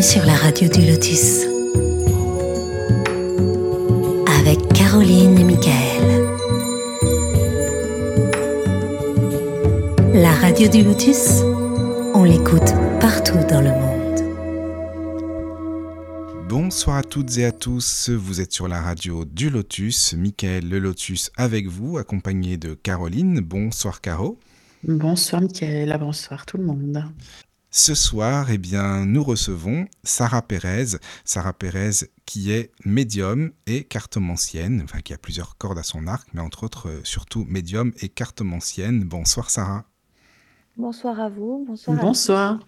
Bienvenue sur la radio du Lotus. Avec Caroline et Michael. La radio du Lotus, on l'écoute partout dans le monde. Bonsoir à toutes et à tous, vous êtes sur la radio du Lotus, Michael le Lotus avec vous, accompagné de Caroline. Bonsoir Caro. Bonsoir Michael, bonsoir tout le monde. Ce soir, eh bien, nous recevons Sarah Pérez. Sarah Pérez qui est médium et cartomancienne, enfin qui a plusieurs cordes à son arc, mais entre autres euh, surtout médium et cartomancienne. Bonsoir Sarah. Bonsoir à vous. Bonsoir. à Bonsoir.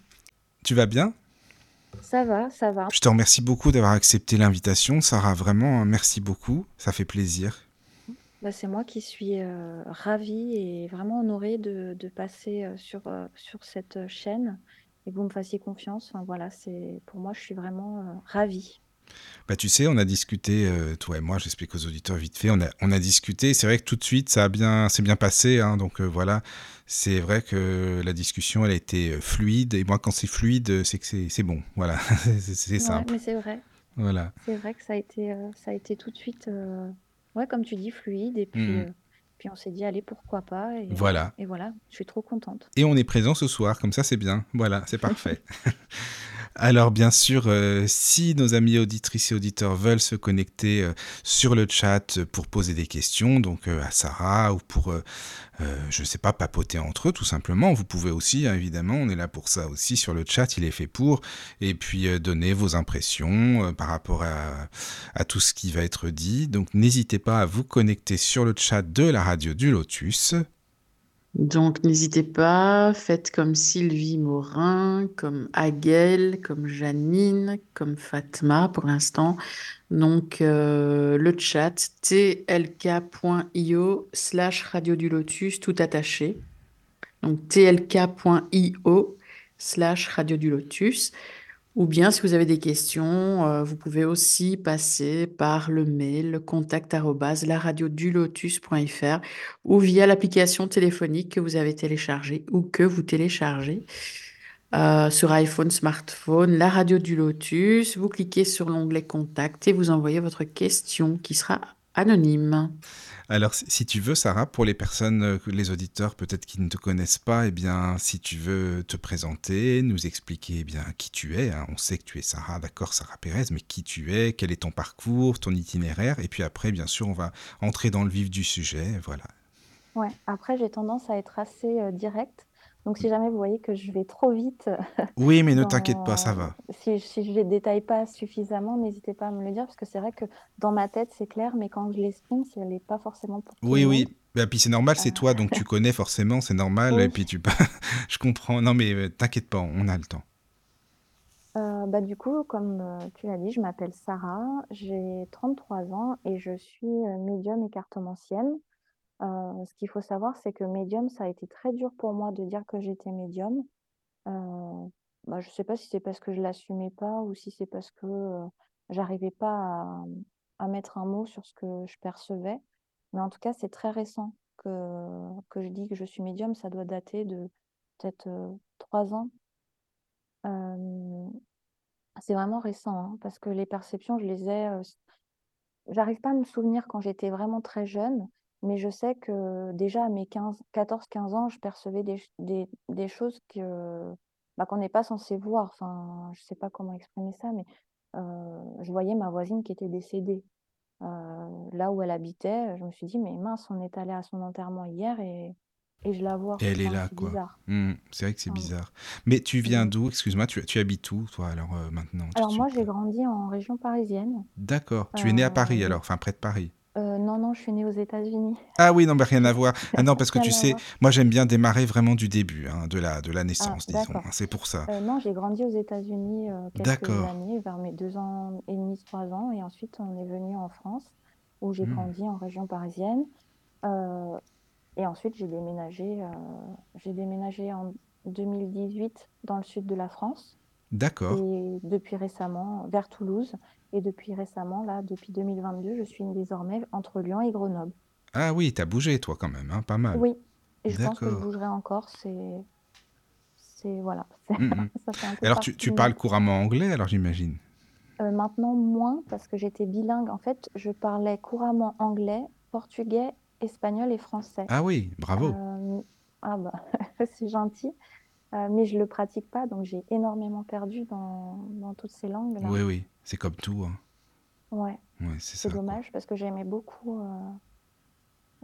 Tu vas bien? Ça va, ça va. Je te remercie beaucoup d'avoir accepté l'invitation. Sarah, vraiment, hein, merci beaucoup. Ça fait plaisir. Bah, c'est moi qui suis euh, ravie et vraiment honorée de, de passer euh, sur, euh, sur cette chaîne et que vous me fassiez confiance. Enfin, voilà, c'est pour moi, je suis vraiment euh, ravie. Bah, tu sais, on a discuté, euh, toi et moi, j'explique aux auditeurs vite fait, on a, on a discuté, c'est vrai que tout de suite, ça a bien, c'est bien passé, hein, donc euh, voilà, c'est vrai que la discussion, elle a été euh, fluide, et moi, quand c'est fluide, c'est que c'est c'est bon, voilà, c'est c'est Ouais, simple, mais c'est vrai. voilà. C'est vrai que ça a été, ça a été tout de suite, ouais, comme tu dis, fluide. Et puis, Mhm. Euh, puis on s'est dit, allez, pourquoi pas. Et, Voilà. et voilà, je suis trop contente. Et on est présent ce soir, comme ça c'est bien. Voilà, c'est parfait. Alors bien sûr, euh, si nos amis auditrices et auditeurs veulent se connecter euh, sur le chat pour poser des questions, donc euh, à Sarah ou pour, je ne sais pas, papoter entre eux tout simplement, vous pouvez aussi, hein, évidemment, on est là pour ça aussi sur le chat, il est fait pour, et puis donner vos impressions par rapport à tout ce qui va être dit. Donc n'hésitez pas à vous connecter sur le chat de la radio du Lotus. Donc n'hésitez pas, faites comme Sylvie Morin, comme Aguel, comme Janine, comme Fatma pour l'instant. Donc euh, le chat tlk.io slash radio du lotus tout attaché. Donc tlk.io slash radio du lotus. Ou bien, si vous avez des questions, euh, vous pouvez aussi passer par le mail contact arobase laradiodulotus.fr ou via l'application téléphonique que vous avez téléchargée ou que vous téléchargez euh, sur iPhone, smartphone, la radio du Lotus. Vous cliquez sur l'onglet Contact et vous envoyez votre question qui sera anonyme. Alors, si tu veux, Sarah, pour les personnes, euh, les auditeurs peut-être qui ne te connaissent pas, eh bien, si tu veux te présenter, nous expliquer eh bien qui tu es. hein. On sait que tu es Sarah, d'accord, Sarah Pérez, mais qui tu es, quel est ton parcours, ton itinéraire, et puis après, bien sûr, on va entrer dans le vif du sujet. Voilà. Ouais, après, j'ai tendance à être assez euh, directe. Donc, si jamais vous voyez que je vais trop vite Oui, mais ne t'inquiète pas, ça va. Si, si je les détaille pas suffisamment, n'hésitez pas à me le dire, parce que c'est vrai que dans ma tête, c'est clair, mais quand je l'exprime, ce n'est pas forcément pour Oui, oui. monde. Bah, puis c'est normal, c'est toi, donc tu connais forcément, c'est normal. Et puis tu, je comprends. Non, mais euh, t'inquiète pas, on a le temps. Euh, bah, du coup, comme euh, tu l'as dit, je m'appelle Sarah, j'ai 33 ans et je suis euh, médium et cartomancienne. Euh, ce qu'il faut savoir, c'est que médium, ça a été très dur pour moi de dire que j'étais médium. Euh, bah, je ne sais pas si c'est parce que je l'assumais pas ou si c'est parce que euh, j'arrivais pas à, mettre un mot sur ce que je percevais. Mais en tout cas, c'est très récent que, que je dis que je suis médium. Ça doit dater de peut-être euh, trois ans. C'est vraiment récent, hein, parce que les perceptions, je les ai. J'arrive pas à me souvenir quand j'étais vraiment très jeune, mais je sais que déjà à mes 15, 14-15 ans, je percevais des, ch- des, des choses que, bah, qu'on n'est pas censé voir. Enfin, je sais pas comment exprimer ça, mais euh, je voyais ma voisine qui était décédée. Euh, là où elle habitait, je me suis dit, mais mince, on est allé à son enterrement hier et, et je la vois. Et elle est là, c'est quoi. bizarre. Hmm, c'est vrai que c'est bizarre. Mais tu viens d'où? Excuse-moi, tu, tu habites où, toi, alors euh, maintenant, Alors moi, j'ai grandi en région parisienne. D'accord. Tu es né à Paris alors, enfin près de Paris? Euh, non, non, je suis née aux États-Unis. Ah oui, non, mais rien à voir. Ah non, parce que tu sais, moi j'aime bien démarrer vraiment du début, hein, de la, de la Ah, naissance, disons. d'accord. hein, C'est pour ça. Euh, non, j'ai grandi aux États-Unis euh, quelques années, vers mes deux ans et demi, trois ans, et ensuite on est venu en France, où j'ai Hmm. grandi en région parisienne. Euh, et ensuite j'ai déménagé, j'ai déménagé en 2018 dans le sud de la France, D'accord. et depuis récemment vers Toulouse. Et depuis récemment, là, depuis 2022, je suis désormais entre Lyon et Grenoble. Ah oui, t'as bougé toi quand même, hein, pas mal. Oui, et je pense que je bougerai encore. C'est c'est voilà, Mmh mh. ça fait un Et peu alors tu tu parles couramment anglais alors j'imagine? Heu, maintenant moins parce que j'étais bilingue. En fait, je parlais couramment anglais, portugais, espagnol et français. Ah oui, bravo! Hem, ah bah, c'est gentil, heu, mais je le pratique pas, donc j'ai énormément perdu dans dans toutes ces langues-là. Oui, oui, c'est comme tout, hein. Ouais, Ouais, c'est dommage parce que j'aimais beaucoup, heu,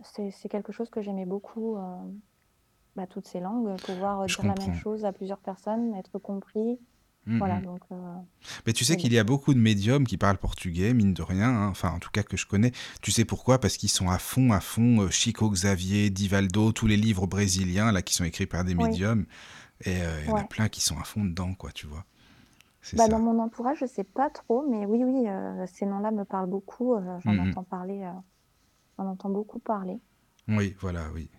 c'est quelque chose que j'aimais beaucoup, heu, bah, toutes ces langues, pouvoir, Je dire la même chose à plusieurs personnes, être compris. Mmh Voilà mh. donc Mais tu sais qu'il y a beaucoup de médiums qui parlent portugais, mine de rien, hein, enfin en tout cas que je connais. Tu sais pourquoi? Parce qu'ils sont à fond, à fond, Chico Xavier, Divaldo, tous les livres brésiliens là qui sont écrits par des Oui. médiums et heu, il y en a plein qui sont à fond dedans quoi, tu vois? Bah, dans mon entourage, je sais pas trop, mais oui, oui, heu, ces noms-là me parlent beaucoup, heu, j'en Mmh mh. entends parler, heu, j'en entends beaucoup parler. Oui, voilà, oui.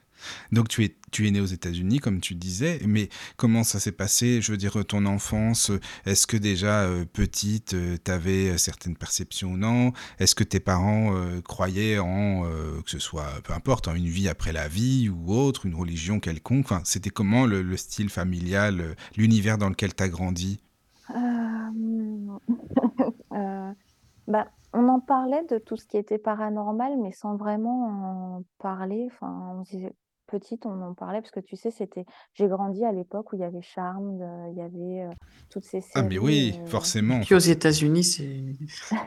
Donc tu es tu es née aux États-Unis comme tu disais, mais comment ça s'est passé? Je veux dire, ton enfance, est-ce que déjà, heu, petite, heu, tu avais certaines perceptions? Ou non? Est-ce que tes parents, heu, croyaient en, que ce soit, peu importe, en une vie après la vie ou autre, une religion quelconque? Enfin, c'était comment le le style familial, l'univers dans lequel tu as grandi? Bah, on en parlait de tout ce qui était paranormal, mais sans vraiment en parler. Enfin, petite, on en parlait parce que tu sais, c'était j'ai grandi à l'époque où il y avait Charmed, heu, il y avait, heu, toutes ces Ah mais oui, Et forcément, puis aux États-Unis,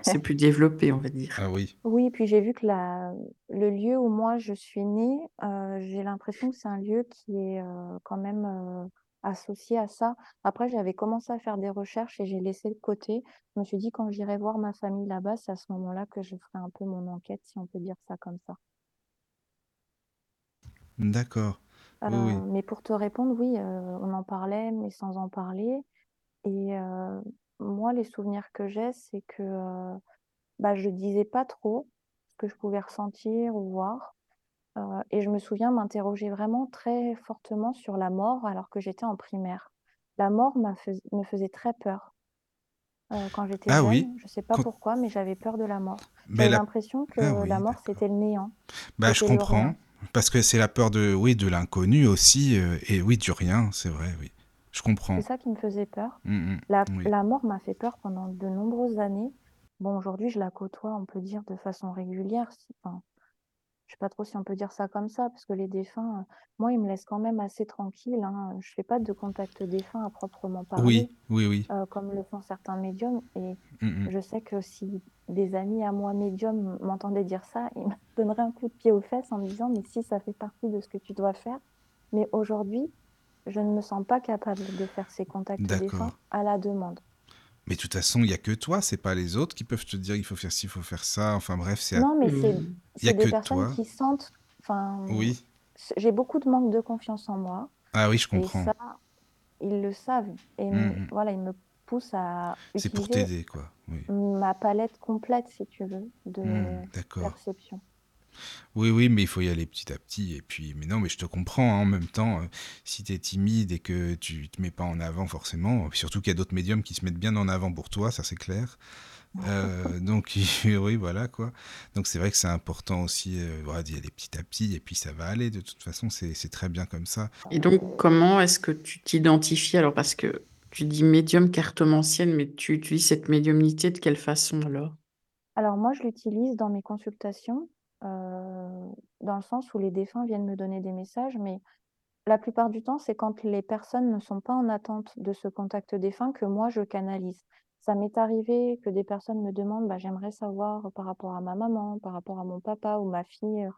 c'est plus développé, on va dire. ah oui. Oui, puis j'ai vu que la le lieu où moi je suis née, j'ai l'impression que c'est un lieu qui est, quand même, associé à ça. Après, j'avais commencé à faire des recherches et j'ai laissé de côté. Je me suis dit: «Quand j'irai voir ma famille là-bas, c'est à ce moment-là que je ferai un peu mon enquête», si on peut dire ça comme ça. D'accord. Oui, oui. Heu, mais pour te répondre, oui, heu, on en parlait, mais sans en parler et heu, moi, les souvenirs que j'ai, c'est que, heu, bah, je disais pas trop ce que je pouvais ressentir ou voir. Heu et je me souviens m'interroger vraiment très fortement sur la mort alors que j'étais en primaire. La mort m'a fais me faisait très peur, quand j'étais Ah jeune. oui? Je sais pas Quand pourquoi, mais j'avais peur de la mort. mais J'avais la l'impression ah que la oui, mort, d'accord. c'était le néant, Bah, je c'était le comprends, rien. Parce que c'est la peur de oui, de l'inconnu aussi, heu et oui, du rien, c'est vrai, oui. Je C'est comprends. ça qui me faisait peur. Mmh La mh. Oui. la mort m'a fait peur pendant de nombreuses années. Bon, aujourd'hui, je la côtoie, on peut dire, de façon régulière, enfin Je sais pas trop si on peut dire ça comme ça, parce que les défunts, heu, moi, ils me laissent quand même assez tranquille, hein. Je fais pas de contact défunt à proprement parler, Oui, oui, oui. heu, comme le font certains médiums et Mmh mh. je sais que si des amis à moi médiums m'entendaient dire ça, ils me donneraient un coup de pied aux fesses en me disant: «Mais si, ça fait partie de ce que tu dois faire». Mais aujourd'hui, je ne me sens pas capable de faire ces contacts défunts à la demande. Mais de toute façon, il y a que toi, c'est pas les autres qui peuvent te dire: «Il faut faire ci, il faut faire ça», enfin bref, c'est à Non, mais c'est il y a c'est que des personnes toi. qui sentent enfin, Oui. j'ai beaucoup de manque de confiance en moi Ah oui, je et comprends. ça Ils le savent et Mmh mmh, mh. voilà, ils me poussent à C'est pour utiliser t'aider, quoi. Oui. ma palette complète, si tu veux, de Mmh, d'accord. perception. Oui, oui, mais il faut y aller petit à petit et puis mais non, mais je te comprends, hein, en même temps, heu, si tu es timide et que tu te mets pas en avant forcément, surtout qu'il y a d'autres médiums qui se mettent bien en avant pour toi, ça c'est clair. Heu, donc oui, voilà quoi. Donc c'est vrai que c'est important aussi, heu, voilà, d'y aller petit à petit et puis ça va aller de toute façon, c'est c'est très bien comme ça. Et donc, comment est-ce que tu t'identifies? Alors, parce que tu dis médium cartomancienne, mais tu utilises cette médiumnité de quelle façon alors? Alors moi, je l'utilise dans mes consultations, heu, dans le sens où les défunts viennent me donner des messages, mais la plupart du temps, c'est quand les personnes ne sont pas en attente de ce contact défunt que moi je canalise. Ça m'est arrivé que des personnes me demandent: «Bah, j'aimerais savoir par rapport à ma maman, par rapport à mon papa ou ma fille,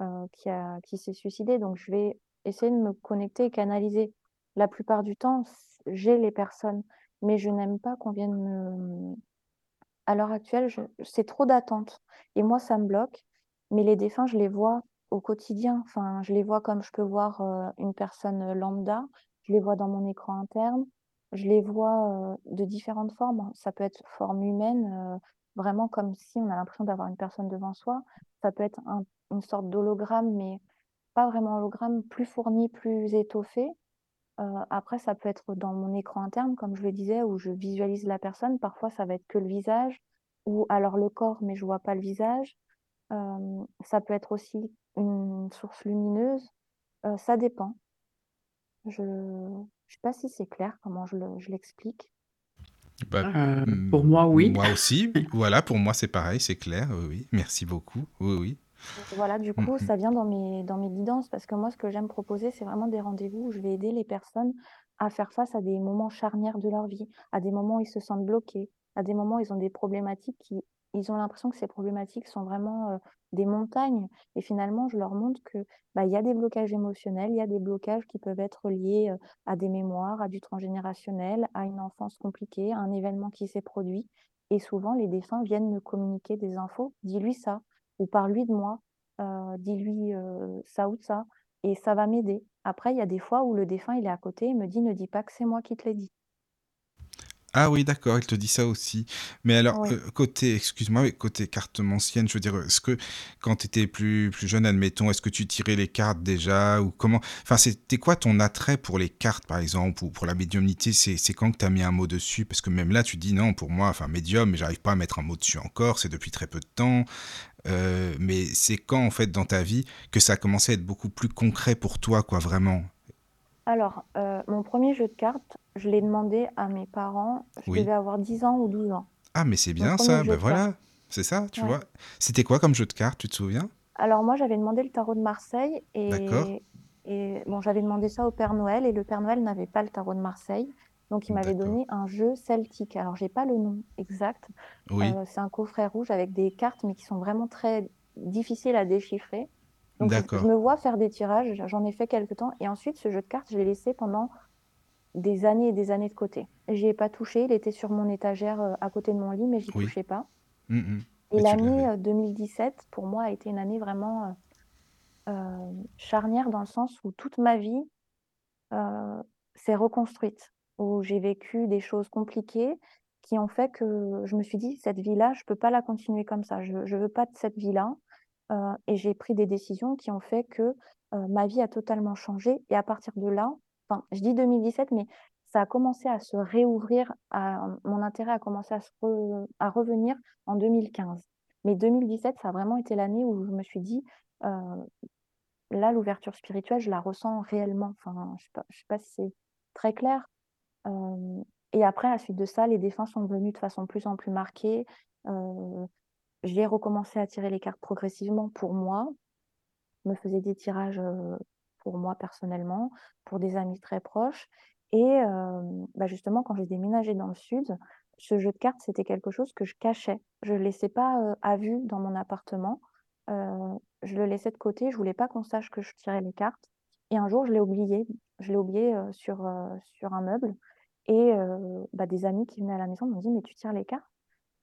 heu, qui a qui s'est suicidé, donc je vais essayer de me connecter et canaliser. La plupart du temps, j'ai les personnes, mais je n'aime pas qu'on vienne me à l'heure actuelle, c'est trop d'attente et moi, ça me bloque, mais les défunts, je les vois au quotidien. Enfin, je les vois comme je peux voir, heu, une personne, lambda. Je les vois dans mon écran interne. Je les vois, heu, de différentes formes. Ça peut être forme humaine, vraiment comme si on a l'impression d'avoir une personne devant soi. Ça peut être un une sorte d'hologramme, mais pas vraiment hologramme, plus fourni, plus étoffé. Après ça peut être dans mon écran interne, comme je le disais, où je visualise la personne. Parfois, ça va être que le visage ou alors le corps, mais je vois pas le visage. Hem, ça peut être aussi une source lumineuse, heu, ça dépend. Je Je sais pas si c'est clair comment je le je l'explique? Bah, Euh, pour mmh, moi, oui. moi aussi. Voilà, pour moi, c'est pareil, c'est clair. Oui, oui. Merci beaucoup. Oui, oui. Voilà, du coup, mh. ça vient dans mes dans mes guidances parce que moi, ce que j'aime proposer, c'est vraiment des rendez-vous où je vais aider les personnes à faire face à des moments charnières de leur vie, à des moments où ils se sentent bloqués, à des moments où ils ont des problématiques qui ils ont l'impression que ces problématiques sont vraiment, heu, des montagnes et finalement, je leur montre que, bah, y a des blocages émotionnels, il y a des blocages qui peuvent être liés, heu, à des mémoires, à du transgénérationnel, à une enfance compliquée, à un événement qui s'est produit et souvent les défunts viennent me communiquer des infos: «Dis-lui ça» ou «Parle-lui de moi». Heu, dis-lui, ça ou ça et ça va m'aider. Après, il y a des fois où le défunt, il est à côté, il me dit: «Ne dis pas que c'est moi qui te l'ai dit». Ah oui, d'accord, il te dit ça aussi. Mais alors, heu, côté excuse-moi, côté cartomancienne, je veux dire, est-ce que quand tu étais plus plus jeune, admettons, est-ce que tu tirais les cartes déjà ou comment? Enfin, c'était quoi ton attrait pour les cartes, par exemple, ou pour la médiumnité? C'est quand que tu as mis un mot dessus? Parce que même là, tu dis: «Non, pour moi, enfin médium, mais j'arrive pas à mettre un mot dessus encore, c'est depuis très peu de temps». Heu, mais c'est quand, en fait, dans ta vie, que ça a commencé à être beaucoup plus concret pour toi, quoi, vraiment? Alors, heu, mon 1er jeu de cartes, je l'ai demandé à mes parents, je Oui. devais avoir 10 ans ou 12 ans. Ah, mais c'est Mon bien 1er ça, jeu bah de cartes. voilà, c'est ça, tu Ouais. vois? C'était quoi comme jeu de cartes, tu te souviens? Alors moi, j'avais demandé le tarot de Marseille D'accord. et et bon, j'avais demandé ça au Père Noël et le Père Noël n'avait pas le tarot de Marseille, donc il m'avait D'accord. donné un jeu celtique. Alors j'ai pas le nom exact, Oui. heu, c'est un coffret rouge avec des cartes, mais qui sont vraiment très difficiles à déchiffrer. Donc je me vois faire des tirages, j'en ai fait quelque temps et ensuite ce jeu de cartes, je l'ai laissé pendant des années et des années de côté. J'y ai pas touché, il était sur mon étagère, heu, à côté de mon lit, mais j'y Oui. touchais pas Mmh mh. et l'année, l'avais. heu, 2017, pour moi, a été une année vraiment, heu, hem, charnière dans le sens où toute ma vie, s'est reconstruite, où j'ai vécu des choses compliquées qui ont fait que je me suis dit: «Cette vie-là, je peux pas la continuer comme ça, je je veux pas de cette vie-là». Et j'ai pris des décisions qui ont fait que, ma vie a totalement changé et à partir de là, enfin, je dis 2017, mais ça a commencé à se réouvrir, à mon intérêt a commencé à se à revenir en 2015. Mais 2017, ça a vraiment été l'année où je me suis dit, «Là, l'ouverture spirituelle, je la ressens réellement». Enfin, je je sais pas si c'est très clair? Et après, à la suite de ça, les défunts sont venus de façon plus en plus marquée. J'ai recommencé à tirer les cartes progressivement pour moi. Je me faisais des tirages, heu, pour moi personnellement, pour des amis très proches et hem, bah, justement, quand j'ai déménagé dans le sud, ce jeu de cartes, c'était quelque chose que je cachais. Je le laissais pas, heu, à vue dans mon appartement. Je le laissais de côté, je voulais pas qu'on sache que je tirais les cartes et un jour, je l'ai oublié. Je l'ai oublié, sur, sur un meuble et bah, des amis qui venaient à la maison m'ont dit: «Mais tu tires les cartes?»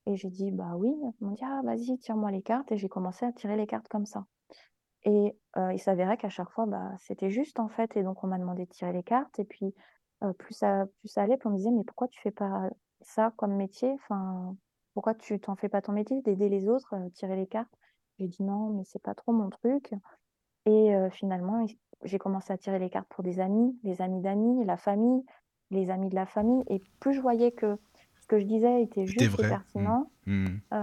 Et j'ai dit: «Bah oui». Ils m'ont dit: «Ah vas-y, tire-moi les cartes» et j'ai commencé à tirer les cartes comme ça et il s'avérait qu'à chaque fois, bah, c'était juste, en fait et donc on m'a demandé de tirer les cartes et puis, plus ça plus ça allait, plus on me disait: «Mais pourquoi tu fais pas ça comme métier? Enfin, pourquoi tu t'en fais pas ton métier? D'aider les autres, heu, tirer les cartes?» j'ai dit: «Non, mais c'est pas trop mon truc» et finalement, j'ai commencé à tirer les cartes pour des amis, les amis d'amis, la famille, les amis de la famille et plus je voyais que que je disais était juste et vrai. Mmh. pertinent, Mmh. heu,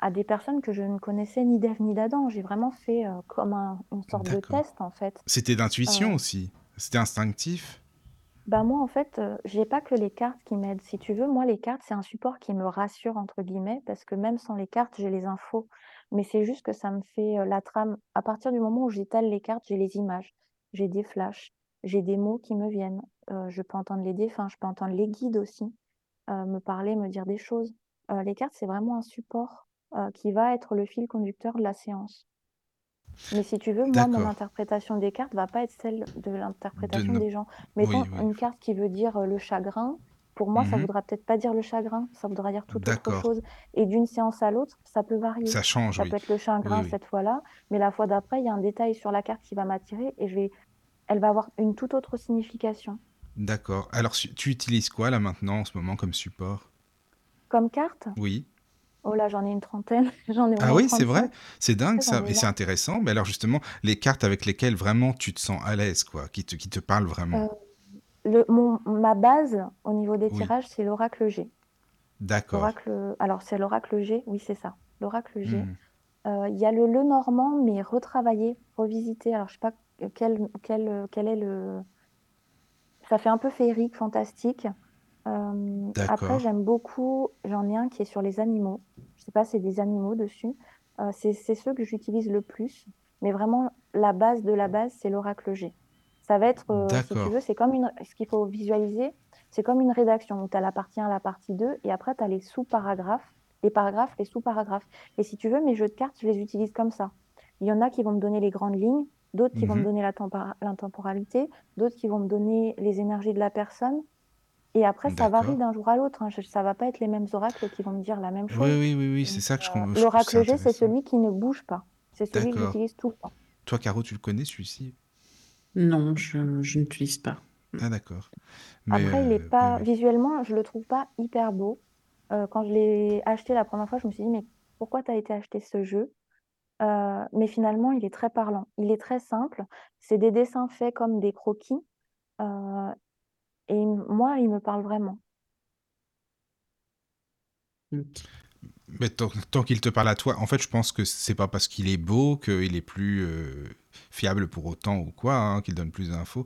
à des personnes que je ne connaissais ni d'Ève ni d'Adam. J'ai vraiment fait, heu, comme un une sorte de test, en fait. C'était d'intuition Heu aussi? C'était instinctif? Bah, moi, en fait, j'ai pas que les cartes qui m'aident. Si tu veux, moi, les cartes, c'est un support qui me «rassure» entre guillemets parce que même sans les cartes, j'ai les infos. Mais c'est juste que ça me fait, la trame. À partir du moment où j'étale les cartes, j'ai les images, j'ai des flashs, j'ai des mots qui me viennent. Je peux entendre les défunts, je peux entendre les guides aussi, me parler, me dire des choses. Heu, les cartes, c'est vraiment un support, heu, qui va être le fil conducteur de la séance. Mais si tu veux, moi, mon interprétation des cartes va pas être celle de l'interprétation des gens. Mettons oui. une carte qui veut dire, le chagrin, pour moi, ça Mmh mh. voudra peut-être pas dire le chagrin, ça voudra dire toute autre chose et d'une séance à l'autre, ça peut varier. Ça change, Ça oui. peut être le Oui, chagrin oui. cette fois-là, mais la fois d'après, il y a un détail sur la carte qui va m'attirer et je vais elle va avoir une toute autre signification. D'accord. Alors tu utilises quoi là maintenant, en ce moment, comme support? Comme carte? Oui. Oh là, j'en ai une trentaine, ai Ah oui, c'est vrai? 35. C'est dingue ça et c'est intéressant. Mais alors justement, les cartes avec lesquelles vraiment tu te sens à l'aise quoi, qui te qui te parlent vraiment? Le mon ma base au niveau des Oui. tirages, c'est l'oracle G. D'accord. Alors c'est l'oracle G, oui, c'est ça, l'oracle G. Mmh. Heu, il y a le Lenormand, mais retravaillé, revisité. Alors je sais pas quel quel, quel est le ça fait un peu féerique, fantastique. Euh, après, j'aime beaucoup, j'en ai un qui est sur les animaux. Je sais pas, c'est des animaux dessus. Euh, c'est ceux que j'utilise le plus. Mais vraiment, la base de la base, c'est l'oracle G. Ça va être, euh, si tu veux, c'est comme une, ce qu'il faut visualiser, c'est comme une rédaction. Tu as la partie 1, la partie 2, et après, tu as les sous-paragraphes, les paragraphes, les sous-paragraphes. Et si tu veux, mes jeux de cartes, je les utilise comme ça. Il y en a qui vont me donner les grandes lignes, d'autres qui vont me Mhm. donner l'intemporalité, d'autres qui vont me donner les énergies de la personne. Et après, ça varie d'un jour à l'autre. hein. Je- Ça va pas être les mêmes oracles qui vont me dire la même Oui, chose. oui, oui, oui, c'est Donc, ça que je, euh, com- je trouve ça l'oracle G, c'est celui qui ne bouge pas. C'est celui que j'utilise tout le temps. Toi, Caro, tu le connais celui-ci? Non, je, je n'utilise pas. Ah, d'accord. Mais Après, il est euh, oui, pas oui. visuellement, je le trouve pas hyper beau. Euh, quand je l'ai acheté la première fois, je me suis dit, mais pourquoi tu as été acheter ce jeu? Euh, mais finalement, il est très parlant. Il est très simple. C'est des dessins faits comme des croquis. Euh, et moi, il me parle vraiment. Mais tant, tant qu'il te parle à toi, en fait, je pense que c'est pas parce qu'il est beau qu'il est plus euh, fiable pour autant ou quoi, hein, qu'il donne plus d'infos.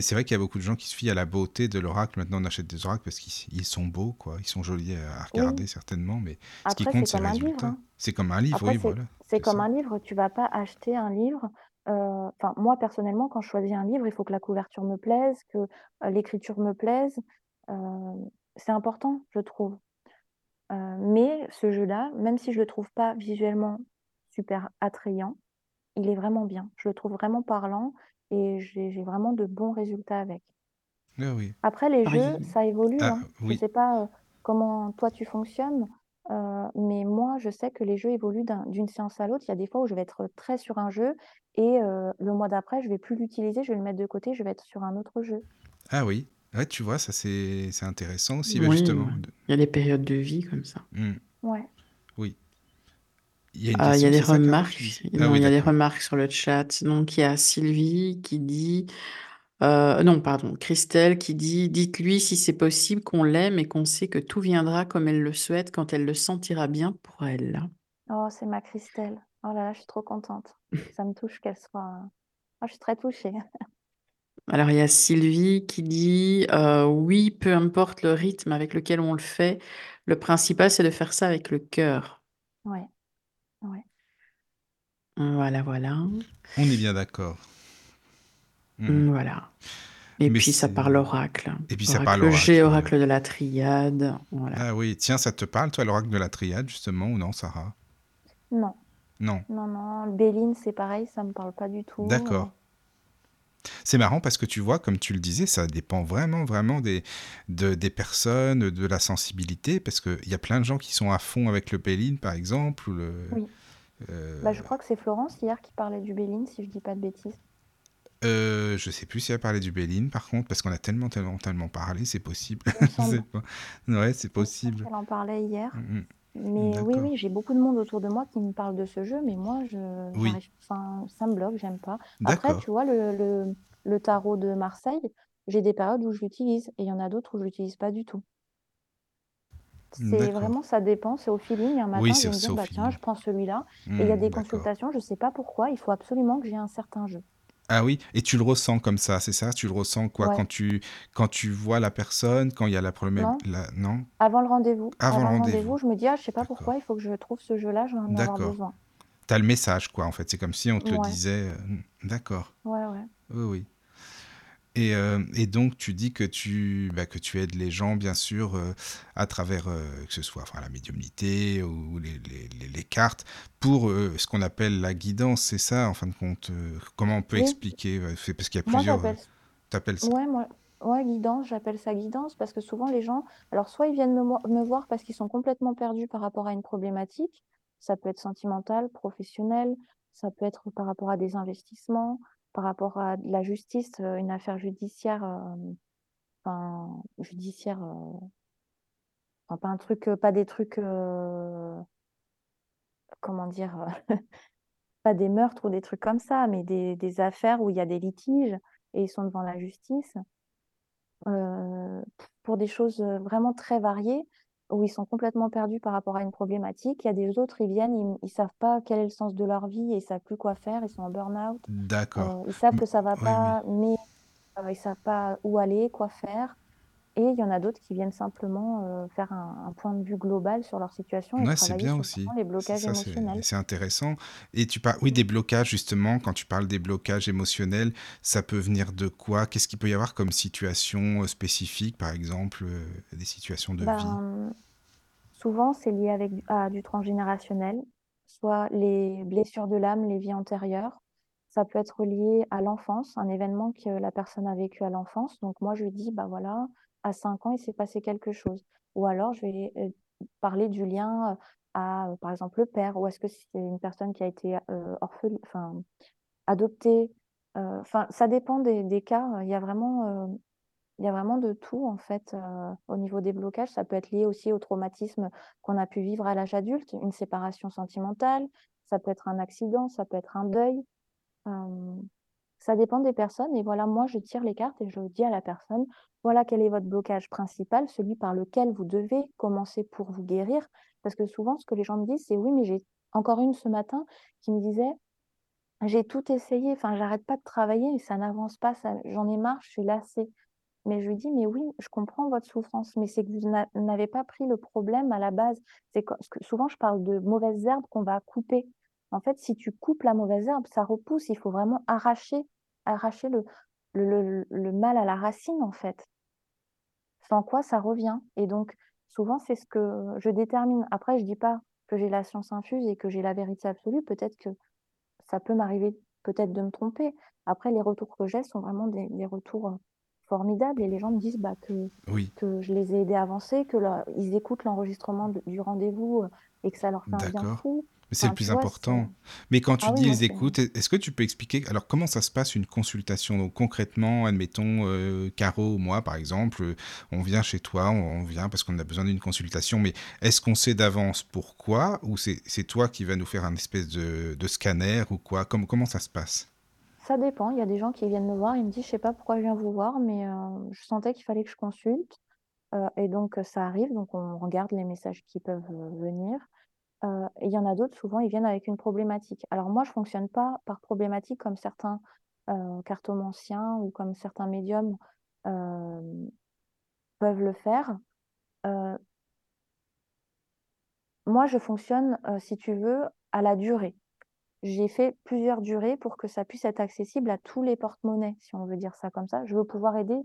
C'est vrai qu'il y a beaucoup de gens qui se fient à la beauté de l'oracle. Maintenant, on achète des oracles parce qu'ils ils sont beaux, quoi. Ils sont jolis à regarder, Oui. certainement, mais ce qui compte, c'est le résultat. hein. C'est comme un livre, Après, oui, c'est voilà. c'est comme ça. un livre. Tu vas pas acheter un livre. euh, Enfin, moi, personnellement, quand je choisis un livre, il faut que la couverture me plaise, que euh, l'écriture me plaise. Euh, c'est important, je trouve. Euh, mais ce jeu-là, même si je le trouve pas visuellement super attrayant, il est vraiment bien. Je le trouve vraiment parlant et j'ai vraiment de bons résultats avec. Ah oui. Après, les Alors, jeux, il- ça évolue. Ah, hein. Je oui. sais pas euh, comment toi tu fonctionnes, euh, mais moi, je sais que les jeux évoluent d'un- d'une séance à l'autre. Il y a des fois où je vais être très sur un jeu et euh, le mois d'après, je vais plus l'utiliser, je vais le mettre de côté, je vais être sur un autre jeu. Ah oui. Ouais, tu vois, ça c'est c'est intéressant aussi, bah, oui, justement. il y a des périodes de vie comme ça. Hmm, Ouais. Oui. Il y a une Ah, il y a question, des remarques. Non, Ah oui, il y a des remarques sur le chat. Donc, il y a Sylvie qui dit. euh, non, pardon, Christelle qui dit Dites-lui si c'est possible qu'on l'aime et qu'on sait que tout viendra comme elle le souhaite quand elle le sentira bien pour elle. Oh, c'est ma Christelle. Oh là là, je suis trop contente. Ça me touche qu'elle soit. Oh, je suis très touchée. Alors, il y a Sylvie qui dit euh, Oui, peu importe le rythme avec lequel on le fait, le principal, c'est de faire ça avec le cœur. Ouais. Ouais. Voilà, voilà. On est bien d'accord. Hmm. Voilà. Et Mais puis, ça parle oracle. Et puis, ça parle Oracle G, oracle, oracle de la triade. Voilà. Ah oui, tiens, ça te parle, toi, l'oracle de la triade, justement, ou non, Sarah? Non, Non. non, non. Béline, c'est pareil, ça me parle pas du tout. D'accord. C'est marrant parce que tu vois, comme tu le disais, ça dépend vraiment, vraiment des, de- des personnes, de la sensibilité, parce qu'il y a plein de gens qui sont à fond avec le Béline, par exemple, ou le... Oui. euh, Bah, je crois que c'est Florence hier qui parlait du Béline, si je dis pas de bêtises. euh, je sais plus si elle parlait du Béline, par contre, parce qu'on a tellement, tellement, tellement parlé, c'est possible. Semble. pas. Ouais, c'est possible. qu'elle en parlait hier. Mm, mm. Mais oui, D'accord. oui, j'ai beaucoup de monde autour de moi qui me parle de ce jeu, mais moi, je, Oui. j'arrive- enfin, ça me bloque, j'aime pas. Après, D'accord. tu vois, le, le, le tarot de Marseille, j'ai des périodes où je l'utilise et il y en a d'autres où je l'utilise pas du tout. C'est D'accord. vraiment, ça dépend, c'est au feeling. Un matin, je c'est vais me c'est dire, au bah tiens, feeling. je prends celui-là. Et il y a Hmm, des d'accord. consultations, je sais pas pourquoi, il faut absolument que j'ai un certain jeu. Ah oui, et tu le ressens comme ça, c'est ça? Tu le ressens quoi? Ouais. Quand tu, quand tu vois la personne, quand il y a la problème... Non. La... Non? Avant le rendez-vous, Avant le avant le rendez-vous. je me dis, ah, je sais pas pourquoi, il faut que je trouve ce jeu-là, je vais en avoir D'accord. besoin. T'as le message, quoi, en fait. C'est comme si on te Ouais. disait... euh, D'accord. Ouais, ouais. Oui, oui. Et, euh, et donc, tu dis que tu, bah, que tu aides les gens, bien sûr, euh, à travers, euh, que ce soit enfin, la médiumnité ou les, les, les- les cartes, pour euh, ce qu'on appelle la guidance, c'est ça, en fin de compte euh, Comment on peut Oui. expliquer euh, Parce qu'il y a Moi, plusieurs... j'appelle T'appelles ça Ouais, moi, ouais, guidance, j'appelle ça guidance parce que souvent les gens, alors soit ils viennent me, me voir parce qu'ils sont complètement perdus par rapport à une problématique, ça peut être sentimental, professionnel, ça peut être par rapport à des investissements, par rapport à la justice, euh, une affaire judiciaire, euh, enfin, judiciaire, euh, enfin, pas un truc, pas des trucs, comment dire, pas des meurtres ou des trucs comme ça, mais des, affaires où il y a des litiges et ils sont devant la justice. Pour des choses vraiment très variées, où ils sont complètement perdus par rapport à une problématique. Il y a des autres, ils viennent, ils, ils savent pas quel est le sens de leur vie et ils savent plus quoi faire, ils sont en burn-out. D'accord. Euh, ils savent que ça va oui, oui. pas, mais ils ne savent pas où aller, quoi faire. Et il y en a d'autres qui viennent simplement euh, faire un, un point de vue global sur leur situation et Ouais, c'est travailler bien sur aussi. les blocages ça, émotionnels. c'est intéressant. Et tu parles, oui, des blocages, justement, quand tu parles des blocages émotionnels, ça peut venir de quoi? Qu'est-ce qu'il peut y avoir comme situation euh, spécifique, par exemple, euh, des situations de vie? Ben, souvent, c'est lié avec, à du transgénérationnel, soit les blessures de l'âme, les vies antérieures. Ça peut être lié à l'enfance, un événement que la personne a vécu à l'enfance. Donc moi, je lui dis, bah voilà, à 5 ans, il s'est passé quelque chose. Ou alors, je vais euh, parler du lien euh, à, euh, par exemple, le père, ou est-ce que c'est une personne qui a été euh, adoptée. Enfin, ça dépend des, cas. Il y a vraiment il y a vraiment de tout en fait au niveau des blocages. Ça peut être lié aussi au traumatisme qu'on a pu vivre à l'âge adulte, une séparation sentimentale, ça peut être un accident, ça peut être un deuil. Ça dépend des personnes. Et voilà, moi, je tire les cartes et je dis à la personne, voilà quel est votre blocage principal, celui par lequel vous devez commencer pour vous guérir. Parce que souvent, ce que les gens me disent, c'est oui, mais j'ai encore une ce matin qui me disait, j'ai tout essayé, enfin, j'arrête pas de travailler et ça n'avance pas, ça, j'en ai marre, je suis lassée. Mais je lui dis: «Mais oui, je comprends votre souffrance, mais c'est que vous n'a n'avez pas pris le problème à la base». C'est que souvent je parle de mauvaises herbes qu'on va couper. En fait, si tu coupes la mauvaise herbe, ça repousse. Il faut vraiment arracher arracher le le le le mal à la racine, en fait. Sans quoi ça revient et donc souvent c'est ce que je détermine. Après je dis pas que j'ai la science infuse et que j'ai la vérité absolue. Peut-être que ça peut m'arriver peut-être de me tromper. Après les retours que j'ai sont vraiment des des retours, heu, formidables et les gens me disent, bah, que Oui, que je les ai aidés à avancer, que leur ils écoutent l'enregistrement du rendez-vous, heu, et que ça leur fait un bien fou. C'est le Enfin, tu plus vois? Important. Mais quand tu ah oui, dis c'est écoutes, est- est-ce que tu peux expliquer, alors comment ça se passe une consultation? Donc concrètement, admettons, euh, Caro ou moi, par exemple, euh, on vient chez toi, on, on vient parce qu'on a besoin d'une consultation, mais est-ce qu'on sait d'avance pourquoi? Ou c'est toi qui vas nous faire un espèce de, de scanner ou quoi? Comment, comment ça se passe? ça dépend. Il y a des gens qui viennent me voir, ils me disent: «Je sais pas pourquoi je viens vous voir, mais heu, je sentais qu'il fallait que je consulte». Heu, et donc ça arrive, donc on regarde les messages qui peuvent, heu, venir. Et il y en a d'autres, souvent, ils viennent avec une problématique. Alors moi, je fonctionne pas par problématique comme certains, heu, cartomanciens ou comme certains médiums, hem, peuvent le faire. Heu, moi, je fonctionne, si tu veux, à la durée. J'ai fait plusieurs durées pour que ça puisse être accessible à tous les porte-monnaies, si on veut dire ça comme ça. Je veux pouvoir aider,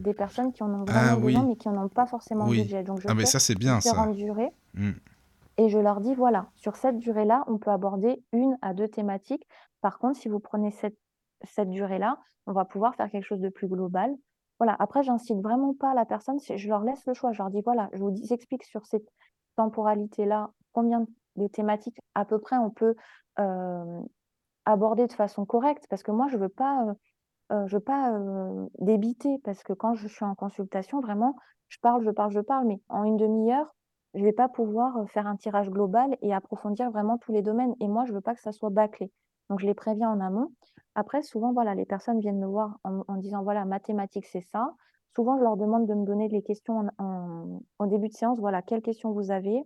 des personnes qui en ont Ah besoin, oui, mais qui en ont pas forcément le oui. budget. Donc je Ah mais ça c'est bien ça. durées Hmm. Et je leur dis: «Voilà, sur cette durée-là, on peut aborder une à 2 thématiques. Par contre, si vous prenez cette durée-là, on va pouvoir faire quelque chose de plus global». Voilà, après j'incite vraiment pas la personne, je leur laisse le choix. Je leur dis: «Voilà, je vous dis j'explique sur cette temporalité-là, combien de thématiques à peu près on peut, hem, aborder de façon correcte». Parce que moi je je veux pas, heu, débiter parce que quand je suis en consultation, vraiment, je parle, je parle, je parle, mais en une demi heure, je vais pas pouvoir, faire un tirage global et approfondir vraiment tous les domaines et moi, je veux pas que ça soit bâclé. Donc je les préviens en amont. Après souvent, voilà, les personnes viennent me voir en disant: «Voilà, ma thématique, c'est ça». Souvent, je leur demande de me donner les questions en début de séance. Voilà, quelles questions vous avez?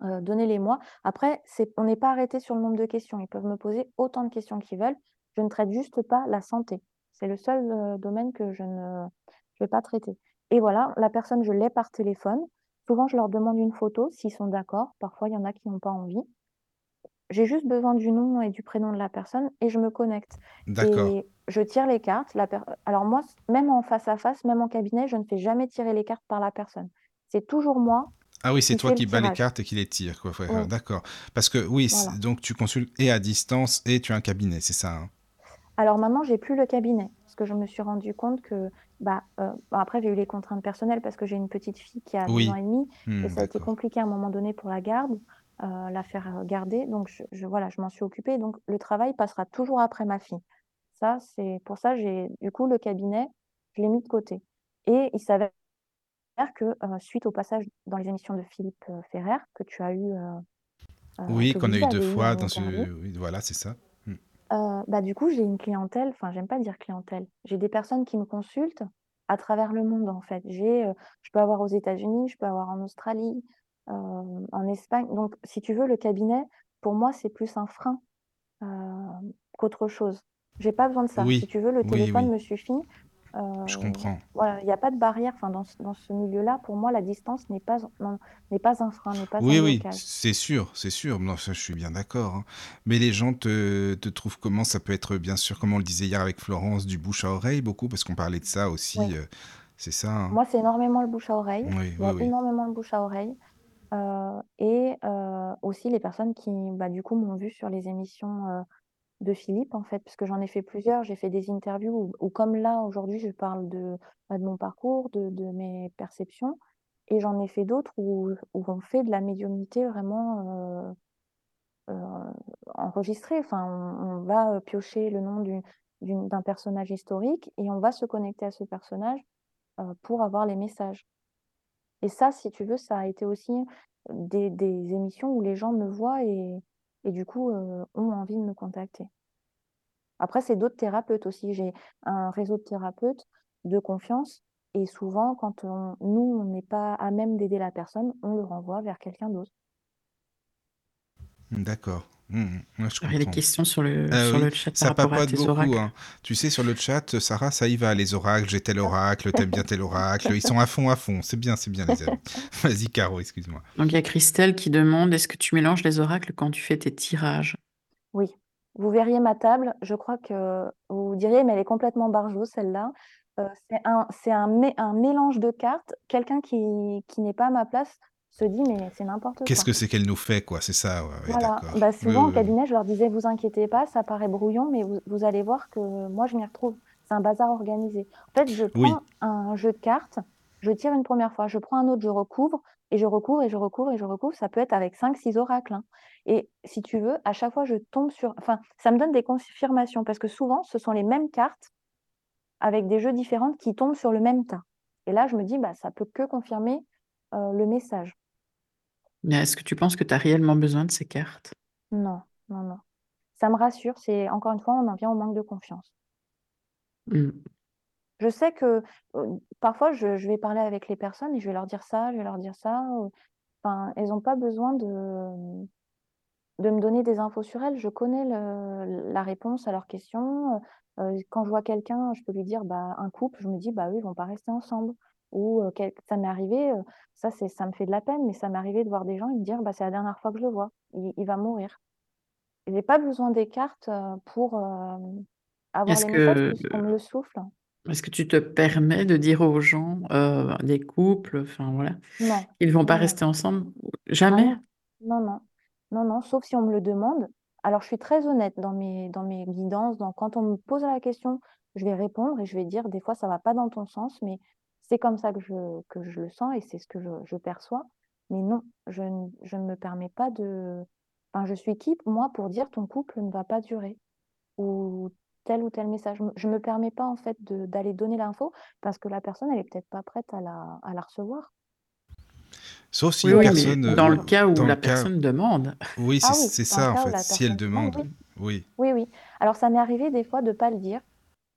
Donnez-les-moi. Après, on n'est pas arrêté sur le nombre de questions. Ils peuvent me poser autant de questions qu'ils veulent. Je ne traite juste pas la santé. C'est le seul, domaine que je ne je vais pas traiter et voilà, la personne, je l'ai par téléphone. Souvent, je leur demande une photo s'ils sont d'accord. Parfois, il y en a qui n'ont pas envie. J'ai juste besoin du nom et du prénom de la personne et je me connecte D'accord. et je tire les cartes. La per alors moi, même en face à face, même en cabinet, je ne fais jamais tirer les cartes par la personne. C'est toujours moi Ah oui, c'est toi le qui bats les cartes et qui les tire, quoi. Ouais, ouais, Oui, d'accord. Parce que oui, voilà. donc tu consultes et à distance et tu as un cabinet, c'est ça, hein? Alors maintenant, j'ai plus le cabinet, parce que je me suis rendu compte que, bah, bon après j'ai eu les contraintes personnelles parce que j'ai une petite fille qui a 2 ans Oui. et demi et Hmm, ça a été compliqué à un moment donné pour la garde, heu, la faire, heu, garder donc je je voilà, je m'en suis occupée donc le travail passera toujours après ma fille. Ça, c'est pour ça j'ai du coup le cabinet, je l'ai mis de côté et il s'avère que, heu, suite au passage dans les émissions de Philippe, Ferrer que tu as eu, Oui, qu'on a eu deux fois dans ce... Oui, voilà, c'est ça. Heu, bah, du coup, j'ai une clientèle, enfin, j'aime pas dire clientèle. J'ai des personnes qui me consultent à travers le monde, en fait. J'ai, heu, je peux avoir aux États-Unis, je peux avoir en Australie, hem, en Espagne. Donc si tu veux, le cabinet, pour moi, c'est plus un frein, qu'autre chose. J'ai pas besoin de ça. Si tu veux, le oui, téléphone oui. me suffit. Je comprends. voilà, il n'y a pas de barrière. Enfin, dans, ce- dans ce milieu-là, pour moi, la distance n'est pas, n'est pas un frein, n'est pas un Oui, oui, c'est sûr, c'est sûr. Non, ça, je suis bien d'accord. hein. Mais les gens te, te trouvent comment? Ça peut être, bien sûr, comme on le disait hier avec Florence, du bouche à oreille, beaucoup, parce qu'on parlait de ça aussi. Oui. euh, c'est ça. hein. Moi, c'est énormément le bouche à oreille. Oui, Il y a énormément le bouche à oreille. Euh, et euh, aussi les personnes qui, bah, du coup, m'ont vu sur les émissions euh, de Philippe, en fait, parce que j'en ai fait plusieurs. J'ai fait des interviews où, comme là, aujourd'hui, je parle de, bah, de mon parcours, de, de mes perceptions. Et j'en ai fait d'autres où, où on fait de la médiumnité vraiment euh, euh, enregistrée. Enfin, on, va euh, piocher le nom d'un personnage historique et on va se connecter à ce personnage pour avoir les messages. Et ça, si tu veux, ça a été aussi des, des émissions où les gens me voient et, et du coup euh, ont envie de me contacter. Après, c'est d'autres thérapeutes aussi. J'ai un réseau de thérapeutes de confiance et souvent, quand on- nous, on n'est pas à même d'aider la personne, on le renvoie vers quelqu'un d'autre. D'accord. Mhm. Ouais, je Alors, il y a des questions sur le, Ah sur oui, le chat par ça rapport à papote tes beaucoup, oracles. hein. Tu sais, sur le chat, Sarah, ça y va, les oracles, j'ai tel oracle, t'aimes bien tel oracle, ils sont à fond, à fond. C'est bien, c'est bien, les amis. Vas-y, Caro, excuse-moi. Donc, il y a Christelle qui demande, est-ce que tu mélanges les oracles quand tu fais tes tirages? Oui, vous verriez ma table, je crois que vous diriez, mais elle est complètement barjot, celle-là. Euh, c'est un, c'est un, mé- un mélange de cartes. Quelqu'un qui, qui n'est pas à ma place se dit, mais c'est n'importe Qu'est-ce quoi. que c'est qu'elle nous fait, quoi? C'est ça, ouais, Voilà, bah Oui, souvent au oui. cabinet, je leur disais, vous inquiétez pas, ça paraît brouillon, mais vous, vous allez voir que moi, je m'y retrouve. C'est un bazar organisé. En fait, je Oui. prends un jeu de cartes, je tire une première fois, je prends un autre, je recouvre, et je recouvre, et je recouvre, et je recouvre. Ça peut être avec 5-6 oracles. hein. Et si tu veux, à chaque fois, je tombe sur... Enfin, ça me donne des confirmations, parce que souvent, ce sont les mêmes cartes, avec des jeux différents, qui tombent sur le même tas. Et là, je me dis, bah, ça peut que confirmer euh, le message. Mais est-ce que tu penses que tu as réellement besoin de ces cartes? Non, non, non. Ça me rassure, c'est encore une fois, on en vient au manque de confiance. Hmm. Je sais que euh, parfois, je, je vais parler avec les personnes et je vais leur dire ça, je vais leur dire ça. Enfin, elles n'ont pas besoin de, de me donner des infos sur elles. Je connais le- la réponse à leurs questions. Euh, quand je vois quelqu'un, je peux lui dire, bah, un couple, je me dis, bah oui, ils vont pas rester ensemble. Ou quel- ça m'est arrivé, ça, c'est, ça me fait de la peine, mais ça m'est arrivé de voir des gens et me dire, bah, c'est la dernière fois que je le vois, il, il va mourir. Je n'ai pas besoin des cartes pour euh, avoir Est-ce les messages que, puisqu'on me le souffle. est-ce que tu te permets de dire aux gens, euh, des couples, enfin voilà, Non, ils vont pas non, rester ensemble? Jamais? non, non, non, non, non, sauf si on me le demande. Alors, je suis très honnête dans mes, dans mes guidances. Dans, quand on me pose la question, je vais répondre et je vais dire, des fois, ça va pas dans ton sens, mais c'est comme ça que je, que je le sens et c'est ce que je, je perçois. Mais non, je, ne- je ne me permets pas de... Enfin, je suis qui, moi, pour dire ton couple ne va pas durer ou tel ou tel message. Je ne me permets pas, en fait, d'aller donner l'info parce que la personne, elle est peut-être pas prête à la, à la recevoir. Sauf si Oui, une oui, mais personne, dans euh, le cas où dans la cas, personne demande. oui, Ah c'est oui, dans le ça, en fait, si elle demande, oui. oui. Oui, oui. Alors, ça m'est arrivé des fois de ne pas le dire,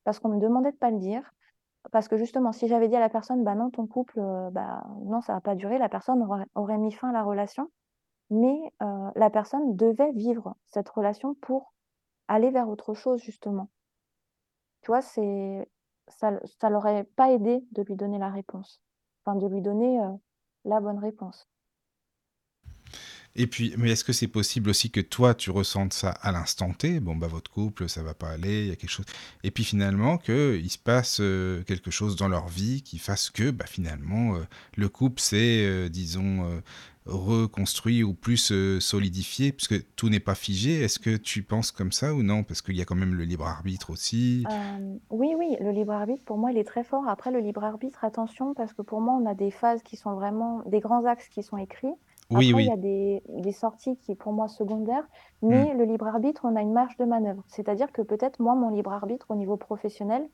parce qu'on me demandait de ne pas le dire, parce que justement, si j'avais dit à la personne, bah non, ton couple, euh, bah non, ça va pas durer, la personne aurait, mis fin à la relation, mais euh, la personne devait vivre cette relation pour aller vers autre chose, justement. Tu vois, c'est, ça, ça l'aurait pas aidé de lui donner la réponse, enfin, de lui donner euh, la bonne réponse. Et puis, mais est-ce que c'est possible aussi que toi, tu ressentes ça à l'instant T? Bon, bah, votre couple, ça va pas aller, il y a quelque chose. Et puis finalement, qu'il se passe euh, quelque chose dans leur vie qui fasse que, bah, finalement, euh, le couple s'est, euh, disons, reconstruit ou plus solidifié, puisque tout n'est pas figé. Est-ce que tu penses comme ça ou non? Parce qu'il y a quand même le libre arbitre aussi. Oui, oui, le libre arbitre, pour moi, il est très fort. Après, le libre arbitre, attention, parce que pour moi, on a des phases qui sont vraiment des grands axes qui sont écrits. Oui, Après, il y oui. a des, des sorties qui, pour moi, secondaires. Mais Mm. le libre arbitre, on a une marge de manœuvre. C'est-à-dire que peut-être, moi, mon libre arbitre au niveau professionnel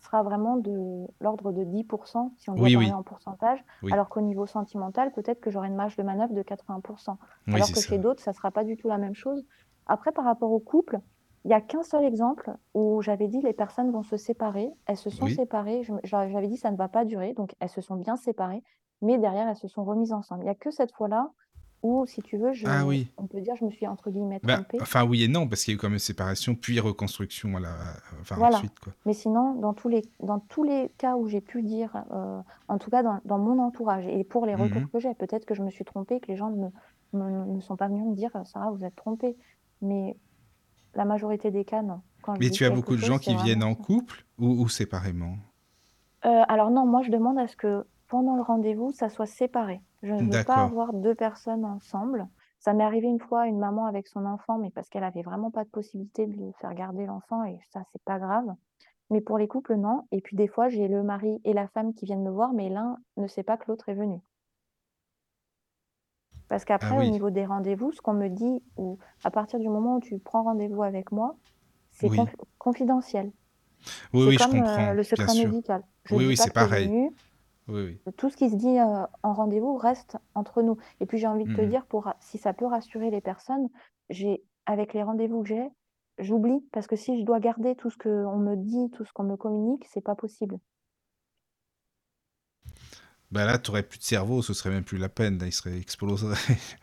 sera vraiment de l'ordre de 10%, si on doit Oui, parler oui. en pourcentage, Oui. alors qu'au niveau sentimental, peut-être que j'aurai une marge de manœuvre de 80%. Oui, Alors que ça. chez d'autres, ça ne sera pas du tout la même chose. Après, par rapport au couple, il n'y a qu'un seul exemple où j'avais dit les personnes vont se séparer. Elles se sont Oui. séparées. J'avais dit ça ne va pas durer. Donc, elles se sont bien séparées. Mais derrière, elles se sont remises ensemble. Il n'y a que cette fois-là ou si tu veux, Ah oui. on peut dire, je me suis entre guillemets Bah, trompée. enfin oui et non, parce qu'il y a eu quand même séparation, puis reconstruction à la... enfin, Voilà. ensuite, quoi. Mais sinon, dans tous les, dans tous les cas où j'ai pu dire, euh, en tout cas dans, dans mon entourage et pour les retours Mhm. que j'ai, peut-être que je me suis trompée, que les gens ne, me- ne sont pas venus me dire, Sarah, vous êtes trompée. Mais la majorité des cas, non. Quand Mais tu as beaucoup de gens qui viennent en couple ou, ou séparément? Euh, alors non, moi je demande à ce que pendant le rendez-vous, ça soit séparé. Je ne veux pas avoir deux personnes ensemble. Ça m'est arrivé une fois, une maman avec son enfant, mais parce qu'elle avait vraiment pas de possibilité de lui faire garder l'enfant, et ça, c'est pas grave. Mais pour les couples, non. Et puis des fois, j'ai le mari et la femme qui viennent me voir, mais l'un ne sait pas que l'autre est venu. Parce Ah qu'après, au niveau des rendez-vous, ce qu'on me dit, ou à partir du moment où tu prends rendez-vous avec moi, c'est oui. conf- confidentiel. Oui, oui, je euh, comprends, le secret médical. Je Oui, oui, c'est pareil. venu, Oui, oui. tout ce qui se dit euh, en rendez-vous reste entre nous. Et puis j'ai envie de te Mhm. dire, pour, si ça peut rassurer les personnes, j'ai, avec les rendez-vous que j'ai, j'oublie parce que si je dois garder tout ce qu'on me dit, tout ce qu'on me communique, c'est pas possible. Bah là, tu n'aurais plus de cerveau, ce serait même plus la peine, là, il serait explosé.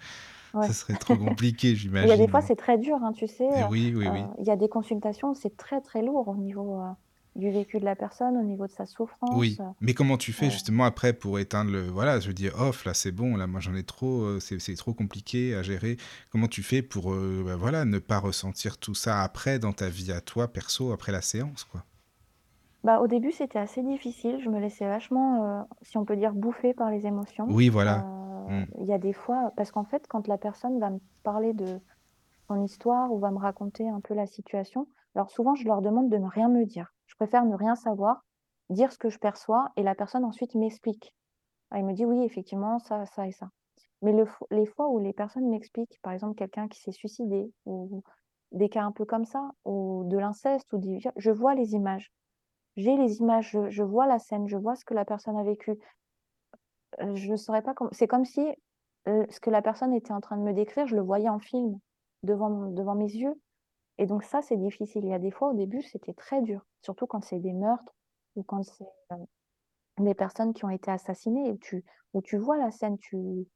Ouais. Ça serait trop compliqué, Il y a des j'imagine. fois, c'est très dur, hein, tu sais. Et euh, oui, oui, oui. euh, il y a des consultations, c'est très très lourd au niveau euh, du vécu de la personne, au niveau de sa souffrance. Oui, mais comment tu fais euh, justement après pour éteindre le... Voilà, je dire, off, là c'est bon, là moi j'en ai trop, euh, c'est c'est trop compliqué à gérer. Comment tu fais pour, euh, bah, voilà, ne pas ressentir tout ça après dans ta vie à toi, perso, après la séance, quoi? Bah, au début, c'était assez difficile. Je me laissais vachement, euh, si on peut dire, bouffer par les émotions. Oui, voilà. Euh, Mm. Il y a des fois, parce qu'en fait, quand la personne va me parler de son histoire ou va me raconter un peu la situation, alors souvent, je leur demande de ne rien me dire. Préfère ne rien savoir, dire ce que je perçois et la personne ensuite m'explique. Ah, il me dit oui, effectivement, ça, ça et ça. Mais les fois où les personnes m'expliquent, par exemple, quelqu'un qui s'est suicidé ou des cas un peu comme ça, ou de l'inceste, ou des... je vois les images. J'ai les images, je, vois la scène, je vois ce que la personne a vécu. Euh, Je saurais pas comment. C'est comme si euh, ce que la personne était en train de me décrire, je le voyais en film devant, devant mes yeux. Et donc ça, c'est difficile. Il y a des fois, au début, c'était très dur, surtout quand c'est des meurtres ou quand c'est euh, des personnes qui ont été assassinées, où tu, où tu vois la scène. Tu,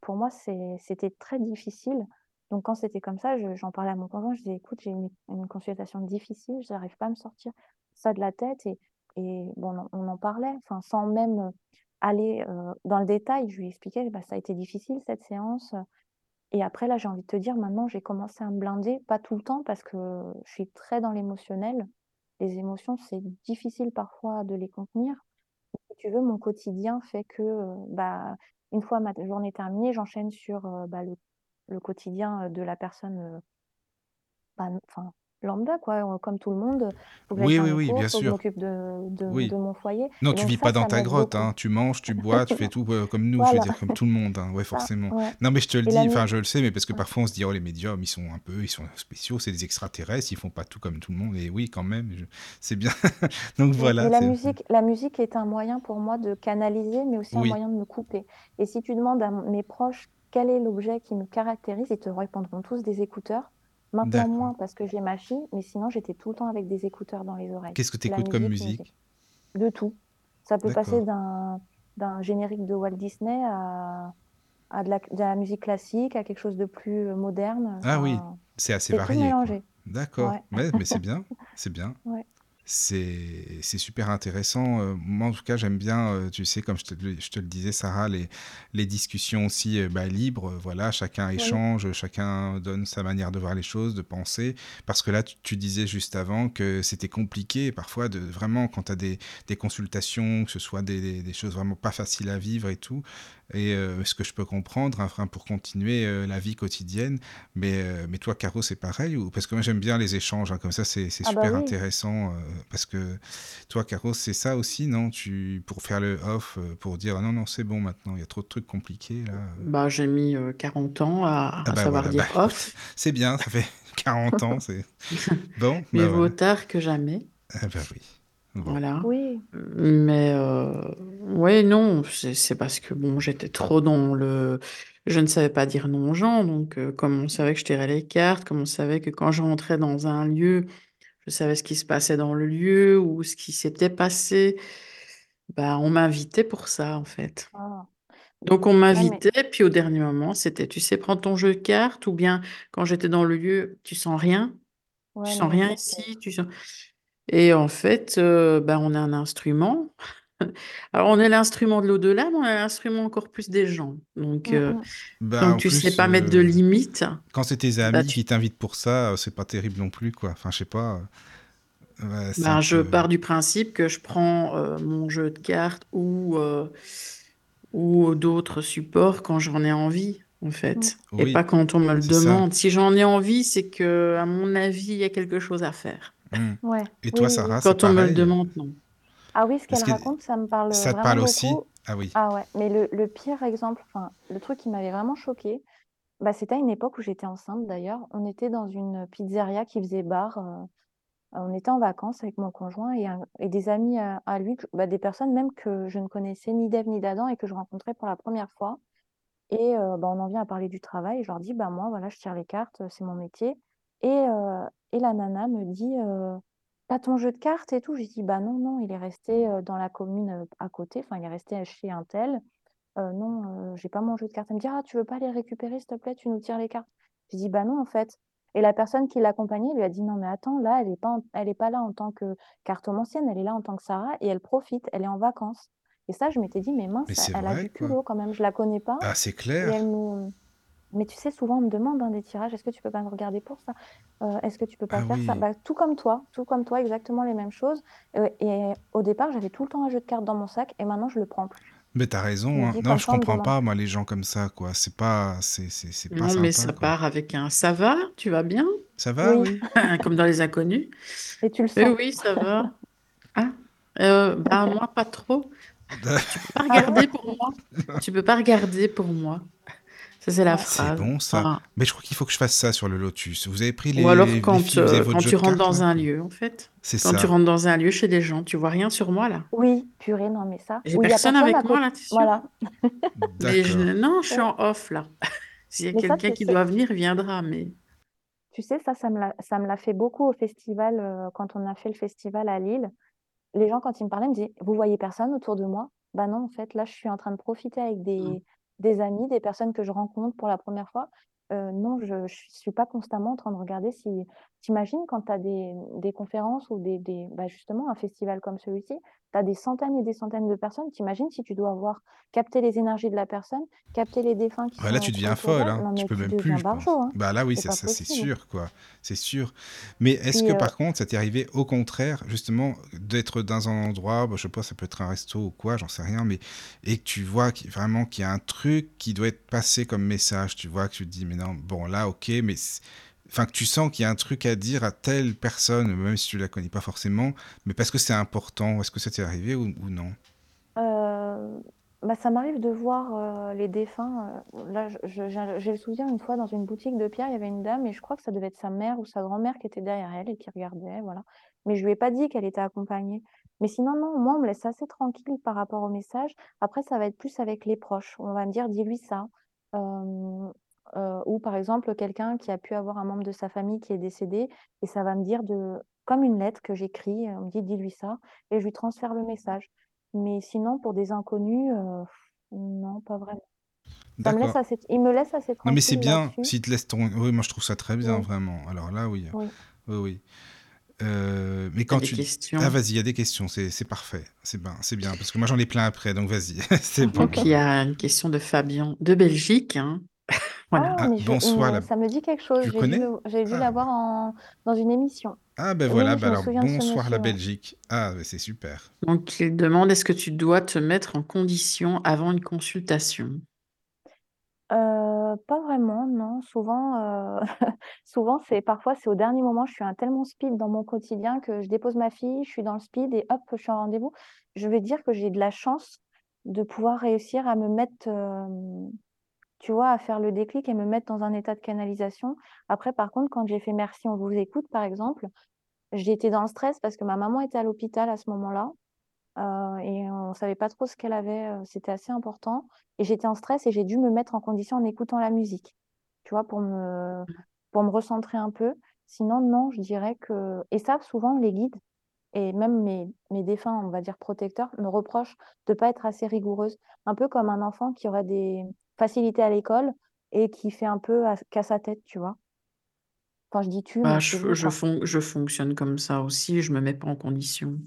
pour moi, c'était très difficile. Donc quand c'était comme ça, je- j'en parlais à mon conjoint, je disais, écoute, j'ai une, consultation difficile, je n'arrive pas à me sortir ça de la tête. Et, et bon, on, en- on en parlait, enfin, sans même euh, aller euh, dans le détail. Je lui expliquais, bah, ça a été difficile cette séance. Et après, là, j'ai envie de te dire, maintenant, j'ai commencé à me blinder, pas tout le temps, parce que je suis très dans l'émotionnel. Les émotions, c'est difficile parfois de les contenir. Si tu veux, mon quotidien fait que, euh, bah, une fois ma journée terminée, j'enchaîne sur euh, bah, le, quotidien euh, de la personne, bah, lambda, quoi, euh, comme tout le monde. Faut que j'aille Oui, oui, oui, bien faut que je sûr. m'occupe de, de, Oui. de mon foyer. Non, Et tu vis ça, pas dans ta grotte, hein. Tu manges, tu bois, tu fais tout euh, comme nous, je veux dire, comme tout le monde, hein. Ouais, forcément. ouais. Non, mais je te le Et dis, enfin, je le sais, mais parce que ouais. parfois on se dit, oh, les médiums, ils sont un peu, ils sont spéciaux, c'est des extraterrestres, ils font pas tout comme tout le monde. Et oui, quand même, je- c'est bien. Donc voilà, la musique, la musique est un moyen pour moi de canaliser, mais aussi un moyen de me couper. Et si tu demandes à mes proches quel est l'objet qui me caractérise, ils te répondront tous des écouteurs. Maintenant moins parce que j'ai ma fille, mais sinon j'étais tout le temps avec des écouteurs dans les oreilles. Qu'est-ce que tu écoutes comme musique? De tout. Ça peut passer d'un générique de Walt Disney à, à de la, de la musique classique, à quelque chose de plus moderne. Ah oui, c'est assez varié. D'accord. Ouais. Ouais, mais c'est bien, c'est bien. Ouais. C'est super intéressant. Euh, moi, en tout cas, j'aime bien, euh, tu sais, comme je te, le- je te le disais, Sarah, les, les discussions aussi euh, bah, libres. Voilà, chacun échange, chacun donne sa manière de voir les choses, de penser. Parce que là, tu, tu disais juste avant que c'était compliqué parfois de vraiment quand tu as des, des consultations, que ce soit des, des- des choses vraiment pas faciles à vivre et tout. Et euh, ce que je peux comprendre, un frein pour continuer euh, la vie quotidienne. Mais, euh, mais toi, Caro, c'est pareil ou... Parce que moi, j'aime bien les échanges, hein, comme ça, c'est c'est Ah bah super oui. intéressant. euh, parce que toi, Caro, c'est ça aussi, non? Tu... Pour faire le off, euh, pour dire non, non, c'est bon maintenant, il y a trop de trucs compliqués là. Bah, j'ai mis euh, 40 ans à, Ah à bah savoir voilà, dire bah, off, c'est bien, ça fait 40 ans, c'est bon, mieux bah vaut voilà. tard que jamais. Ah bah oui. Bon. Voilà. Oui. Mais euh, ouais, non, c'est c'est parce que bon, j'étais trop dans le. Je ne savais pas dire non aux gens, donc euh, comme on savait que je tirais les cartes, comme on savait que quand je rentrais dans un lieu, je savais ce qui se passait dans le lieu ou ce qui s'était passé, bah on m'invitait pour ça en fait. Ah. Donc on Ouais, mais m'invitait, puis au dernier moment, c'était, tu sais, prends ton jeu de cartes, ou bien quand j'étais dans le lieu, tu sens rien, tu ouais, sens rien ici, tu sens... Et en fait, euh, ben, on a un instrument. Alors on est l'instrument de l'au-delà, mais on est l'instrument encore plus des gens. Donc, Mm, euh, mm. Bah, donc en tu sais plus, pas mettre de euh, limites. quand c'est tes Bah, amis tu- qui t'invitent pour ça, euh, c'est pas terrible non plus, quoi. Enfin, je sais pas. ouais, c'est ben, je peu. pars du principe que je prends euh, mon jeu de cartes ou, euh, ou d'autres supports quand j'en ai envie, en Mm. fait, et Oui, pas quand on me le c'est ça. demande. Si j'en ai envie, c'est que, à mon avis, il y a quelque chose à faire. Ouais, Et oui, toi, oui. Sarah, c'est Quand on me le pareil? demande, non. Ah oui, ce qu'elle raconte, ça me parle ça te vraiment parle aussi? beaucoup. Ah oui. Ah ouais, mais le, le pire exemple, enfin, le truc qui m'avait vraiment choqué, bah, c'était à une époque où j'étais enceinte d'ailleurs. On était dans une pizzeria qui faisait bar. euh, on était en vacances avec mon conjoint et, un- et des amis à, à lui, bah, des personnes même que je ne connaissais ni d'Ève ni d'Adam et que je rencontrais pour la première fois. Et euh, bah, on en vient à parler du travail. Et je leur dis, bah, moi, voilà, je tire les cartes, c'est mon métier. Et, euh, et la nana me dit, euh, t'as ton jeu de cartes et tout. J'ai dit, bah non, non, il est resté euh, dans la commune euh, à côté. Enfin, il est resté chez un tel. Euh, non, euh, j'ai pas mon jeu de cartes. Elle me dit, ah, tu veux pas les récupérer, s'il te plaît, tu nous tires les cartes. J'ai dit, bah non, en fait. Et la personne qui l'accompagnait lui a dit, non, mais attends, là, elle est pas, en- elle est pas là en tant que cartomancienne, elle est là en tant que Sarah et elle profite, elle est en vacances. Et ça, je m'étais dit, mais mince, Mais c'est elle a vrai, du quoi. culot quand même, je la connais pas. Ah, c'est Et clair. elle me... Mais tu sais, souvent on me demande hein, des tirages, est-ce que tu peux pas me regarder pour ça? Euh, est-ce que tu peux pas Ah faire ça? Bah, tout comme toi, tout comme toi, exactement les mêmes choses. Euh, et au départ, j'avais tout le temps un jeu de cartes dans mon sac et maintenant je le prends plus. Mais t'as raison, me hein. Non, je comprends pas, moi, les gens comme ça, quoi. C'est pas, c'est, c'est, c'est pas Non, mais ça quoi. part avec un ça va, tu vas bien, Ça va, Oui, oui? comme dans Les Inconnus. et tu le Eh sens. oui, ça va. Ah, euh, bah moi pas trop. Tu peux pas regarder pour moi? Tu peux pas regarder pour moi. Ça c'est la. C'est phrase. bon, ça. Enfin, Mais je crois qu'il faut que je fasse ça sur le Lotus. Vous avez pris ou alors les, les quand, filles, euh, quand tu rentres dans un lieu, en fait. C'est Quand tu ça. rentres dans un lieu chez des gens, tu vois rien sur moi là. Oui, purée, non, mais ça. J'ai Où il y a personne personne avec moi là, sûr? Voilà. Mais je, non, je suis en off là. S'il y a ça, quelqu'un tu qui doit venir, il viendra. Mais tu sais, ça, ça me l'a, ça me l'a fait beaucoup au festival, euh, quand on a fait le festival à Lille. Les gens, quand ils me parlaient, me disaient, vous voyez personne autour de moi? Bah non, en fait, là, je suis en train de profiter avec Mm. Des, amis, des personnes que je rencontre pour la première fois. Euh, non, je ne suis pas constamment en train de regarder si... T'imagines quand tu as des, des conférences ou des, des, bah justement un festival comme celui-ci, tu as des centaines et des centaines de personnes. T'imagines si tu dois avoir capté les énergies de la personne, capter les défunts qui Ouais, sont là, tu deviens folle, hein. Non, Tu peux tu même plus, je pense. barjot, hein. Bah là, oui, C'est ça, c'est sûr, quoi. C'est sûr. Mais est-ce que euh, par contre, ça t'est arrivé au contraire, justement, d'être dans un endroit, bah, je sais pas, ça peut être un resto ou quoi, j'en sais rien, mais et que tu vois vraiment qu'il y a un truc qui doit être passé comme message, tu vois, que tu te dis, mais non, bon, là, ok, mais enfin, que tu sens qu'il y a un truc à dire à telle personne, même si tu la connais pas forcément, mais parce que c'est important. Est-ce que ça t'est arrivé ou, non? Euh, bah, ça m'arrive de voir euh, les défunts. euh, là, j'ai le souvenir une fois dans une boutique de pierre, il y avait une dame et je crois que ça devait être sa mère ou sa grand-mère qui était derrière elle et qui regardait, voilà. Mais je lui ai pas dit qu'elle était accompagnée. Mais sinon, non, moi, on me laisse assez tranquille par rapport au message. Après, ça va être plus avec les proches. On va me dire, dis-lui ça. Euh, ou par exemple, quelqu'un qui a pu avoir un membre de sa famille qui est décédé et ça va me dire de, comme une lettre que j'écris, on me dit, dis-lui ça et je lui transfère le message. Mais sinon, pour des inconnus, euh, non, pas vraiment. Ça me laisse assez, il me laisse assez Non, mais c'est tranquille bien, s'il te laisse ton... Oui, moi je trouve ça très bien, Oui, vraiment. Alors là, oui. oui. Oui, oui. Euh, mais il y a quand des tu... Ah, vas-y, il y a des questions, c'est c'est parfait. C'est bien, c'est bien. Parce que moi, j'en ai plein après, donc vas-y. c'est bon. Donc il y a une question de Fabien de Belgique. hein. Voilà. Ah, Ah, mais je, bonsoir, me- la... ça me dit quelque chose. Tu J'ai dû connais? le, j'ai dû Ah, l'avoir en, dans une émission. ah ben voilà, bah alors ce bonsoir la. Belgique. Ah, bah, c'est super. Donc il demande est-ce que tu dois te mettre en condition avant une consultation? Euh, pas vraiment, non. Souvent, euh, souvent c'est parfois c'est au dernier moment. Je suis un tellement speed dans mon quotidien que je dépose ma fille, je suis dans le speed et hop, je suis en rendez-vous. Je vais dire que j'ai de la chance de pouvoir réussir à me mettre, euh, tu vois, à faire le déclic et me mettre dans un état de canalisation. Après, par contre, quand j'ai fait Merci, on vous écoute, par exemple, été dans le stress parce que ma maman était à l'hôpital à ce moment-là. euh, et on savait pas trop ce qu'elle avait, euh, c'était assez important. Et j'étais en stress et j'ai dû me mettre en condition en écoutant la musique, tu vois, pour me, pour me recentrer un peu. Sinon, non, je dirais que... Et ça, souvent, les guides, et même mes mes défunts, on va dire protecteurs, me reprochent de pas être assez rigoureuse. Un peu comme un enfant qui aurait des facilités à l'école et qui fait un peu à qu'à sa tête, tu vois? Quand je dis «tu», Bah, je vous, je quoi. fon je fonctionne comme ça aussi, je me mets pas en condition.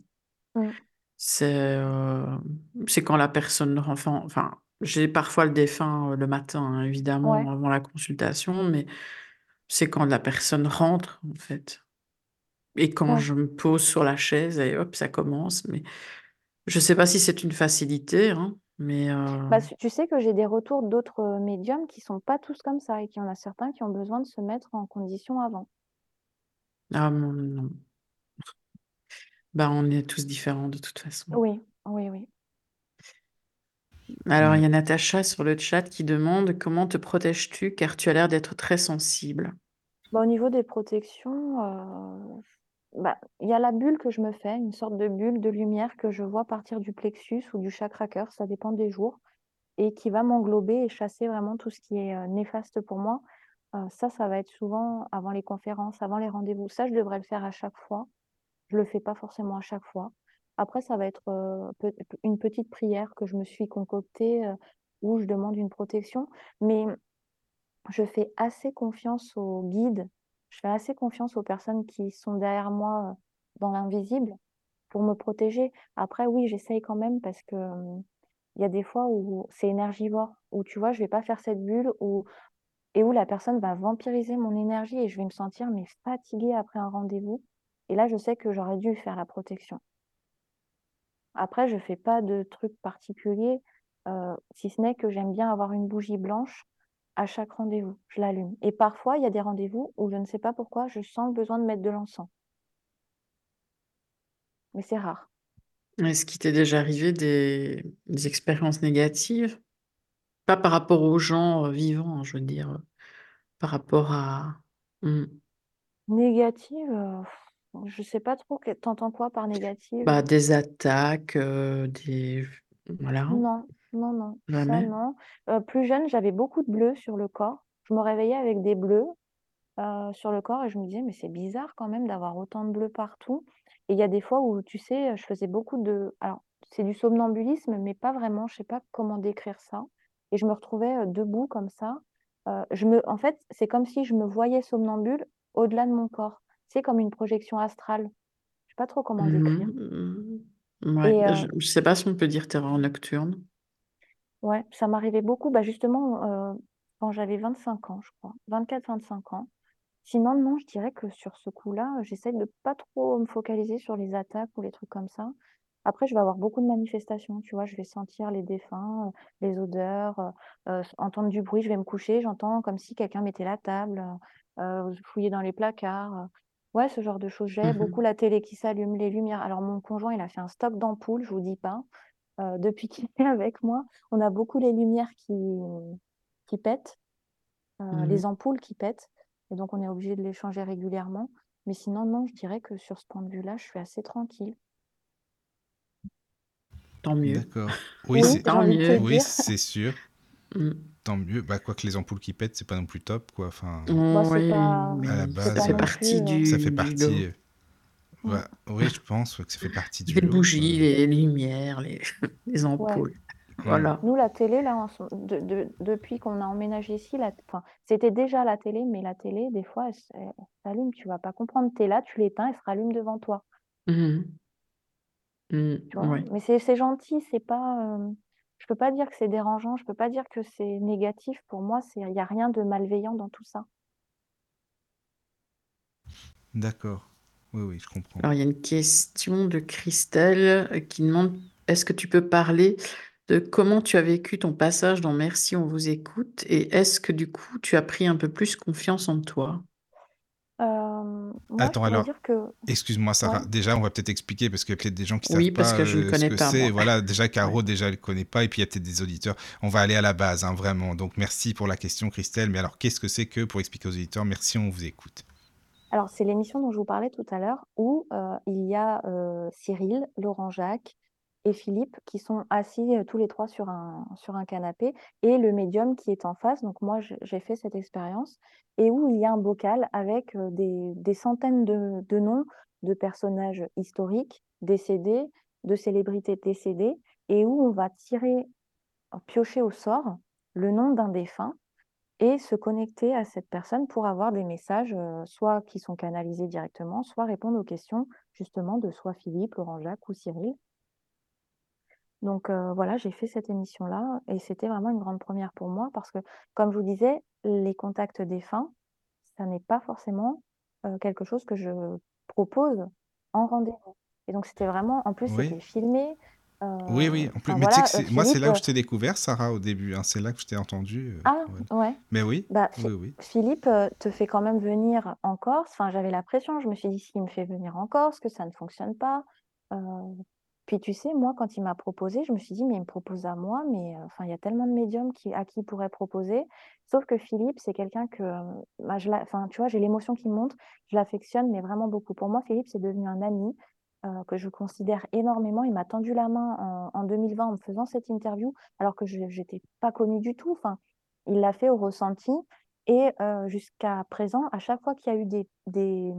Mmh. C'est, heu, c'est quand la personne enfin enfin, j'ai parfois le défunt, heu, le matin, hein, Ouais. évidemment, avant la consultation, mais c'est quand la personne rentre, en fait et quand Ouais. je me pose sur la chaise et hop, ça commence, mais je sais pas si c'est une facilité, hein, mais heu, Bah, tu sais que j'ai des retours d'autres, heu, médiums qui sont pas tous comme ça et qu'il y en a certains qui ont besoin de se mettre en condition avant. ah non, non. Bah, on est tous différents de toute façon. Oui, oui, oui. Alors, il y a Natacha sur le chat qui demande: «Comment te protèges-tu? Car tu as l'air d'être très sensible». Bah, au niveau des protections, heu, bah, il y a la bulle que je me fais, une sorte de bulle de lumière que je vois partir du plexus ou du chakra cœur, ça dépend des jours et qui va m'englober et chasser vraiment tout ce qui est, néfaste pour moi. Ça, ça va être souvent avant les conférences, avant les rendez-vous. Ça, je devrais le faire à chaque fois. Je le fais pas forcément à chaque fois. Après, ça va être, une petite prière que je me suis concoctée, où je demande une protection. Mais je fais assez confiance aux guides, je fais assez confiance aux personnes qui sont derrière moi, heu, dans l'invisible pour me protéger. Après oui, j'essaye quand même parce que, hem, il y a des fois où c'est énergivore, où tu vois, je vais pas faire cette bulle où et où la personne va vampiriser mon énergie et je vais me sentir, mais fatiguée après un rendez-vous et là, je sais que j'aurais dû faire la protection. Après, je fais pas de trucs particuliers, heu, si ce n'est que j'aime bien avoir une bougie blanche à chaque rendez-vous. Je l'allume et parfois, il y a des rendez-vous où je ne sais pas pourquoi, je sens le besoin de mettre de l'encens. Mais c'est rare. Est-ce qu'il t'est déjà arrivé des des expériences négatives? Pas par rapport aux gens, vivants, hein, je veux dire, par rapport à mmh, Négative, heu, je sais pas trop que tu entends quoi par négative? bah, des attaques, heu, des voilà, Non, non, non, ça jamais? non. Heu, plus jeune, j'avais beaucoup de bleus sur le corps. Je me réveillais avec des bleus, heu, sur le corps et je me disais: «Mais c'est bizarre quand même d'avoir autant de bleus partout» et il y a des fois où, tu sais, je faisais beaucoup de alors, c'est du somnambulisme, mais pas vraiment, je sais pas comment décrire ça et je me retrouvais, heu, debout comme ça, je me en fait, c'est comme si je me voyais somnambule au-delà de mon corps. C'est comme une projection astrale. Je sais pas trop comment Mmh décrire mh. Ouais, et je je sais pas si on peut dire terreur nocturne. Ouais, ça m'arrivait beaucoup, bah, justement, heu, quand j'avais 25 ans, je crois, 24-25 ans. Sinon, non, je dirais que sur ce coup-là, heu, j'essaie de pas trop me focaliser sur les attaques ou les trucs comme ça. Après, je vais avoir beaucoup de manifestations, tu vois? Je vais sentir les défunts, heu, les odeurs, heu heu, s entendre du bruit. Je vais me coucher, j'entends comme si quelqu'un mettait la table, heu heu, fouiller dans les placards, heu. Ouais, ce genre de choses. J'ai Mmh beaucoup la télé qui s'allume, les lumières. Alors mon conjoint, il a fait un stock d'ampoules, je vous dis pas. Heu, depuis qu'il est avec moi, on a beaucoup les lumières qui qui pètent, heu, Mmh les ampoules qui pètent et donc on est obligé de les changer régulièrement. Mais sinon, non, je dirais que sur ce point de vue-là, je suis assez tranquille. Tant mieux. D'accord. Oui, Oui, c'est Tant mieux. oui, sûr. Mmh. Tant mieux. Bah, quoique les ampoules qui pètent, c'est pas non plus top, quoi. Enfin, Bah, c'est Oui, pas à la mais c'est ça base, fait partie heu ça fait du du partie, mmh, ouais, oui, je pense, ouais, que ça fait partie du Les lot, bougies, les lumières, les ampoules. Voilà. Nous, la télé, là, de de depuis qu'on a emménagé ici, la enfin, c'était déjà la télé, mais la télé, des fois, elle s'allume, tu vas pas comprendre. Tu es là, tu l'éteins, elle se rallume devant toi. Mmh mh. Mmh, Tu vois? ouais. Mais c'est c'est gentil, c'est pas, hem, je peux pas dire que c'est dérangeant, je peux pas dire que c'est négatif. Pour moi, c'est il y a rien de malveillant dans tout ça. D'accord. Oui, oui, je comprends. Alors, il y a une question de Christelle, heu, qui demande: «Est-ce que tu peux parler de comment tu as vécu ton passage dans Merci, on vous écoute et est-ce que du coup, tu as pris un peu plus confiance en toi?» Moi, je Attends, alors, que excuse-moi, ouais, Sarah. Déjà, on va peut-être expliquer parce qu'il y a peut-être des gens qui savent Oui, parce pas, que je ne ce connais que pas c'est. Voilà, déjà Ouais. Caro, déjà, elle connaît pas et puis il y a peut-être des auditeurs. On va aller à la base, hein, vraiment. Donc merci pour la question, Christelle. Mais alors, qu'est-ce que c'est que, pour expliquer aux auditeurs, merci, on vous écoute? Alors c'est l'émission dont je vous parlais tout à l'heure où, heu, il y a, heu, Cyril, Laurent Jacques et Philippe qui sont assis, heu, tous les 3 sur un canapé et le médium qui est en face. Donc moi, j'ai fait cette expérience et où il y a un bocal avec, des centaines de de noms de personnages historiques décédés, de célébrités décédées, et où on va tirer, piocher au sort le nom d'un défunt et se connecter à cette personne pour avoir des messages, euh, soit qui sont canalisés directement, soit répondre aux questions justement de soit Philippe, Laurent Jacques ou Cyril. Donc euh, voilà, j'ai fait cette émission-là et c'était vraiment une grande première pour moi parce que, comme je vous disais, les contacts défunts, ça n'est pas forcément euh, quelque chose que je propose en rendez-vous. Et donc c'était vraiment, en plus, c'était filmé. Oui, oui. En plus, mais tu sais que moi, c'est là où je t'ai découvert, Sarah, au début. Hein. C'est là que je t'ai entendu. Ah, ouais. Mais oui. Bah, oui, oui. Philippe te fait quand même venir en Corse. Enfin, j'avais la pression. Je me suis dit, s'il me fait venir en Corse, que ça ne fonctionne pas. Puis tu sais, moi, quand il m'a proposé, je me suis dit, mais il me propose à moi, mais enfin, il y a tellement de médiums qui, à qui il pourrait proposer. Sauf que Philippe, c'est quelqu'un que, bah, je enfin, tu vois, j'ai l'émotion qui monte, je l'affectionne, mais vraiment beaucoup. Pour moi, Philippe, c'est devenu un ami. Euh, que je considère énormément. Il m'a tendu la main en, 2020 en me faisant cette interview, alors que je n'étais pas connue du tout. Enfin, il l'a fait au ressenti. Et euh, jusqu'à présent, à chaque fois qu'il y a eu des, des,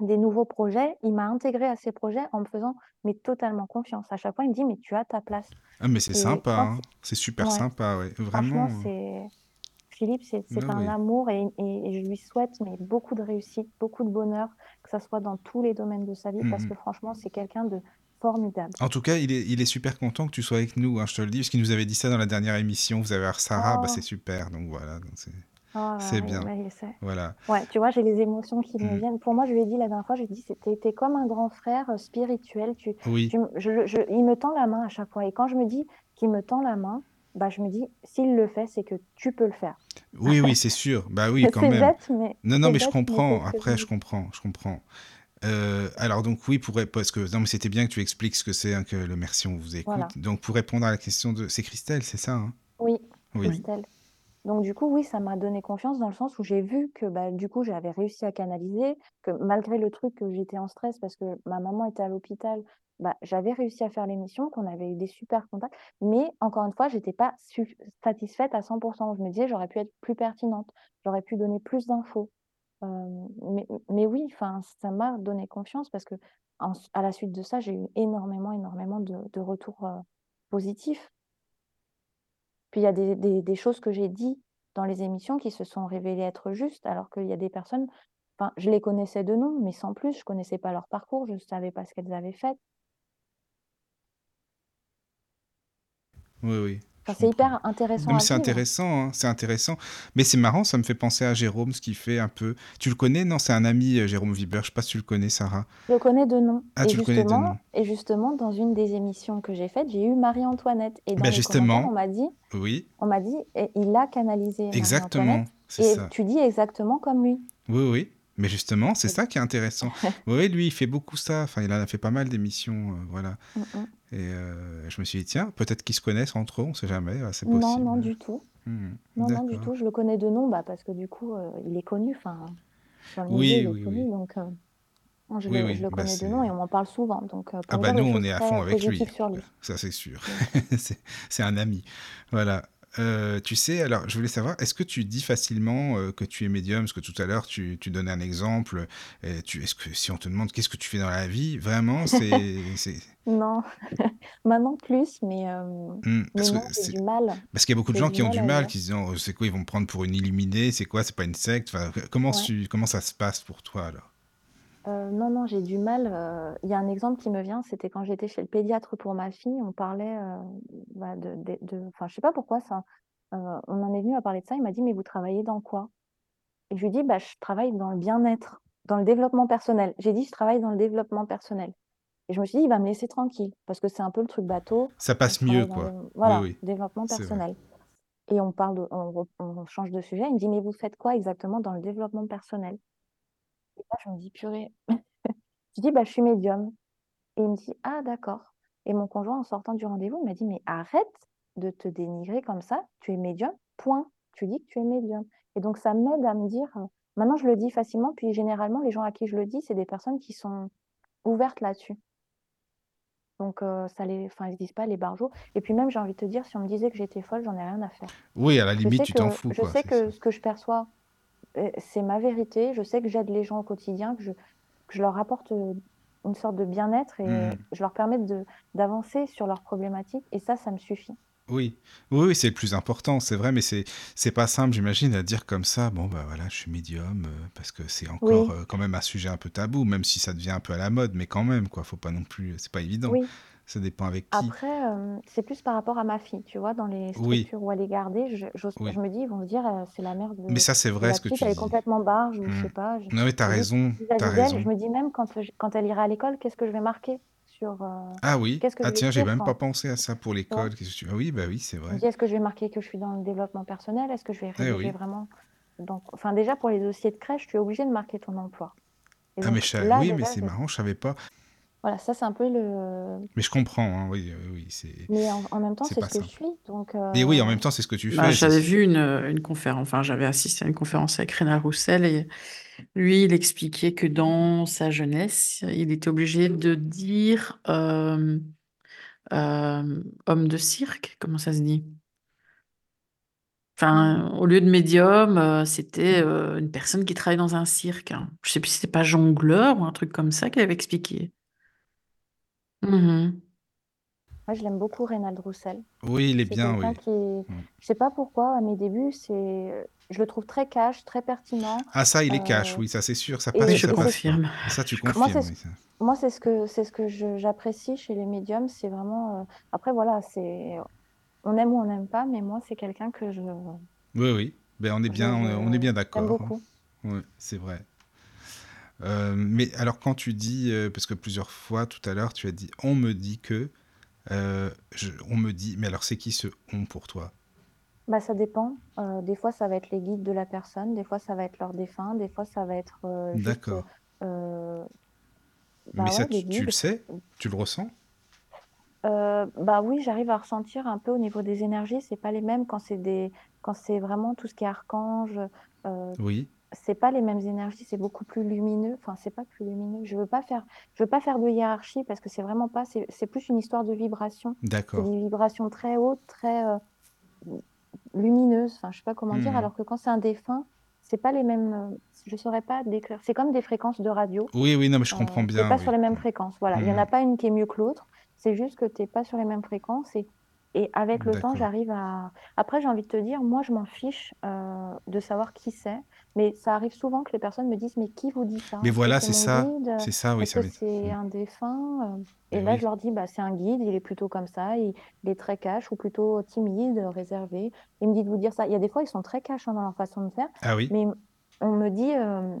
des nouveaux projets, il m'a intégré à ces projets en me faisant mais totalement confiance. À chaque fois, il me dit mais tu as ta place. Ah mais c'est sympa, hein. c'est super sympa, ouais. Vraiment. Franchement, c'est Philippe, c'est un amour et, je lui souhaite mais beaucoup de réussite, beaucoup de bonheur, que ce soit dans tous les domaines de sa vie, parce mmh que franchement, c'est quelqu'un de formidable. En tout cas, il est, il est super content que tu sois avec nous, hein, je te le dis, parce qu'il nous avait dit ça dans la dernière émission. Vous avez Sarah, bah, oh. c'est super, donc voilà. Oh c'est bien. voilà. Ouais, tu vois, j'ai les émotions qui me mmh. viennent. Pour moi, je lui ai dit la dernière fois, je lui ai dit, c'était comme un grand frère euh, spirituel. Tu, oui. il me tend la main à chaque fois. Et quand je me dis qu'il me tend la main, bah, je me dis, s'il le fait, c'est que tu peux le faire. Oui, oui, c'est sûr. Bah oui, quand même. Bête, mais non, non, mais je comprends. Après, je comprends, je comprends. Euh, alors donc oui, pour parce que non, mais c'était bien que tu expliques ce que c'est hein, que le merci, on vous écoute. Donc pour répondre à la question de, c'est Christelle, c'est ça hein? Oui, oui, Christelle. Donc du coup, oui, ça m'a donné confiance dans le sens où j'ai vu que bah, du coup, j'avais réussi à canaliser, que malgré le truc que j'étais en stress parce que ma maman était à l'hôpital, bah, j'avais réussi à faire l'émission, qu'on avait eu des super contacts, mais encore une fois, j'étais pas satisfaite à 100%. Je me disais, j'aurais pu être plus pertinente, j'aurais pu donner plus d'infos. mais, mais oui, ça m'a donné confiance parce que à la suite de ça, j'ai eu énormément, énormément de, retours positifs. Puis il y a des, choses que j'ai dit dans les émissions qui se sont révélées être justes, alors qu'il y a des personnes, je les connaissais de nom, mais sans plus, je connaissais pas leur parcours, je ne savais pas ce qu'elles avaient fait. Oui, oui. c'est hyper intéressant. c'est intéressant, hein, c'est intéressant. Mais c'est marrant, ça me fait penser à Jérôme, ce qui fait un peu. Tu le connais? Non, c'est un ami, euh, Jérôme Viber. Je sais pas si tu le connais, Sarah. Je le connais de nom. Ah, tu le connais de nom. Et justement, dans une des émissions que j'ai faites, j'ai eu Marie-Antoinette. Et dans ben justement, on m'a dit. Oui. On m'a dit, il a canalisé. Exactement. Et ça. tu dis exactement comme lui. Oui, oui. Mais justement, c'est ça qui est intéressant. oui, lui, il fait beaucoup ça. Enfin, il a fait pas mal d'émissions, euh, voilà. Mm, mm. Et euh, je me suis dit, tiens, peut-être qu'ils se connaissent entre eux, on ne sait jamais, c'est possible. Non, non, du tout. Hmm, non, non, du tout. Je le connais de nom, bah, parce que du coup, euh, il est connu. Enfin, oui, il est oui, connu, donc je, le, je, le, bah, connais de nom et on m'en parle souvent. Donc, ah bah nous, on est à fond avec lui. Ça, c'est sûr. c'est un ami. Voilà. Euh, tu sais, alors je voulais savoir, est-ce que tu dis facilement euh, que tu es médium? Parce que tout à l'heure, tu, tu, donnais un exemple. Tu, est-ce que si on te demande qu'est-ce que tu fais dans la vie, vraiment, c'est. non, maintenant plus, mais, euh, mmh, mais non, j'ai du mal. Parce qu'il y a beaucoup de gens qui ont du mal, qui se disent oh, c'est quoi, ils vont me prendre pour une illuminée, c'est quoi, c'est pas une secte. Enfin, comment, tu, comment ça se passe pour toi alors? Euh, non, non, j'ai du mal. Euh, il y a un exemple qui me vient, c'était quand j'étais chez le pédiatre pour ma fille, on parlait bah, de, de, enfin, je sais pas pourquoi ça. on en est venu à parler de ça. Il m'a dit, mais vous travaillez dans quoi? Et je lui dis, bah, je travaille dans le bien-être, dans le développement personnel. J'ai dit, je travaille dans le développement personnel. Et je me suis dit, il va me laisser tranquille, parce que c'est un peu le truc bateau. Ça passe mieux, quoi. voilà, développement personnel. Et on parle de, on change de sujet. Il me dit, mais vous faites quoi exactement dans le développement personnel? Et là, je me dis, purée. je dis, bah, je suis médium. Et il me dit, ah, d'accord. Et mon conjoint, en sortant du rendez-vous, il m'a dit, mais arrête de te dénigrer comme ça. Tu es médium, point. Tu dis que tu es médium. Et donc, ça m'aide à me dire, euh, maintenant, je le dis facilement. Puis, généralement, les gens à qui je le dis, c'est des personnes qui sont ouvertes là-dessus. Donc, euh, ça les, enfin, ils se disent pas les barjots. Et puis même, j'ai envie de te dire, si on me disait que j'étais folle, j'en ai rien à faire. Oui, à la limite, tu t'en fous. Je sais que ce que je perçois c'est ma vérité. Je sais que j'aide les gens au quotidien, que je, je leur apporte une sorte de bien-être et Hmm. je leur permets de d'avancer sur leurs problématiques et ça, ça me suffit. Oui, oui, oui, c'est le plus important, c'est vrai, mais c'est c'est pas simple, j'imagine, à dire comme ça. Bon, bah voilà, je suis médium, euh, parce que c'est encore Oui, euh, quand même un sujet un peu tabou, même si ça devient un peu à la mode, mais quand même, quoi, faut pas non plus, c'est pas évident. oui. Ça dépend avec qui. Après, euh, c'est plus par rapport à ma fille, tu vois, dans les Oui, structures où elle est gardée, je, j'ose- oui. je me dis, ils vont se dire, euh, c'est la mère Mais de, ça, c'est de vrai la ce que petite, tu elle est dis. complètement barge ou je Hmm. sais pas. Je, Non, mais t'as et juste raison, vis-à-vis t'as d'elle, raison. je me dis même quand, je- quand elle ira à l'école, qu'est-ce que je vais marquer? Sur, euh, Ah oui, qu'est-ce que je ah tiens, j'ai même pas pensé à ça pour l'école. Que Ah oui, bah oui, c'est vrai. est-ce que je vais marquer que je suis dans le développement personnel? Est-ce que je vais Eh oui. vraiment? Donc, enfin, déjà, pour les dossiers de crèche, tu es obligé de marquer ton emploi. Et Ah mais je là, oui, mais c'est marrant, je savais pas. Voilà, ça, c'est un peu le... Mais je comprends, hein, oui, euh, oui, c'est Mais en, en même temps, c'est ce que je suis. Donc, Et oui, en euh, même temps, c'est ce que tu Bah, fais. j'avais vu une, une conférence, enfin, j'avais assisté à une conférence avec Rénal Roussel et lui, il expliquait que dans sa jeunesse, il était obligé de dire euh, euh, homme de cirque, comment ça se dit? Enfin, au lieu de médium, euh, c'était euh, une personne qui travaille dans un cirque. hein. Je sais plus si c'était pas jongleur ou un truc comme ça qu'il avait expliqué. Mhm. Moi, je l'aime beaucoup, Reynald Roussel. Oui, il est C'est bien, quelqu'un oui. qui est... Je sais pas pourquoi, à mes débuts, c'est... Je le trouve très cash, très pertinent. Ah ça, il est cash, Euh, oui, ça c'est sûr, ça passe je ça passe confirme. Ça, tu Je confirmes, Moi, c'est oui. ça. moi, c'est ce que c'est ce que je- j'apprécie chez les médiums, c'est vraiment. euh, Après, voilà, c'est on aime ou on n'aime pas, mais moi, c'est quelqu'un que je Oui, oui. Ben, on est je- bien, on est, on est bien j'aime d'accord. hein. beaucoup. Ouais, c'est vrai. Euh, mais alors quand tu dis, euh, parce que plusieurs fois tout à l'heure tu as dit, on me dit que, euh, je- on me dit, mais alors c'est qui ce on pour toi? Bah, ça dépend. Des fois, ça va être les guides de la personne, des fois, ça va être leur défunt, des fois, ça va être. D'accord. euh, Mais bah ça, tu, tu le sais? Tu le ressens? Bah oui, j'arrive à ressentir un peu au niveau des énergies. C'est pas les mêmes quand c'est des, quand c'est vraiment tout ce qui est archange. euh, Oui, c'est pas les mêmes énergies. C'est beaucoup plus lumineux. Enfin, c'est pas plus lumineux. Je veux pas faire, je veux pas faire de hiérarchie parce que c'est vraiment pas. C'est plus une histoire de vibration. D'accord. des vibrations très hautes, très euh, lumineuses. Enfin, je sais pas comment dire. Hmm. Alors que quand c'est un défunt, c'est pas les mêmes. euh, je saurais pas décrire. C'est comme des fréquences de radio. Oui, oui, non, mais je Euh, comprends t'es bien. pas oui. sur les mêmes fréquences. Voilà, il y en Mhm. a pas une qui est mieux que l'autre. C'est juste que t'es pas sur les mêmes fréquences et, et avec le temps, D'accord. j'arrive à. Après, j'ai envie de te dire, moi, je m'en fiche euh, de savoir qui c'est, mais ça arrive souvent que les personnes me disent, mais qui vous dit ça? Mais voilà, c'est ça, guide? c'est ça, oui, ça que c'est Hmm. un défunt? Euh, Et Mais là, oui. je leur dis, bah, c'est un guide, il est plutôt comme ça, il, il est très cash ou plutôt timide, réservé. Il me dit de vous dire ça. Il y a des fois, ils sont très cash hein, dans leur façon de faire, Ah oui, mais on me dit, euh,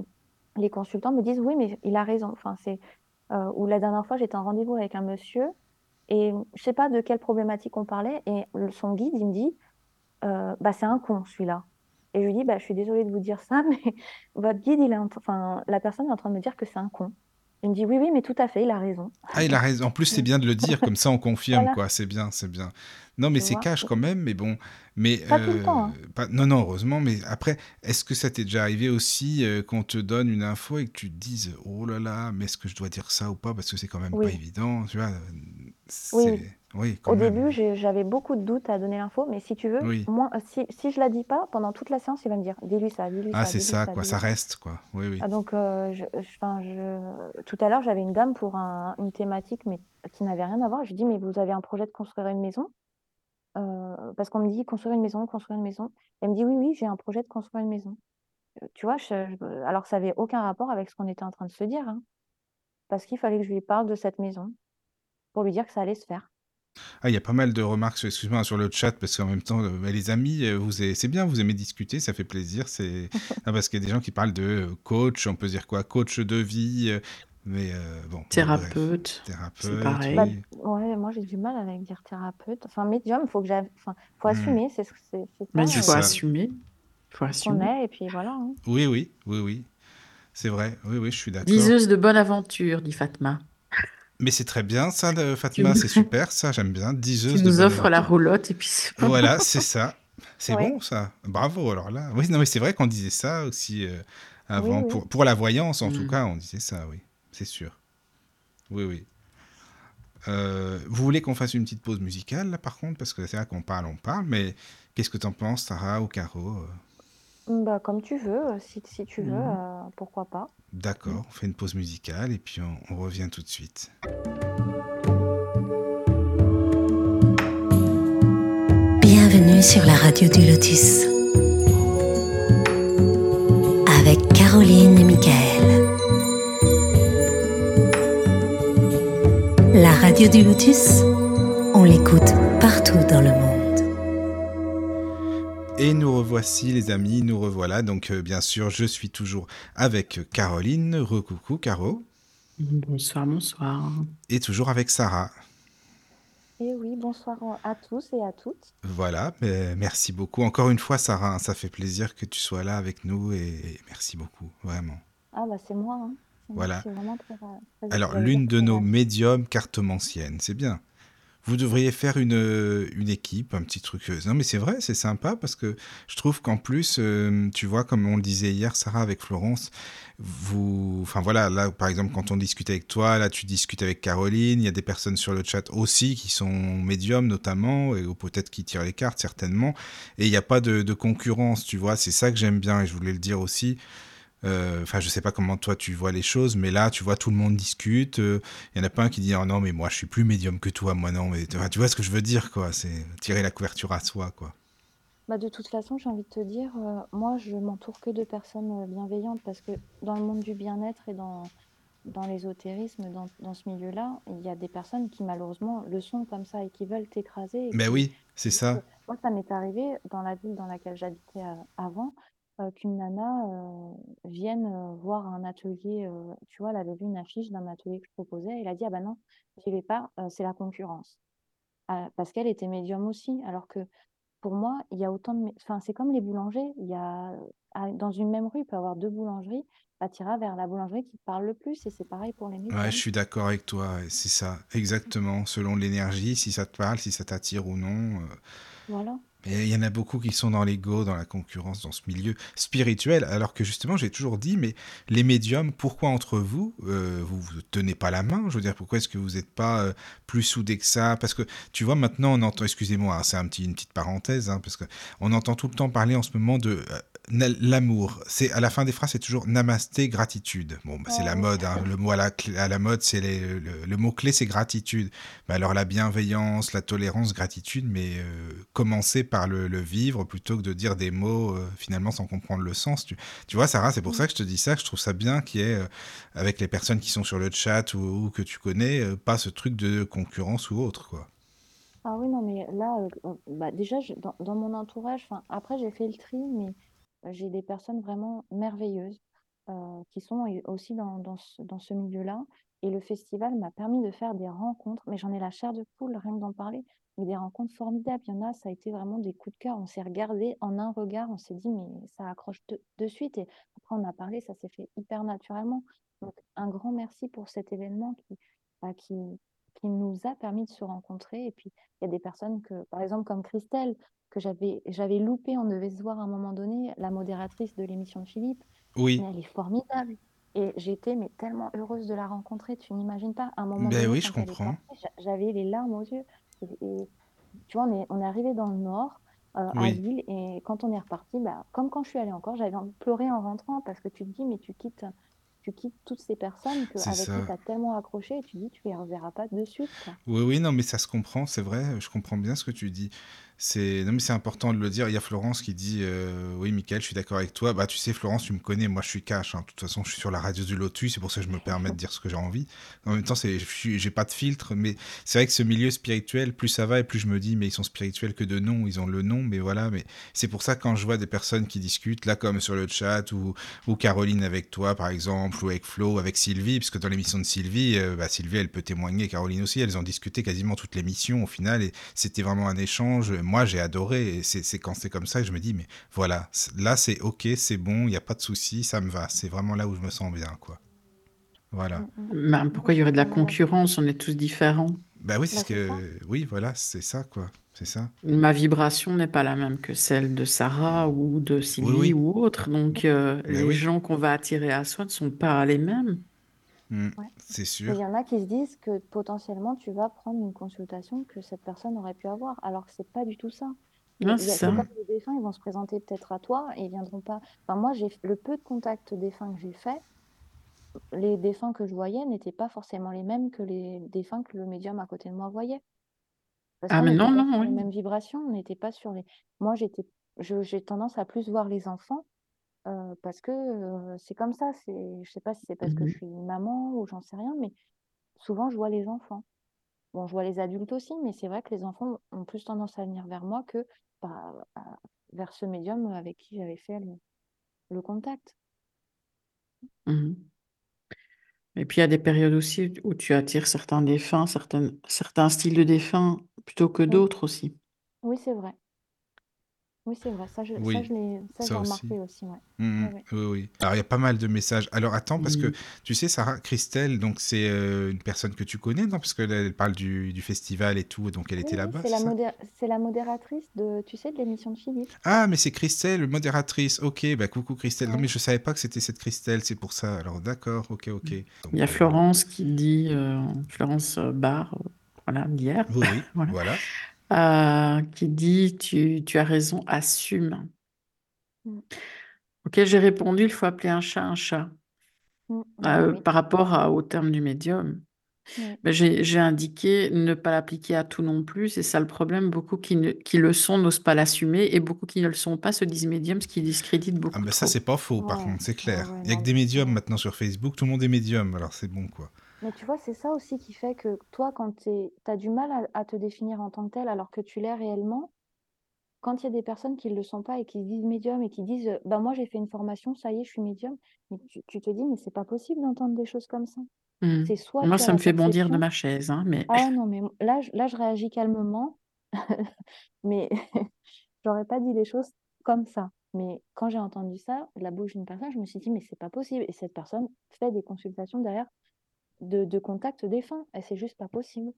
les consultants me disent, oui, mais il a raison. Enfin, c'est, euh, ou la dernière fois, j'étais en rendez-vous avec un monsieur et je sais pas de quelle problématique on parlait et son guide, il me dit, euh, bah, c'est un con, celui-là. Et je lui dis, bah, je suis désolée de vous dire ça, mais votre guide, il est en- enfin, la personne est en train de me dire que c'est un con. Il me dit, oui, oui, mais tout à fait, il a raison. Ah, il a raison. En plus, c'est bien de le dire, comme ça on confirme, Voilà. quoi. C'est bien, c'est bien. Non, mais c'est cash quand même, mais bon. Mais, Pas tout le temps, hein. pas- Non, non, heureusement. Mais après, est-ce que ça t'est déjà arrivé aussi euh, qu'on te donne une info et que tu te dises, oh là là, mais est-ce que je dois dire ça ou pas? Parce que c'est quand même pas évident, tu vois. Oui, c'est- oui. Quand Au même. début, j'avais beaucoup de doutes à donner l'info, mais si tu veux, Oui. moi, euh, si, si je la dis pas, pendant toute la séance, il va me dire, dis-lui ça, dis-lui Ah, ça, c'est dis-lui ça, ça, quoi. Ça reste, quoi. Oui, oui. Ah, donc, euh, je, je- 'fin, je- tout à l'heure, j'avais une dame pour un- une thématique mais qui n'avait rien à voir. Je lui dis, mais vous avez un projet de construire une maison? Euh, parce qu'on me dit construire une maison, construire une maison. Elle me dit, oui, oui, j'ai un projet de construire une maison. Tu vois, alors que ça n'avait aucun rapport avec ce qu'on était en train de se dire, hein, parce qu'il fallait que je lui parle de cette maison pour lui dire que ça allait se faire. Ah, il y a pas mal de remarques, sur- excuse-moi, sur le chat, parce qu'en même temps, euh, bah, les amis, euh, vous c'est bien, vous aimez discuter, ça fait plaisir. C'est ah, parce qu'il y a des gens qui parlent de euh, coach, on peut dire quoi, coach de vie, mais euh, bon, bref, Thérapeute, c'est thérapeute, pareil. Bah, ouais, moi j'ai du mal avec dire thérapeute. Enfin, médium, il faut que j'aille, enfin, faut Hmm. assumer, c'est c'est- c'est Mais il faut ça. assumer. Il faut assumer. est, et puis voilà. hein. Oui, oui, oui, oui, c'est vrai, oui, oui, je suis d'accord. Diseuse de bonne aventure, dit Fatma. Mais c'est très bien, ça, de Fatma, c'est super, ça, j'aime bien. Tu Diseuse de nous offres la roulotte et puis c'est bon. Voilà, c'est ça. C'est Ouais. bon, ça. Bravo, alors là. Oui, non, mais c'est vrai qu'on disait ça aussi euh, avant. Oui, oui. Pour, pour la voyance, en tout Mm. cas, on disait ça, oui. C'est sûr. Oui, oui. Euh, vous voulez qu'on fasse une petite pause musicale, là, par contre? Parce que c'est vrai qu'on parle, on parle, mais qu'est-ce que t'en penses, Sarah ou Caro euh? Bah, comme tu veux, si, si tu veux, euh, pourquoi pas. D'accord, on fait une pause musicale et puis on, on revient tout de suite. Bienvenue sur la radio du Lotus. Avec Caroline et Michael. La radio du Lotus, on l'écoute partout dans le monde. Et nous revoici les amis, nous revoilà. Donc euh, bien sûr, je suis toujours avec Caroline. Recoucou Caro. Bonsoir, bonsoir. Et toujours avec Sarah. Et oui, bonsoir à tous et à toutes. Voilà, mais merci beaucoup. Encore une fois, Sarah, hein, ça fait plaisir que tu sois là avec nous et, et merci beaucoup, vraiment. Ah bah c'est moi. Hein. Voilà. très, très- Alors, l'une de nos ravie. médiums cartomanciennes, c'est bien. Vous devriez faire une, une équipe, un petit truc. euh, Non, mais c'est vrai, c'est sympa parce que je trouve qu'en plus, euh, tu vois, comme on le disait hier, Sarah, avec Florence, vous. Enfin voilà, là, par exemple, quand on discute avec toi, là, tu discutes avec Caroline, il y a des personnes sur le chat aussi qui sont médiums, notamment, et, peut-être qui tirent les cartes, certainement. Et il n'y a pas de, de concurrence, tu vois, c'est ça que j'aime bien et je voulais le dire aussi. Euh, Enfin, je sais pas comment toi tu vois les choses, mais là, tu vois, tout le monde discute. Il y en a pas un qui dit oh non, mais moi je suis plus médium que toi, moi non. Mais tu vois ce que je veux dire, quoi. C'est tirer la couverture à soi, quoi. Bah, de toute façon, j'ai envie de te dire, euh, moi, je m'entoure que de personnes euh, bienveillantes parce que dans le monde du bien-être et dans, dans l'ésotérisme, dans, dans ce milieu-là, il y a des personnes qui malheureusement le sont comme ça et qui veulent t'écraser. et Ben qui- oui, c'est ça. Moi, ça m'est arrivé dans la ville dans laquelle j'habitais euh, avant, euh, qu'une nana euh, vienne euh, voir un atelier. tu vois, elle avait vu une affiche d'un atelier que je proposais. Et elle a dit, ah ben non, j'y vais pas, c'est la concurrence. Ah, parce qu'elle était médium aussi, alors que pour moi, il y a autant de... Enfin, c'est comme les boulangers. Il y a... ah, Dans une même rue, il peut y avoir deux boulangeries. Bah, tu iras vers la boulangerie qui parle le plus. Et c'est pareil pour les médiums. Ouais, je suis d'accord avec toi. C'est ça, exactement. Selon l'énergie, si ça te parle, si ça t'attire ou non. Voilà. Il y en a beaucoup qui sont dans l'ego, dans la concurrence, dans ce milieu spirituel, alors que justement, j'ai toujours dit, mais les médiums, pourquoi entre vous, euh, vous vous tenez pas la main? Je veux dire, pourquoi est-ce que vous n'êtes pas euh, plus soudés que ça? Parce que tu vois, maintenant, on entend, excusez-moi, hein, c'est un petit, une petite parenthèse, hein, parce que on entend tout le temps parler en ce moment de euh, l'amour. C'est à la fin des phrases, c'est toujours namasté, gratitude. Bon, bah, c'est la oui. mode. hein, le mot à la, à la mode, c'est le, le mot clé, c'est gratitude. Bah alors la bienveillance, la tolérance, gratitude, mais euh, commencer par le, le vivre plutôt que de dire des mots euh, finalement sans comprendre le sens. Tu, tu vois, Sarah, c'est pour Mm. ça que je te dis ça, que je trouve ça bien qu'il y ait, euh, avec les personnes qui sont sur le chat ou, ou que tu connais, pas ce truc de concurrence ou autre, quoi. Ah oui, non, mais là, bah, déjà, je- dans, dans mon entourage, après, j'ai fait le tri, mais j'ai des personnes vraiment merveilleuses euh, qui sont aussi dans, dans ce milieu-là. Et le festival m'a permis de faire des rencontres, mais j'en ai la chair de poule, rien que d'en parler, mais des rencontres formidables. Il y en a, ça a été vraiment des coups de cœur. On s'est regardé en un regard, on s'est dit, mais ça accroche de, de suite. Et après, on a parlé, ça s'est fait hyper naturellement. Donc, un grand merci pour cet événement qui, bah, qui, qui nous a permis de se rencontrer. Et puis, il y a des personnes que, par exemple, comme Christelle, que j'avais j'avais loupé, on devait se voir à un moment donné, la modératrice de l'émission de Philippe, Oui, mais elle est formidable. Et j'étais mais tellement heureuse de la rencontrer, tu n'imagines pas. À un moment ben donné, oui, je comprends. j'avais les larmes aux yeux. Et, et tu vois, on est, on est arrivé dans le nord, euh, à Oui, Lille, et quand on est reparti, bah, comme quand je suis allée encore, j'avais envie de pleurer en rentrant parce que tu te dis, mais tu quittes, tu quittes toutes ces personnes que, avec qui tu as tellement accroché, et tu dis, tu les reverras pas de suite, quoi. Oui, oui, non, mais ça se comprend, c'est vrai, je comprends bien ce que tu dis. C'est, important de le dire. Il y a Florence qui dit, euh, oui, Mickaël, je suis d'accord avec toi. Bah, tu sais, Florence, tu me connais, moi, je suis cash. hein. De toute façon, je suis sur la radio du Lotus, c'est pour ça que je me permets de dire ce que j'ai envie. En même temps, je j'ai pas de filtre, mais c'est vrai que ce milieu spirituel, plus ça va et plus je me dis, mais ils sont spirituels que de nom, ils ont le nom, mais voilà. Mais c'est pour ça que quand je vois des personnes qui discutent, là, comme sur le chat ou, ou Caroline avec toi, par exemple, ou avec Flo, avec Sylvie, parce que dans l'émission de Sylvie, euh, bah, Sylvie, elle peut témoigner, Caroline aussi, elles ont discuté quasiment toute l'émission au final, et c'était vraiment un échange. J'ai adoré, et c'est quand c'est comme ça que je me dis, mais voilà, là, c'est ok, c'est bon, il n'y a pas de souci, ça me va. C'est vraiment là où je me sens bien, quoi. Voilà. Ben, pourquoi il y aurait de la concurrence? On est tous différents. Bah oui, c'est Bah, que. Oui, voilà, c'est ça, quoi. C'est ça. Ma vibration n'est pas la même que celle de Sarah ou de Sylvie oui, ou autre. Donc, euh, bah les oui, gens qu'on va attirer à soi ne sont pas les mêmes. Ouais. c'est Et il sûr. y en a qui se disent que potentiellement tu vas prendre une consultation que cette personne aurait pu avoir, alors que c'est pas du tout ça. Il- Non, il c'est y a- ça. C'est comme les défunts, ils vont se présenter peut-être à toi et ils viendront pas. Enfin, moi, j'ai le peu de contacts défunts que j'ai fait, les défunts que je voyais n'étaient pas forcément les mêmes que les défunts que le médium à côté de moi voyait. Parce Ah, mais non, non, sur les oui. mêmes vibrations, on n'était pas sur les. Moi, j'étais, je- j'ai tendance à plus voir les enfants euh, parce que euh, c'est comme ça. Je sais pas si c'est parce que Mhm. je suis maman ou j'en sais rien, mais souvent je vois les enfants. Bon, je vois les adultes aussi, mais c'est vrai que les enfants ont plus tendance à venir vers moi que bah, vers ce médium avec qui j'avais fait le, le contact. Mhm. Et puis il y a des périodes aussi où tu attires certains défunts, certains styles de défunts plutôt que Oui, d'autres aussi. oui, c'est vrai. Oui, c'est vrai. Ça, je, ça, je l'ai, ça, ça j'ai aussi. remarqué aussi, ouais. Ouais, ouais. Oui, oui. Alors, il y a pas mal de messages. Alors, attends, parce que tu sais, Sarah, Christelle, donc c'est euh, une personne que tu connais, non? Parce qu'elle elle parle du, du festival et tout, donc elle Oui, était là-bas, c'est c'est la modé- c'est la modératrice de, tu sais, de l'émission de Philippe. Ah, mais c'est Christelle, modératrice. Ok, bah coucou Christelle. Non, mais je savais pas que c'était cette Christelle, c'est pour ça. Alors, d'accord, ok, ok. Il y a euh, Florence qui dit, euh, Florence Barre, voilà, d'hier, oui, oui, voilà, voilà. Euh, qui dit, tu, tu as raison, assume. Mm. Ok, j'ai répondu, il faut appeler un chat un chat. Mm. Ah Euh, oui, par rapport à- au terme du médium. Ben, j'ai, j'ai indiqué ne pas l'appliquer à tout non plus. C'est ça le problème. Beaucoup qui, ne- qui le sont n'osent pas l'assumer et beaucoup qui ne le sont pas se disent médium, ce qui discrédite Ah, beaucoup bah ça, trop. c'est pas faux, par Ouais, contre, c'est ouais, clair. ouais, Il y a non, que des médiums ouais. maintenant sur Facebook, tout le monde est médium, alors c'est bon, quoi. Mais tu vois, c'est ça aussi qui fait que toi, quand tu as du mal à, à te définir en tant que tel alors que tu l'es réellement, quand il y a des personnes qui ne le sont pas et qui se disent médium et qui disent euh, bah, moi j'ai fait une formation, ça y est, je suis médium, mais tu, tu te dis mais c'est pas possible d'entendre des choses comme ça. Hmm. C'est soit Moi, ça me fait bondir de ma chaise, hein, mais Ah non, mais là, je- là je réagis calmement, mais j'aurais pas dit les choses comme ça. Mais quand j'ai entendu ça de la bouche d'une personne, je me suis dit mais c'est pas possible. Et cette personne fait des consultations derrière de, de contact défunt. Et c'est juste pas possible.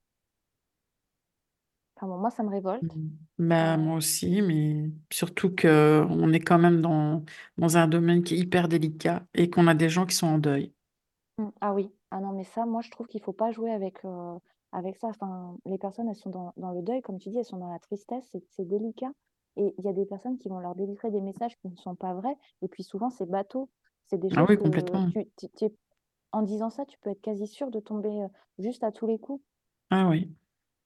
Enfin, bon, moi, ça me révolte. Hmm. Bah, Euh, moi aussi, mais surtout que on est quand même dans, dans un domaine qui est hyper délicat et qu'on a des gens qui sont en deuil. mm, ah oui, ah non, mais ça, moi, je trouve qu'il faut pas jouer avec, euh, avec ça. Enfin, les personnes, elles sont dans, dans le deuil, comme tu dis, elles sont dans la tristesse, c'est délicat. Et il y a des personnes qui vont leur délivrer des messages qui ne sont pas vrais. Et puis souvent, c'est bateau. C'est des Ah choses oui, que complètement. tu, tu- tu es- en disant ça, tu peux être quasi sûr de tomber euh, juste à tous les coups. Ah oui.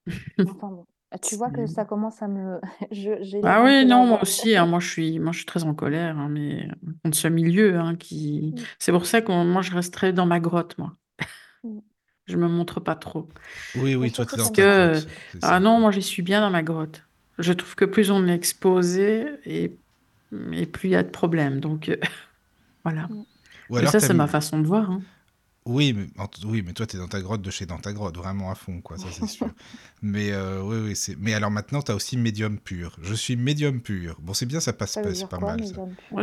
Enfin bon, tu vois que ça commence à me... je- Ah oui, non, moi aussi, hein, moi je suis, moi je suis très en colère, hein, mais contre ce milieu, hein, qui, Mm, c'est pour ça que moi je resterai dans ma grotte, moi. mm. Je me montre pas trop. Oui, oui, toi, surtout t'es dans Que, grotte. ah non, moi j'y suis bien dans ma grotte. Je trouve que plus on est exposé et, et plus il y a de problèmes. Donc euh, voilà. Mm. Ou Mais alors, ça, c'est ma façon de voir. Oui, mais, en- oui, mais toi, t'es dans ta grotte de chez dans ta grotte, vraiment à fond, quoi, ça c'est sûr. mais euh, oui, oui, c'est. Mais alors maintenant, t'as aussi médium pur. Je suis médium pur. Bon, c'est bien, ça passe Ça pas, c'est pas quoi, mal ça.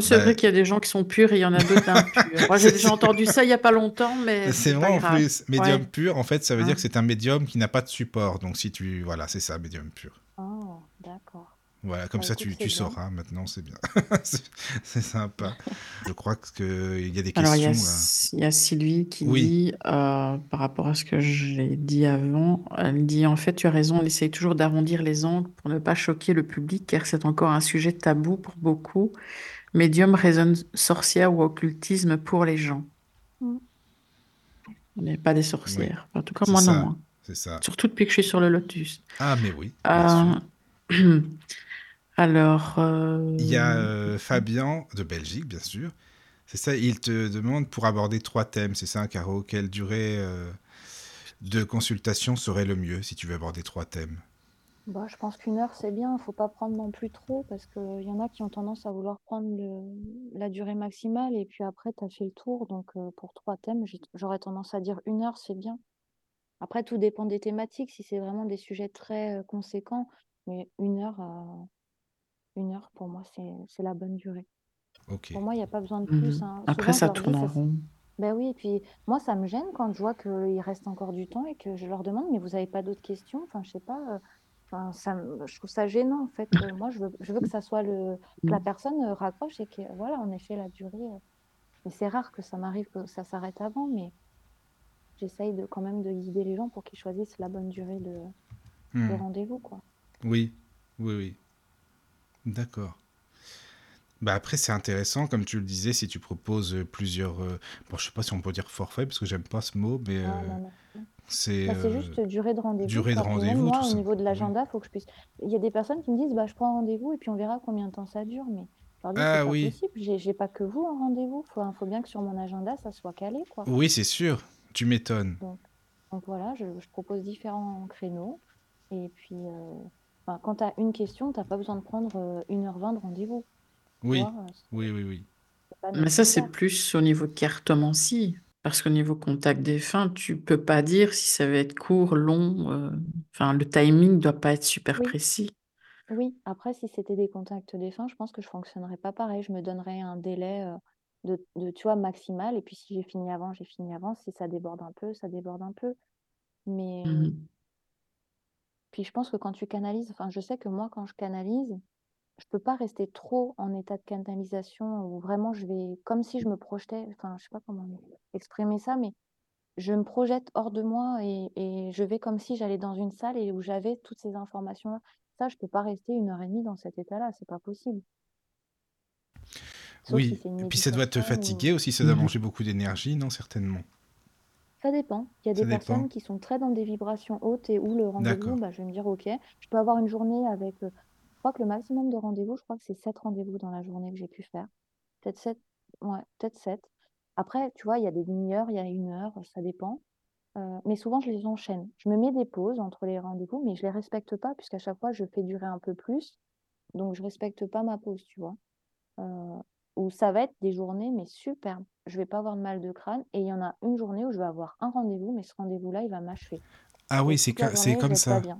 c'est Bah, vrai qu'il y a des gens qui sont purs et il y en a d'autres impurs. Moi, j'ai déjà entendu ça il y a pas longtemps, mais C'est c'est vrai pas en grave. plus. Médium Ouais. pur, en fait, ça veut Hein. dire que c'est un médium qui n'a pas de support. Donc si tu. Voilà, c'est ça, médium pur. Oh, d'accord. Voilà, comme Bah ça écoute, tu, tu sauras maintenant, c'est bien. C'est sympa. Je crois qu'il y a des Alors, il y a, questions. il y a Sylvie qui Oui. dit, euh, par rapport à ce que j'ai dit avant, elle dit, en fait, tu as raison, on essaye toujours d'arrondir les angles pour ne pas choquer le public, car c'est encore un sujet tabou pour beaucoup. Médium résonne sorcière ou occultisme pour les gens. Mm. On n'est pas des Oui, sorcières. En tout cas, moi, non. ça. hein. C'est ça. Surtout depuis que je suis sur le Lotus. Ah, mais oui, bien Euh, Alors, Il y a euh, euh, Fabien de Belgique, bien sûr. C'est ça, il te demande pour aborder trois thèmes. C'est ça, Caro Quelle durée euh, de consultation serait le mieux si tu veux aborder trois thèmes? Bah, je pense qu'une heure, c'est bien. Il faut pas prendre non plus trop parce qu'il y en a qui ont tendance à vouloir prendre le- la durée maximale et puis après, tu as fait le tour. Donc, euh, pour trois thèmes, j'aurais tendance à dire une heure, c'est bien. Après, tout dépend des thématiques. Si c'est vraiment des sujets très euh, conséquents, mais une heure, euh, une heure pour moi, c'est c'est la bonne durée. Ok. Pour moi, il n'y a pas besoin de plus. mhm. hein. Après, Souvent, ça tourne en ça, rond. Ben oui, et puis moi, ça me gêne quand je vois qu'il reste encore du temps et que je leur demande, mais vous n'avez pas d'autres questions? Enfin, je sais pas. euh, Enfin, ça, me- je trouve ça gênant, en fait. Euh, moi, je veux, je veux que ça soit le, que la personne euh, raccroche et que, voilà, en effet, la durée. euh, Mais c'est rare que ça m'arrive que ça s'arrête avant, mais j'essaye de, quand même de guider les gens pour qu'ils choisissent la bonne durée de, de Hmm. rendez-vous, quoi. Oui, oui, oui. D'accord. Bah après, c'est intéressant, comme tu le disais, si tu proposes euh, plusieurs. euh, Bon, je sais pas si on peut dire forfait, parce que j'aime pas ce mot, mais euh, non, non. c'est. Bah, c'est euh, juste durée de rendez-vous. durée de quoi. Puis même rendez-vous, moi, tout au niveau de Oui. l'agenda, il faut que je puisse. Il y a des personnes qui me disent, bah, je prends rendez-vous et puis on verra combien de temps ça dure. Mais je leur dis, c'est Ah pas oui, possible. J'ai j'ai pas que vous en rendez-vous. Faut, faut bien que sur mon agenda, ça soit calé, quoi. oui, c'est sûr. Tu m'étonnes. Donc, donc voilà, je, je propose différents créneaux. Et puis, euh, enfin, quand tu as une question, tu n'as pas besoin de prendre euh, 1h20 de rendez-vous. Oui, euh, oui, oui, oui. pas Mais ça, c'est plus au niveau de cartomancie. Parce qu'au niveau contact défunt, tu peux pas dire si ça va être court, long. euh, Enfin, le timing doit pas être super Oui, précis. oui. Après, si c'était des contacts défunts, je pense que je fonctionnerais pas pareil. Je me donnerais un délai euh, de, de, tu vois, maximal. Et puis, si j'ai fini avant, j'ai fini avant. Si ça déborde un peu, ça déborde un peu. Mais Mhm. Puis, je pense que quand tu canalises, enfin, je sais que moi, quand je canalise, je peux pas rester trop en état de canalisation où vraiment je vais, comme si je me projetais, enfin, je sais pas comment exprimer ça, mais je me projette hors de moi et, et je vais comme si j'allais dans une salle et où j'avais toutes ces informations-là. Ça, je peux pas rester une heure et demie dans cet état-là, c'est pas possible. Sauf Oui. Et puis ça doit te ou... fatiguer aussi, ça doit Mhm. manger beaucoup d'énergie, non, certainement? Ça dépend. Il y a Ça des dépend. personnes qui sont très dans des vibrations hautes et où le rendez-vous, D'accord. bah, je vais me dire, OK, je peux avoir une journée avec, euh, je crois que le maximum de rendez-vous, je crois que c'est 7 rendez-vous dans la journée que j'ai pu faire. Peut-être 7, ouais, peut-être 7. Après, tu vois, il y a des demi-heures, il y a une heure, ça dépend. Euh, mais souvent, je les enchaîne. Je me mets des pauses entre les rendez-vous, mais je les respecte pas, puisqu'à chaque fois, je fais durer un peu plus. Donc, je respecte pas ma pause, tu vois. Euh, où ça va être des journées, mais superbes. Je vais pas avoir de mal de crâne. Et il y en a une journée où je vais avoir un rendez-vous, mais ce rendez-vous-là, il va m'achever. Ah oui, c'est comme ça. Ouais,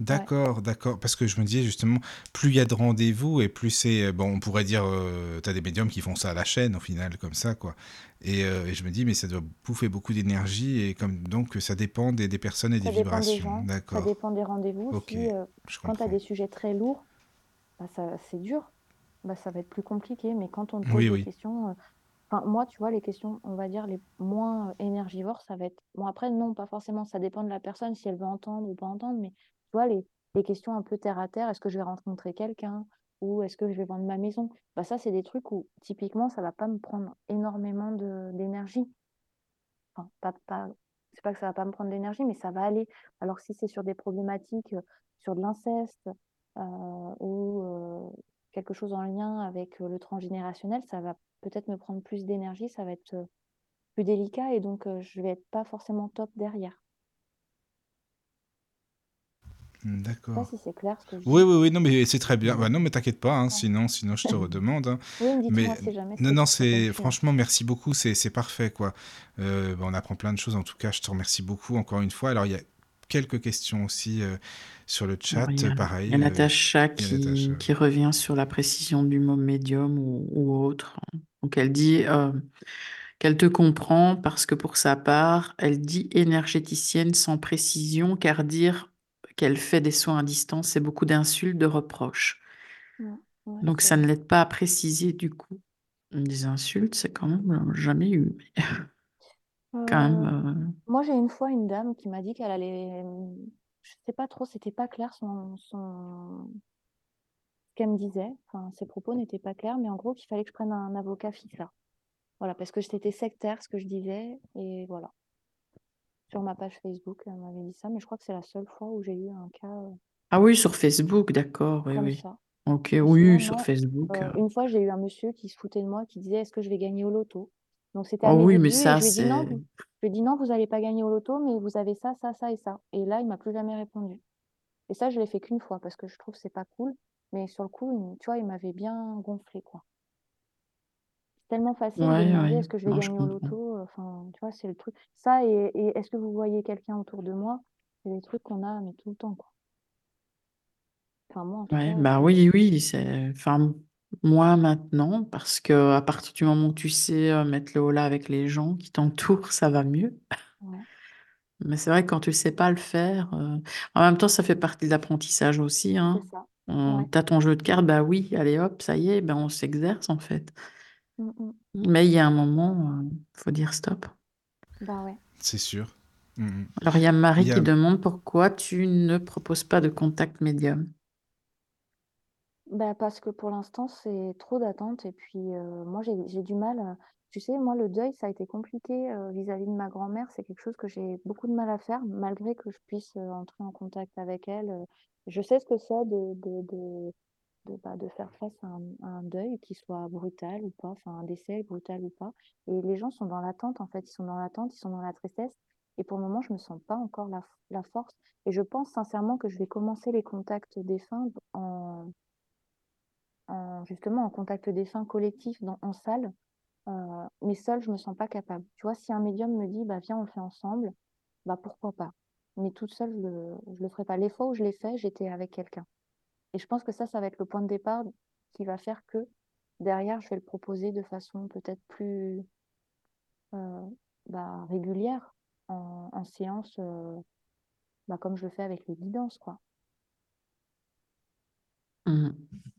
D'accord, d'accord. Parce que je me disais justement, plus il y a de rendez-vous et plus c'est... Bon, on pourrait dire, euh, t'as des médiums qui font ça à la chaîne, au final, comme ça, quoi. Et, euh, et je me dis, mais ça doit bouffer beaucoup d'énergie et comme donc ça dépend des, des personnes et des ça dépend des vibrations. gens, ça D'accord. dépend des rendez-vous. Si, euh, quand tu as des sujets très lourds, bah, ça, c'est dur. Bah, ça va être plus compliqué. Mais quand on te pose Oui, des oui. questions, euh, enfin, moi, tu vois, les questions, on va dire, les moins euh, énergivores, ça va être. Bon, après, non, pas forcément. Ça dépend de la personne, si elle veut entendre ou pas entendre. Mais tu vois, les, les questions un peu terre à terre, est-ce que je vais rencontrer quelqu'un ou est-ce que je vais vendre ma maison? Bah, ça, c'est des trucs où, typiquement, ça va pas me prendre énormément d'énergie. Enfin, pas, pas, c'est pas que ça va pas me prendre de l'énergie, mais ça va aller. Alors si c'est sur des problématiques, euh, sur de l'inceste euh, ou euh, quelque chose en lien avec euh, le transgénérationnel, ça va peut-être me prendre plus d'énergie, ça va être euh, plus délicat et donc euh, je vais être pas forcément top derrière. Pas D'accord. si c'est clair ce que je Oui, oui, oui, non, mais c'est très bien. Bah non, mais t'inquiète pas, hein, Ouais. sinon, sinon je te redemande. hein. Oui, Mais si jamais non, non, c'est franchement, merci beaucoup, c'est c'est parfait, quoi. Euh, bah, on apprend plein de choses, en tout cas, je te remercie beaucoup encore une fois. Alors, il y a quelques questions aussi euh, sur le chat, il y a, il pareil. y a euh, Natacha qui, qui revient sur la précision du mot médium ou, ou autre. Donc, elle dit euh, qu'elle te comprend parce que pour sa part, elle dit énergéticienne sans précision, car dire qu'elle fait des soins à distance, c'est beaucoup d'insultes, de reproches. Ouais, ouais, Donc, ça ne l'aide pas à préciser du coup. Des insultes, c'est quand même jamais eu. Quand Euh, même. euh, moi, j'ai une fois une dame qui m'a dit qu'elle allait. Je sais pas trop, c'était pas clair son, son... ce qu'elle me disait. Enfin, ses propos n'étaient pas clairs, mais en gros, qu'il fallait que je prenne un avocat FISA. Voilà, parce que c'était sectaire ce que je disais, et voilà. Sur ma page Facebook, elle m'avait dit ça, mais je crois que c'est la seule fois où j'ai eu un cas euh, Ah oui, sur Facebook, d'accord, oui, oui. ça. Ok, oui, sinon, sur. Facebook. Euh. une fois, j'ai eu un monsieur qui se foutait de moi, qui disait Est-ce que je vais gagner au loto? Donc, c'était Oh oui, mais ça, je lui ai dit Non, c'est. vous... je lui ai dit non, vous n'allez pas gagner au loto, mais vous avez ça, ça, ça et ça. Et là, il m'a plus jamais répondu. Et ça, je l'ai fait qu'une fois parce que je trouve que c'est pas cool. Mais sur le coup, tu vois, il m'avait bien gonflé, quoi. C'est tellement facile de Ouais, demander ouais. est-ce que je vais Non, je gagner au loto. Enfin, tu vois, c'est le truc. Ça, et, et est-ce que vous voyez quelqu'un autour de moi? C'est des trucs qu'on a, mais tout le temps, quoi. Enfin, moi, en tout Ouais, cas, bah oui, oui, c'est. Enfin, moi maintenant, parce que à partir du moment où tu sais euh, mettre le holà avec les gens qui t'entourent, ça va mieux. ouais, Mais c'est vrai que quand tu sais pas le faire, euh, en même temps, ça fait partie de l'apprentissage aussi, c'est hein. ça. On... Ouais. T'as ton jeu de cartes, bah oui, allez hop, ça y est, ben on s'exerce en fait. Mm, mm. Mais il y a un moment, il faut dire stop. Bah ouais. C'est sûr. Mhm. Alors, il y a Marie y qui a... demande pourquoi tu ne proposes pas de contact médium? Bah, parce que pour l'instant, c'est trop d'attente et puis, moi j'ai du mal, tu sais, moi le deuil, ça a été compliqué, vis-à-vis de ma grand-mère. C'est quelque chose que j'ai beaucoup de mal à faire malgré que je puisse, entrer en contact avec elle. Je sais ce que c'est de de de de, bah, de faire face à un deuil, qu'il soit brutal ou pas, enfin un décès brutal ou pas et les gens sont dans l'attente, en fait. Ils sont dans l'attente, ils sont dans la tristesse et pour le moment, je me sens pas encore la la force et je pense sincèrement que je vais commencer les contacts défunts en en justement en contact défunt collectif dans en salle, heu, mais seule, je me sens pas capable. Tu vois, si un médium me dit: «Bah, viens, on le fait ensemble», bah, pourquoi pas? Mais toute seule, je le le ferai pas. Les fois où je l'ai fait, j'étais avec quelqu'un et je pense que ça, ça va être le point de départ qui va faire que derrière, je vais le proposer de façon peut-être plus, heu, bah, régulière en séance, heu, bah, comme je le fais avec les guidances, quoi. Mmh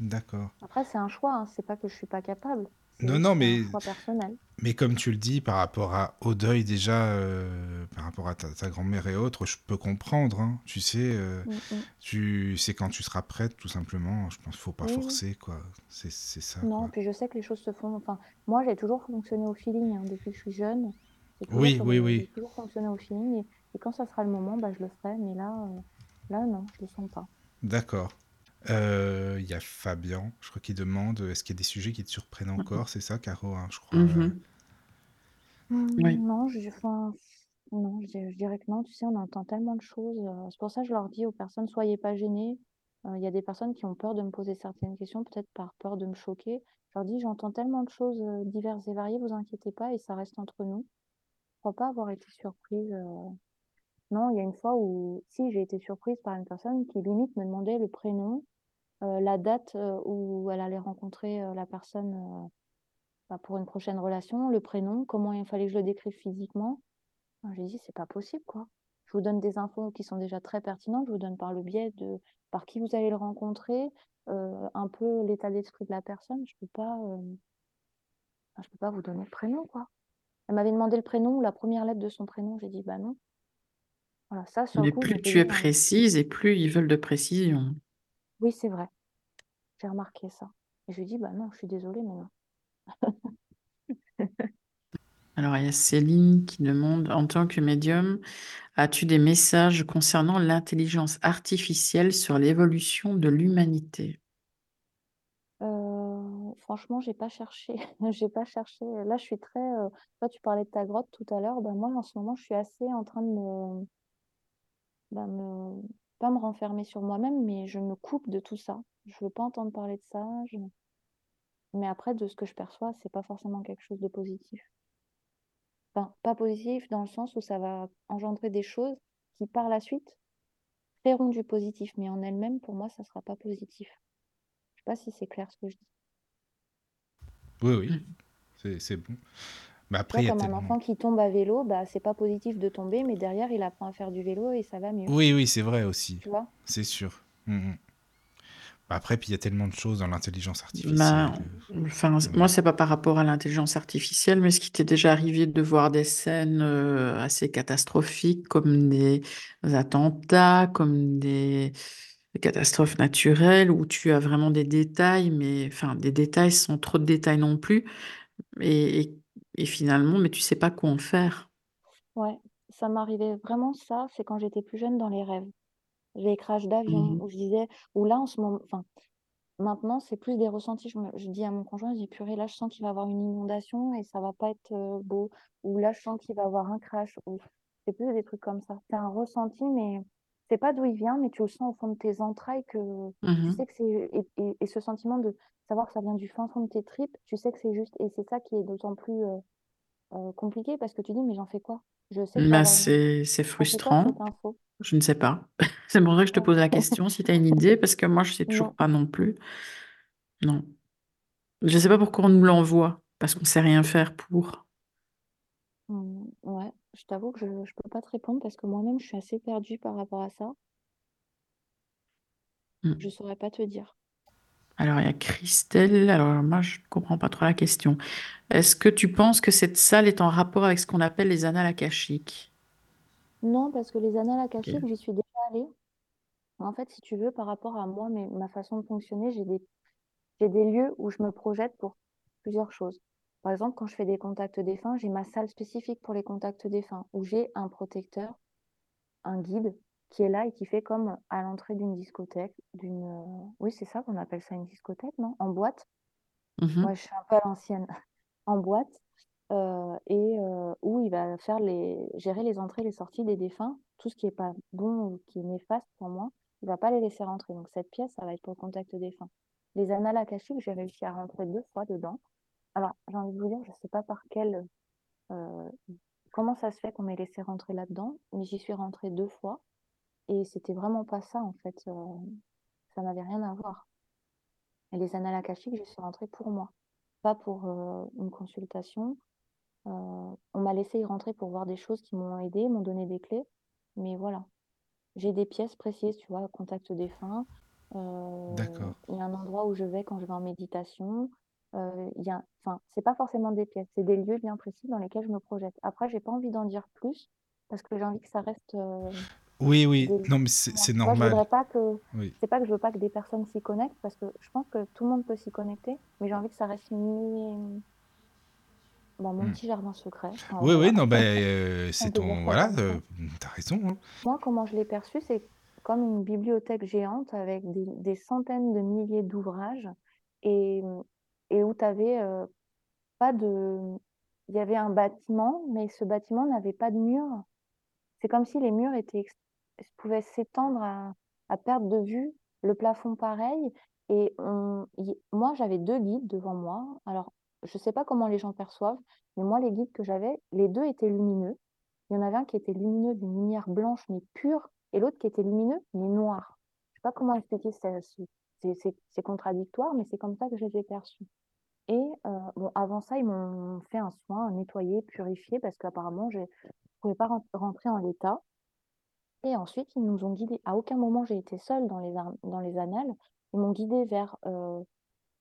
D'accord. Après, c'est un choix, hein, c'est pas que je suis pas capable, c'est Non, non, c'est un mais, choix personnel. mais comme tu le dis, par rapport à, au deuil déjà, euh, par rapport à ta, ta grand-mère et autres, je peux comprendre, hein. Tu sais, euh, Mmh mh. tu sais quand tu seras prête, tout simplement. Je pense qu'il faut pas Oui, oui. forcer, quoi. C'est c'est ça, Non, quoi. puis je sais que les choses se font enfin, moi, j'ai toujours fonctionné au feeling, hein, depuis que je suis jeune. Oui, oui, heu, j'ai oui. toujours fonctionné au feeling et et quand ça sera le moment, bah, je le ferai, mais là, heu, là, non, je le sens pas. D'accord. Euh, Il y a Fabien, je crois qu'il demande, est-ce qu'il y a des sujets qui te surprennent encore? C'est ça, Caro, hein, je crois. euh? Mhm. Oui. Mmh, non, je enfin, non, je di je dirais que non. Tu sais, on entend tellement de choses, c'est pour ça que je leur dis aux personnes: «Soyez pas gênées». Heu, il y a des personnes qui ont peur de me poser certaines questions, peut-être par peur de me choquer. Je leur dis: «J'entends tellement de choses, diverses et variées, vous inquiétez pas et ça reste entre nous». Je crois pas avoir été surprise, non, il y a une fois où si, j'ai été surprise par une personne qui limite me demandait le prénom, la date, heu, où elle allait rencontrer, heu, la personne, bah, pour une prochaine relation, le prénom, comment il fallait que je le décrive physiquement. J'ai dit: «C'est pas possible, quoi. Je vous donne des infos qui sont déjà très pertinentes, je vous donne par le biais de par qui vous allez le rencontrer, un peu l'état d'esprit de la personne. Je peux pas, hem, enfin, je peux pas vous donner le prénom, quoi». Elle m'avait demandé le prénom ou la première lettre de son prénom, j'ai dit: «Bah, non». Voilà, ça, sur le Mais coup, plus tu es dit: «Non, mais» précise et plus ils veulent de précision. Oui, c'est vrai, j'ai remarqué ça et je lui dit: «Bah, non, je suis désolée, mais non». Alors, il y a Céline qui demande, en tant que médium, as-tu des messages concernant l'intelligence artificielle sur l'évolution de l'humanité? Heu, franchement, j'ai pas cherché. J'ai pas cherché, là, je suis très, heu toi, tu parlais de ta grotte tout à l'heure, bah, moi, en ce moment, je suis assez en train de me bah, me pas me renfermer sur moi-même, mais je me coupe de tout ça. Je veux pas entendre parler de ça, mais après, de ce que je perçois, c'est pas forcément quelque chose de positif. Enfin, pas positif dans le sens où ça va engendrer des choses qui, par la suite, créeront du positif, mais en elles-mêmes, pour moi, ça sera pas positif. Je sais pas si c'est clair ce que je dis? Oui, oui, c'est bon. Mais après, vois, il y a comme un tellement. enfant qui tombe à vélo, bah, c'est pas positif de tomber, mais derrière, il apprend à faire du vélo et ça va mieux, Oui, oui, c'est vrai aussi. tu vois? C'est sûr. Mhm. Bah, Après, puis il y a tellement de choses dans l'intelligence artificielle. Ben, euh, enfin, Ouais. moi, c'est pas par rapport à l'intelligence artificielle, mais ce qui t'est déjà arrivé de voir des scènes euh, assez catastrophiques, comme des attentats, comme des, des catastrophes naturelles, où tu as vraiment des détails, mais enfin, des détails sans trop de détails non plus, et, et, et finalement, mais tu sais pas quoi en faire. Ouais, ça m'arrivait vraiment ça, c'est quand j'étais plus jeune dans les rêves. Les crashs d'avion Mhm. où je disais où là, en ce moment enfin, maintenant, c'est plus des ressentis. Je me je dis à mon conjoint, je dis: «Purée, là, je sens qu'il va y avoir une inondation et ça va pas être, beau» ou «Là, je sens qu'il va y avoir un crash» ou c'est plus des trucs comme ça. C'est un ressenti, mais c'est pas d'où il vient, mais tu le sens au fond de tes entrailles que tu Mhm. sais que c'est et et et ce sentiment de savoir que ça vient du fin fond de tes tripes, tu sais que c'est juste et c'est ça qui est d'autant plus, compliqué parce que tu dis: «Mais j'en fais quoi? Je sais une» c'est, quoi frustrant. Je ne sais pas. C'est pour ça que je te pose la question, si tu as une idée, parce que moi, je sais toujours Non. pas non plus. Non. Je sais pas pourquoi on nous l'envoie, parce qu'on sait rien faire pour. Mmh, ouais, je t'avoue que je je peux pas te répondre parce que moi-même, je suis assez perdue par rapport à ça. Je Mm. saurais pas te dire. Alors, il y a Christelle. Alors, moi, je ne comprends pas trop la question. Est-ce que tu penses que cette salle est en rapport avec ce qu'on appelle les annales akashiques? Non, parce que les annales akashiques, j'y suis déjà allée. En fait, si tu veux, par rapport à moi, mais ma façon de fonctionner, j'ai des, j'ai des lieux où je me projette pour plusieurs choses. Par exemple, quand je fais des contacts défunts, j'ai ma salle spécifique pour les contacts défunts, où j'ai un protecteur, un guide, qui est là et qui fait comme à l'entrée d'une discothèque, d'une... euh, Oui, c'est ça qu'on appelle ça une discothèque, non? En boîte? Moi, je suis un peu à l'ancienne. En boîte. euh, et euh, où il va faire les... gérer les entrées et les sorties des défunts. Tout ce qui est pas bon ou qui est néfaste pour moi, il va pas les laisser rentrer. Donc cette pièce, ça va être pour le contact défunt. Les annales akashiques, j'ai réussi à rentrer deux fois dedans. Alors, j'ai envie de vous dire, je sais pas par quel... euh, comment ça se fait qu'on m'ait laissé rentrer là-dedans, mais j'y suis rentrée deux fois. Et c'était vraiment pas ça, en fait. euh, ça n'avait rien à voir. Et les annales akashiques, je suis rentrée pour moi, pas pour euh, une consultation. On m'a laissé y rentrer pour voir des choses qui m'ont aidé, m'ont donné des clés. Mais voilà, j'ai des pièces précises, tu vois, contact défunt. D'accord. il y a un endroit où je vais quand je vais en méditation. Euh, il y a, enfin, c'est pas forcément des pièces, c'est des lieux bien précis dans lesquels je me projette. Après, j'ai pas envie d'en dire plus parce que j'ai envie que ça reste euh, Oui, oui. des Non, mais c'est c'est Moi, je normal. pas que, Oui. c'est pas que je veux pas que des personnes s'y connectent parce que je pense que tout le monde peut s'y connecter, mais j'ai envie que ça reste mes- bah, mon Hmm. petit jardin secret. Enfin, Oui, oui, non, euh, On c'est ton... Voilà, euh, t'as raison. hein. Moi, comment je l'ai perçu, c'est comme une bibliothèque géante avec des, des centaines de milliers d'ouvrages et, et où tu avais pas de... Il y avait un bâtiment, mais ce bâtiment n'avait pas de mur. C'est comme si les murs étaient pouvaient s'étendre à, à perte de vue, le plafond pareil. Et on- moi, j'avais deux guides devant moi. Alors, je sais pas comment les gens perçoivent, mais moi, les guides que j'avais, les deux étaient lumineux. Il y en avait un qui était lumineux d'une lumière blanche mais pure, et l'autre qui était lumineux mais noir. Je sais pas comment expliquer, c'est c'est- contradictoire, mais c'est comme ça que je les ai perçus. Et euh, bon, avant ça, ils m'ont fait un soin, nettoyer, purifier, parce qu'apparemment, je ne pouvais pas ren- rentrer en l'état. Et ensuite, ils nous ont guidés. À aucun moment, j'ai été seule dans les, dans les annales. Ils m'ont guidée vers, euh,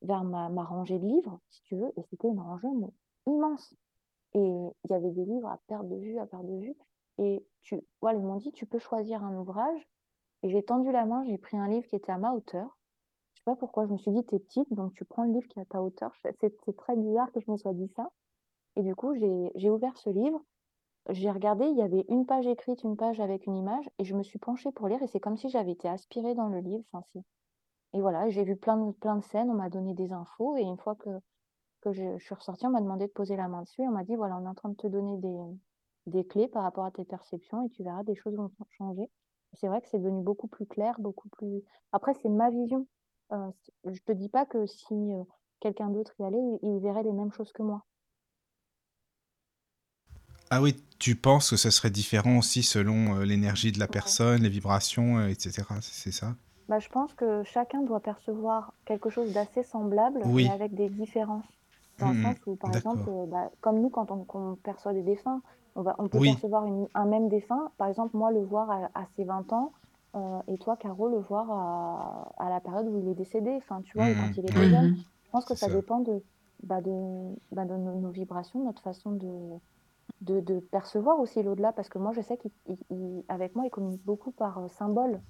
vers ma, ma rangée de livres, si tu veux, et c'était une rangée mais immense. Et il y avait des livres à perte de vue, à perte de vue. Et tu, voilà, ils m'ont dit, tu peux choisir un ouvrage. Et j'ai tendu la main, j'ai pris un livre qui était à ma hauteur. Pourquoi, je me suis dit, t'es petite, donc tu prends le livre qui est à ta hauteur. C'est très bizarre que je me sois dit ça. Et du coup, j'ai ouvert ce livre, j'ai regardé, il y avait une page écrite, une page avec une image, et je me suis penchée pour lire, et c'est comme si j'avais été aspirée dans le livre. Enfin, et voilà, j'ai vu plein de, plein de scènes, on m'a donné des infos, et une fois que, que je, suis ressortie, on m'a demandé de poser la main dessus, et on m'a dit, voilà, on est en train de te donner des, des clés par rapport à tes perceptions, et tu verras, des choses vont changer. C'est vrai que c'est devenu beaucoup plus clair, beaucoup plus... Après, c'est ma vision. Euh, je te dis pas que si euh, quelqu'un d'autre y allait, il, il verrait les mêmes choses que moi. Ah oui, tu penses que ce serait différent aussi selon euh, l'énergie de la Ouais. personne, les vibrations, euh, etc. C'est ça? Bah, je pense que chacun doit percevoir quelque chose d'assez semblable, mais avec des différences. Dans le Mhm. sens où, par exemple, bah, comme nous, quand on, perçoit des défunts, on va, on peut Oui. percevoir une- un même défunt. Par exemple, moi, le voir à, à ses 20 ans, euh, et toi, Caro, le voir à, à la période où il est décédé, enfin, tu vois, quand Mhm. il était Oui. jeune. Je pense que ça ça. dépend de, bah, de, bah, de nos, nos vibrations, notre façon de, de, de percevoir aussi l'au-delà. Parce que moi, je sais qu'avec moi, ils communiquent beaucoup par euh, symboles.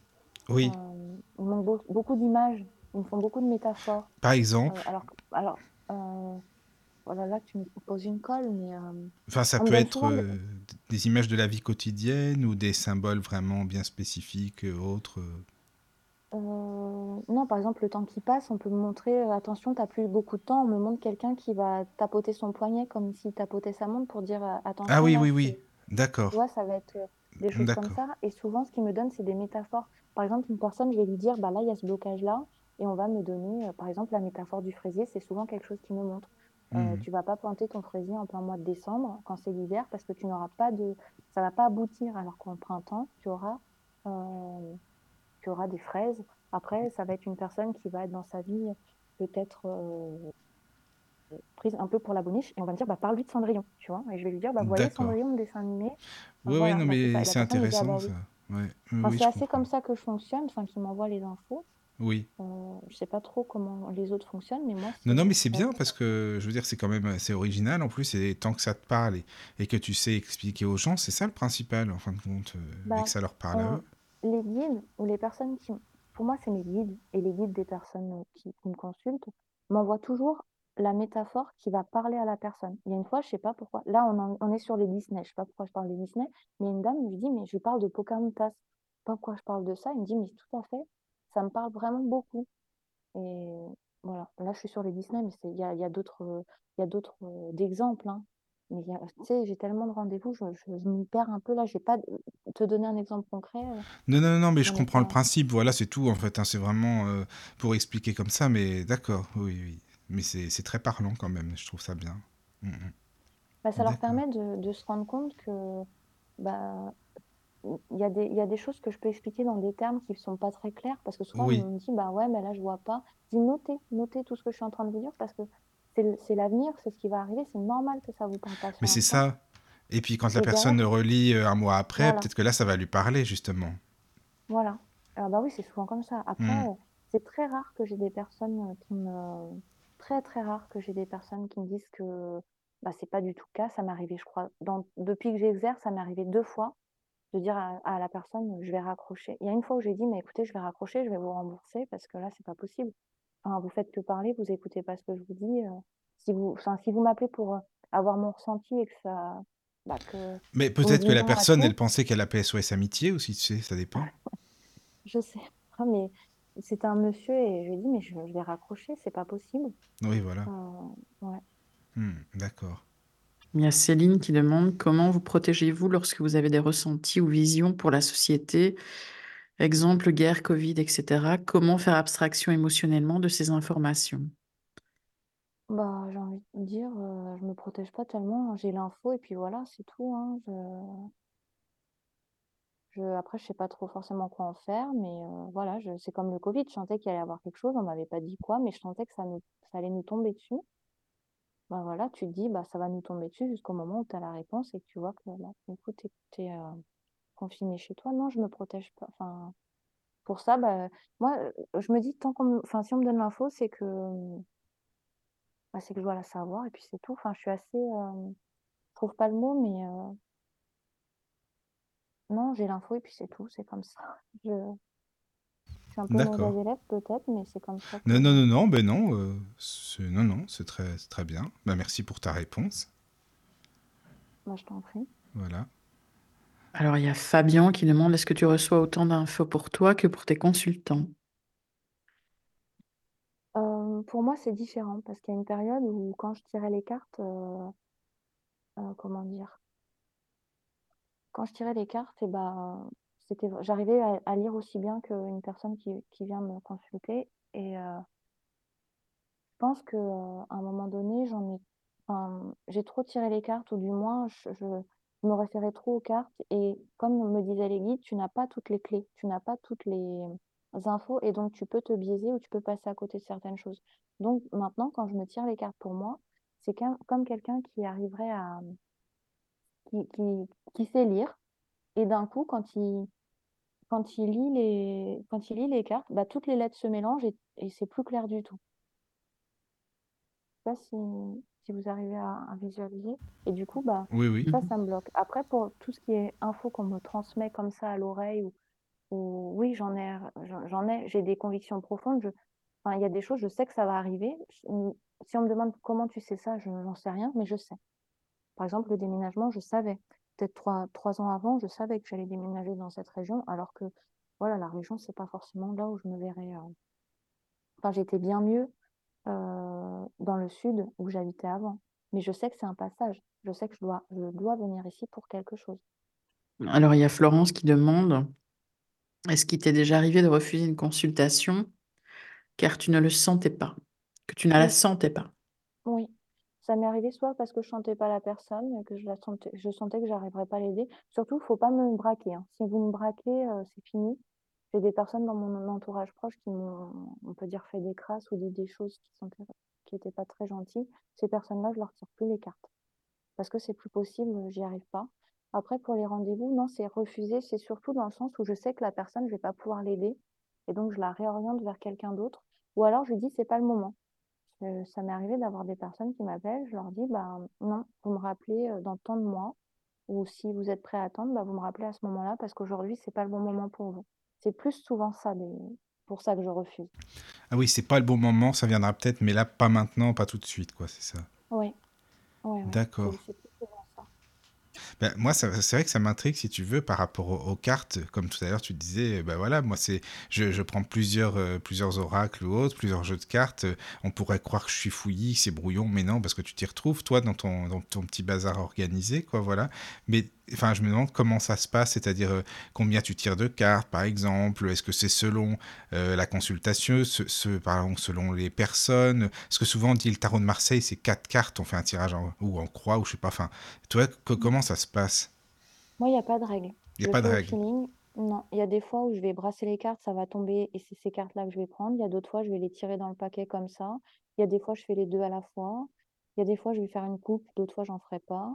Oui. Euh, ils montrent beau- beaucoup d'images, ils me font beaucoup de métaphores. Par Euh, exemple, alors, alors voilà, là, tu me poses une colle, mais euh, enfin, ça on peut être euh, des images de la vie quotidienne ou des symboles vraiment bien spécifiques, euh, autres. euh. non, par exemple, le temps qui passe, on peut me montrer, euh, attention, t'as plus beaucoup de temps, on me montre quelqu'un qui va tapoter son poignet comme s'il tapotait sa montre pour dire, euh, Ah attention, oui, là, oui, oui. Tu D'accord. vois, ça va être des choses comme ça. Et souvent, ce qui me donne, c'est des métaphores. Par exemple, une personne, je vais lui dire, bah là, il y a ce blocage-là. Et on va me donner, par exemple, la métaphore du fraisier. C'est souvent quelque chose qui me montre. Euh, Mhm. tu vas pas planter ton fraisier en plein mois de décembre, quand c'est l'hiver, parce que tu n'auras pas de... Ça va pas aboutir. Alors qu'en printemps, tu auras, euh, tu auras des fraises. Après, ça va être une personne qui va être dans sa vie peut-être euh, prise un peu pour la boniche. Et on va me dire, bah, parle-lui de Cendrillon, tu vois. Et je vais lui dire, bah, voyez D'accord. Cendrillon, le dessin animé. Oui, oui, Voilà, non, ça. Et mais c'est intéressant, oui. ça. Ouais. Oui, Enfin, oui, c'est assez comprends. comme ça que je fonctionne, enfin, qui m'envoie les infos. Oui. Euh, je sais pas trop comment les autres fonctionnent, mais moi, Non, non, mais c'est bien parce que je veux dire, c'est quand même assez original en plus, et tant que ça te parle et, et que tu sais expliquer aux gens, c'est ça le principal en fin de compte, euh, et Bah, que ça leur parle à on, eux. les guides ou les personnes qui, pour moi, c'est mes guides et les guides des personnes qui, qui me consultent, m'envoient toujours la métaphore qui va parler à la personne. Il y a une fois, je sais pas pourquoi, là, on, en- on est sur les Disney, je sais pas pourquoi je parle des Disney, mais une dame me dit, mais je parle de Pocahontas. Je sais pas pourquoi je parle de ça? Elle me dit, mais tout à fait, ça me parle vraiment beaucoup. Et voilà, là, je suis sur les Disney, mais il y a, y a d'autres euh, il y a d'autres d'exemples. hein. Mais tu sais, j'ai tellement de rendez-vous, je, je, je m'y perds un peu là. J'ai pas de- te donner un exemple concret. euh, Non, non, non, mais je comprends le pas. principe. Voilà, c'est tout en fait. hein, c'est vraiment euh, pour expliquer comme ça, mais d'accord, oui, oui. Mais c'est très parlant quand même. Je trouve ça bien. Mm, mm. Bah, ça leur permet de, de se rendre compte que bah, il y a des, il y a des choses que je peux expliquer dans des termes qui ne sont pas très clairs parce que souvent Oui. on me dit bah ouais mais là je vois pas. Je dis notez, notez tout ce que je suis en train de vous dire parce que c'est l'avenir, c'est ce qui va arriver, c'est normal que ça vous parle pas Mais c'est ça. Et puis quand la Et personne derrière, relit euh, un mois après, voilà, peut-être que là, ça va lui parler justement. voilà. Alors bah oui, c'est souvent comme ça. Après, Mm. euh, c'est très rare que j'ai des personnes euh, qui me très très rare que j'ai des personnes qui me disent que bah c'est pas du tout le cas. Ça m'est arrivé, je crois, dans... depuis que j'exerce, ça m'est arrivé deux fois de dire à, à la personne, je vais raccrocher. Il y a une fois où j'ai dit, mais écoutez, je vais raccrocher, je vais vous rembourser parce que là, c'est pas possible. Enfin, vous faites que parler, vous écoutez pas ce que je vous dis. euh, si vous, enfin, si vous m'appelez pour euh, avoir mon ressenti et que ça, bah, que Mais peut-être que la personne, elle pensait qu'elle appelait SOS Amitié aussi, tu sais, ça dépend. je sais. pas, Mais c'était un monsieur et je lui ai dit, mais je, je vais raccrocher, c'est pas possible. Oui, voilà. Euh, ouais. Hmm, D'accord. Il y a Céline qui demande comment vous protégez-vous lorsque vous avez des ressentis ou visions pour la société, exemple guerre, Covid, etc. Comment faire abstraction émotionnellement de ces informations? Bah, j'ai envie de dire, euh, je me protège pas tellement. J'ai l'info et puis voilà, c'est tout. Hein. Je, je, après, je sais pas trop forcément quoi en faire, mais euh, voilà, c'est comme le Covid. Je sentais qu'il allait y avoir quelque chose. On m'avait pas dit quoi, mais je sentais que ça, nous, ça allait nous tomber dessus. Bah voilà, tu te dis, bah ça va nous tomber dessus jusqu'au moment où tu as la réponse et que tu vois que là, écoute, t'es, t'es, euh, confiné chez toi. Non, je me protège pas. Enfin, pour ça, bah, moi, je me dis, tant qu'on enfin, si on me donne l'info, c'est que, bah, c'est que je dois la savoir et puis c'est tout. Enfin, je suis assez, euh, trouve pas le mot, mais euh, non, j'ai l'info et puis c'est tout. C'est comme ça. je suis un peu mauvaise élève peut-être, mais c'est comme ça que, Non, non, non, non, ben non, euh, c'est- non, non, c'est très, très bien. Ben, merci pour ta réponse. moi, je t'en prie. Voilà. Alors, il y a Fabien qui demande est-ce que tu reçois autant d'infos pour toi que pour tes consultants? Euh, pour moi, c'est différent parce qu'il y a une période où quand je tirais les cartes, euh, euh, comment dire, quand je tirais les cartes, et ben, c'était, j'arrivais à, lire aussi bien qu'une personne qui, qui vient me consulter. Et euh, je pense qu'à un moment donné, j'en ai, j'ai trop tiré les cartes, ou du moins, je, me référais trop aux cartes. Et comme me disaient les guides, tu n'as pas toutes les clés, tu n'as pas toutes les infos, et donc tu peux te biaiser ou tu peux passer à côté de certaines choses. Donc maintenant, quand je me tire les cartes pour moi, c'est comme quelqu'un qui arriverait à, qui, qui, qui sait lire, et d'un coup, quand il, quand il lit les, quand il lit les cartes, bah, toutes les lettres se mélangent et, et c'est plus clair du tout. Je sais pas si, si vous arrivez à, à visualiser. Et du coup, bah, Oui, oui. ça, ça me bloque. Après, pour tout ce qui est info qu'on me transmet comme ça à l'oreille, ou, ou oui, j'en ai, j'en ai, j'ai des convictions profondes. Je, enfin, il y a des choses, je sais que ça va arriver. Si on me demande comment tu sais ça, je n'en sais rien, mais je sais. Par exemple, le déménagement, je savais. Peut-être trois, trois ans avant, je savais que j'allais déménager dans cette région, alors que voilà, la région, c'est pas forcément là où je me verrais. euh, Enfin, j'étais bien mieux euh, dans le sud où j'habitais avant. Mais je sais que c'est un passage. Je sais que je dois, je dois venir ici pour quelque chose. Alors, il y a Florence qui demande est-ce qu'il t'est déjà arrivé de refuser une consultation car tu ne le sentais pas, que tu ne la sentais pas? oui. Ça m'est arrivé soit parce que je sentais pas la personne, que je la sentais, je sentais que j'arriverais pas à l'aider. Surtout, faut pas me braquer. hein. Si vous me braquez, euh, c'est fini. J'ai des personnes dans mon entourage proche qui m'ont, on peut dire, fait des crasses ou dit des choses qui sont, qui étaient pas très gentilles. Ces personnes-là, je leur tire plus les cartes parce que c'est plus possible, j'y arrive pas. Après, pour les rendez-vous, non, c'est refuser. C'est surtout dans le sens où je sais que la personne, je vais pas pouvoir l'aider et donc je la réoriente vers quelqu'un d'autre. Ou alors je lui dis, c'est pas le moment. Euh, ça m'est arrivé d'avoir des personnes qui m'appellent, je leur dis, bah non, vous me rappelez euh, dans tant de mois. ou si vous êtes prêt à attendre, bah, vous me rappelez à ce moment-là parce qu'aujourd'hui, c'est pas le bon moment pour vous. C'est plus souvent ça, des... pour ça que je refuse. Ah oui, c'est pas le bon moment, ça viendra peut-être, mais là, pas maintenant, pas tout de suite, quoi, c'est ça. Oui, ouais, ouais. D'accord. C'est c'est plus souvent ça. Ben, moi, c'est vrai que ça m'intrigue, si tu veux, par rapport aux, cartes. Comme tout à l'heure, tu disais, ben voilà, moi, c'est, je, je prends plusieurs, euh, plusieurs oracles ou autres, plusieurs jeux de cartes. On pourrait croire que je suis fouillis, c'est brouillon, mais non, parce que tu t'y retrouves, toi, dans ton, dans ton petit bazar organisé, quoi, voilà. Mais, enfin, je me demande comment ça se passe, c'est-à-dire euh, combien tu tires de cartes, par exemple. Est-ce que c'est selon euh, la consultation, ce, ce- pardon, selon les personnes Parce que souvent, on dit le tarot de Marseille, c'est quatre cartes, on fait un tirage en, ou en croix, ou je sais pas. Enfin, toi, co- comment ça se passe? Moi, il n'y a pas de règle. Il n'y a pas de règle. feeling. Non, il y a des fois où je vais brasser les cartes, ça va tomber et c'est ces cartes-là que je vais prendre. Il y a d'autres fois, je vais les tirer dans le paquet comme ça. Il y a des fois, je fais les deux à la fois. Il y a des fois, je vais faire une coupe, d'autres fois, j'en ferai pas.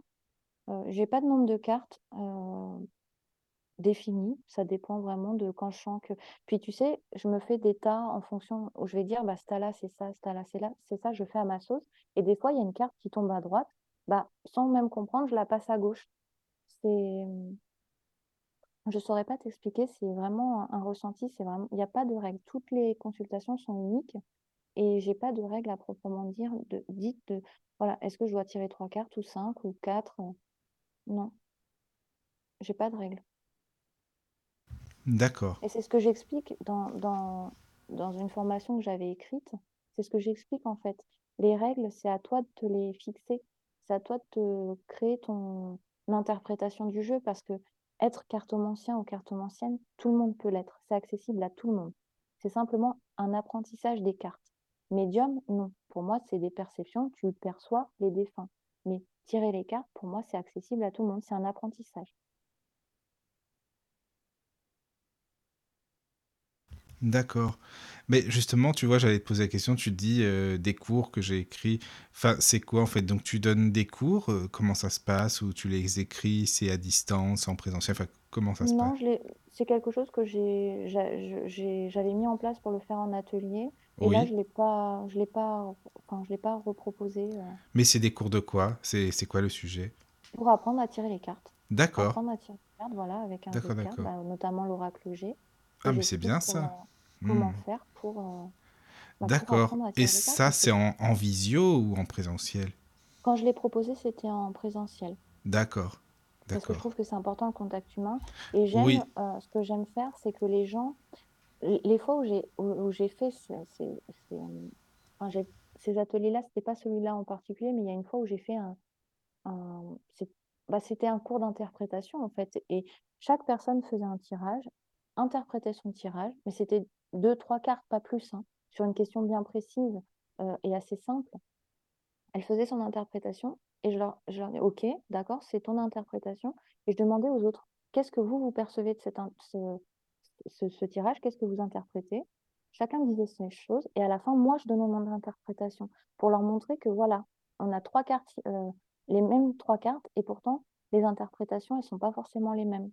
Euh, j'ai pas de nombre de cartes euh, défini. Ça dépend vraiment de quand je sens que. Puis tu sais, je me fais des tas en fonction où je vais dire, bah, ce tas-là, c'est ça, ce tas-là, c'est là, c'est ça, je fais à ma sauce. Et des fois, il y a une carte qui tombe à droite, bah, sans même comprendre, je la passe à gauche. C'est. Je saurais pas t'expliquer, c'est vraiment un, ressenti, c'est vraiment. Il n'y a pas de règle. Toutes les consultations sont uniques et j'ai pas de règle à proprement dire, de, de. Voilà, est-ce que je dois tirer trois cartes ou cinq ou quatre? Non, j'ai pas de règle. D'accord. Et c'est ce que j'explique dans, dans, dans une formation que j'avais écrite. C'est ce que j'explique en fait. Les règles, c'est à toi de te les fixer. C'est à toi de te créer ton interprétation du jeu parce que être cartomancien ou cartomancienne, tout le monde peut l'être. C'est accessible à tout le monde. C'est simplement un apprentissage des cartes. Médium, non. Pour moi, c'est des perceptions. Tu perçois les défunts. Mais tirer les cartes, pour moi, c'est accessible à tout le monde. C'est un apprentissage. D'accord. Mais justement, tu vois, j'allais te poser la question, tu dis euh, des cours que j'ai écrits. Enfin, c'est quoi en fait? Donc tu donnes des cours, euh, comment ça se passe? Ou tu les écris, c'est à distance, en présentiel? Enfin, comment ça se passe? Non, c'est quelque chose que j'avais mis en place pour le faire en atelier. Et là, je l'ai pas, je pas, enfin, je pas reproposé euh, Mais c'est des cours de quoi? C'est quoi le sujet? pour apprendre à tirer les cartes. D'accord. Apprendre à tirer les cartes, voilà, avec un jeu de cartes, bah, notamment l'oracle G. Ah, mais c'est bien ça. comment, comment Hmm. faire pour, euh, bah, D'accord. Et ça, c'est en, en visio ou en présentiel? quand je l'ai proposé, c'était en présentiel. D'accord. Parce que je trouve que c'est important le contact humain. Et Oui. j'aime, euh, ce que j'aime faire, c'est que les gens, les fois où j'ai où, j'ai fait ce- ces, ces, enfin, j'ai- ces ateliers-là, c'était pas celui-là en particulier, mais il y a une fois où j'ai fait un, bah, c'était un cours d'interprétation en fait. Et chaque personne faisait un tirage, interprétait son tirage, mais c'était deux, trois cartes, pas plus, hein, sur une question bien précise euh, et assez simple. Elle faisait son interprétation et je leur, je leur dis, OK, d'accord, c'est ton interprétation. Et je demandais aux autres, qu'est-ce que vous, vous percevez de cette ce, ce- ce tirage? Qu'est-ce que vous interprétez? Chacun disait ces choses. Et à la fin, moi, je donnais mon interprétation pour leur montrer que voilà, on a trois cartes, euh, les mêmes trois cartes, et pourtant, les interprétations, elles sont pas forcément les mêmes.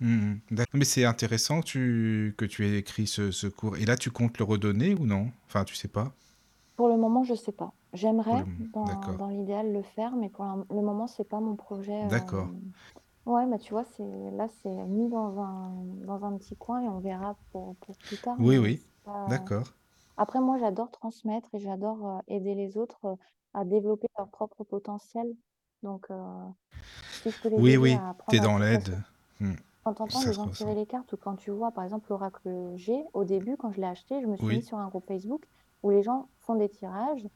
Hmm, D'accord. Mais c'est intéressant que tu, que tu aies écrit ce, ce cours. Et là, tu comptes le redonner ou non? Enfin, tu sais pas? Pour le moment, je sais pas. J'aimerais, le moment. dans, D'accord. dans l'idéal, le faire, mais pour le moment, c'est pas mon projet. euh, D'accord. Ouais, mais tu vois, c'est là, c'est mis dans un, dans un petit coin et on verra pour, pour plus tard. Oui, Mais oui. c'est pas... D'accord. Après, moi, j'adore transmettre et j'adore euh, aider les autres euh, à développer leur propre potentiel. Donc, euh, si je peux les Oui, aider oui. à T'es apprendre à... dans l'aide. Hmm, quand tu entends Ça les se gens ressent. tirer les cartes ou quand tu vois, par exemple, l'oracle G, au début, quand je l'ai acheté, je me suis mis Oui. sur un groupe Facebook où les gens font des tirages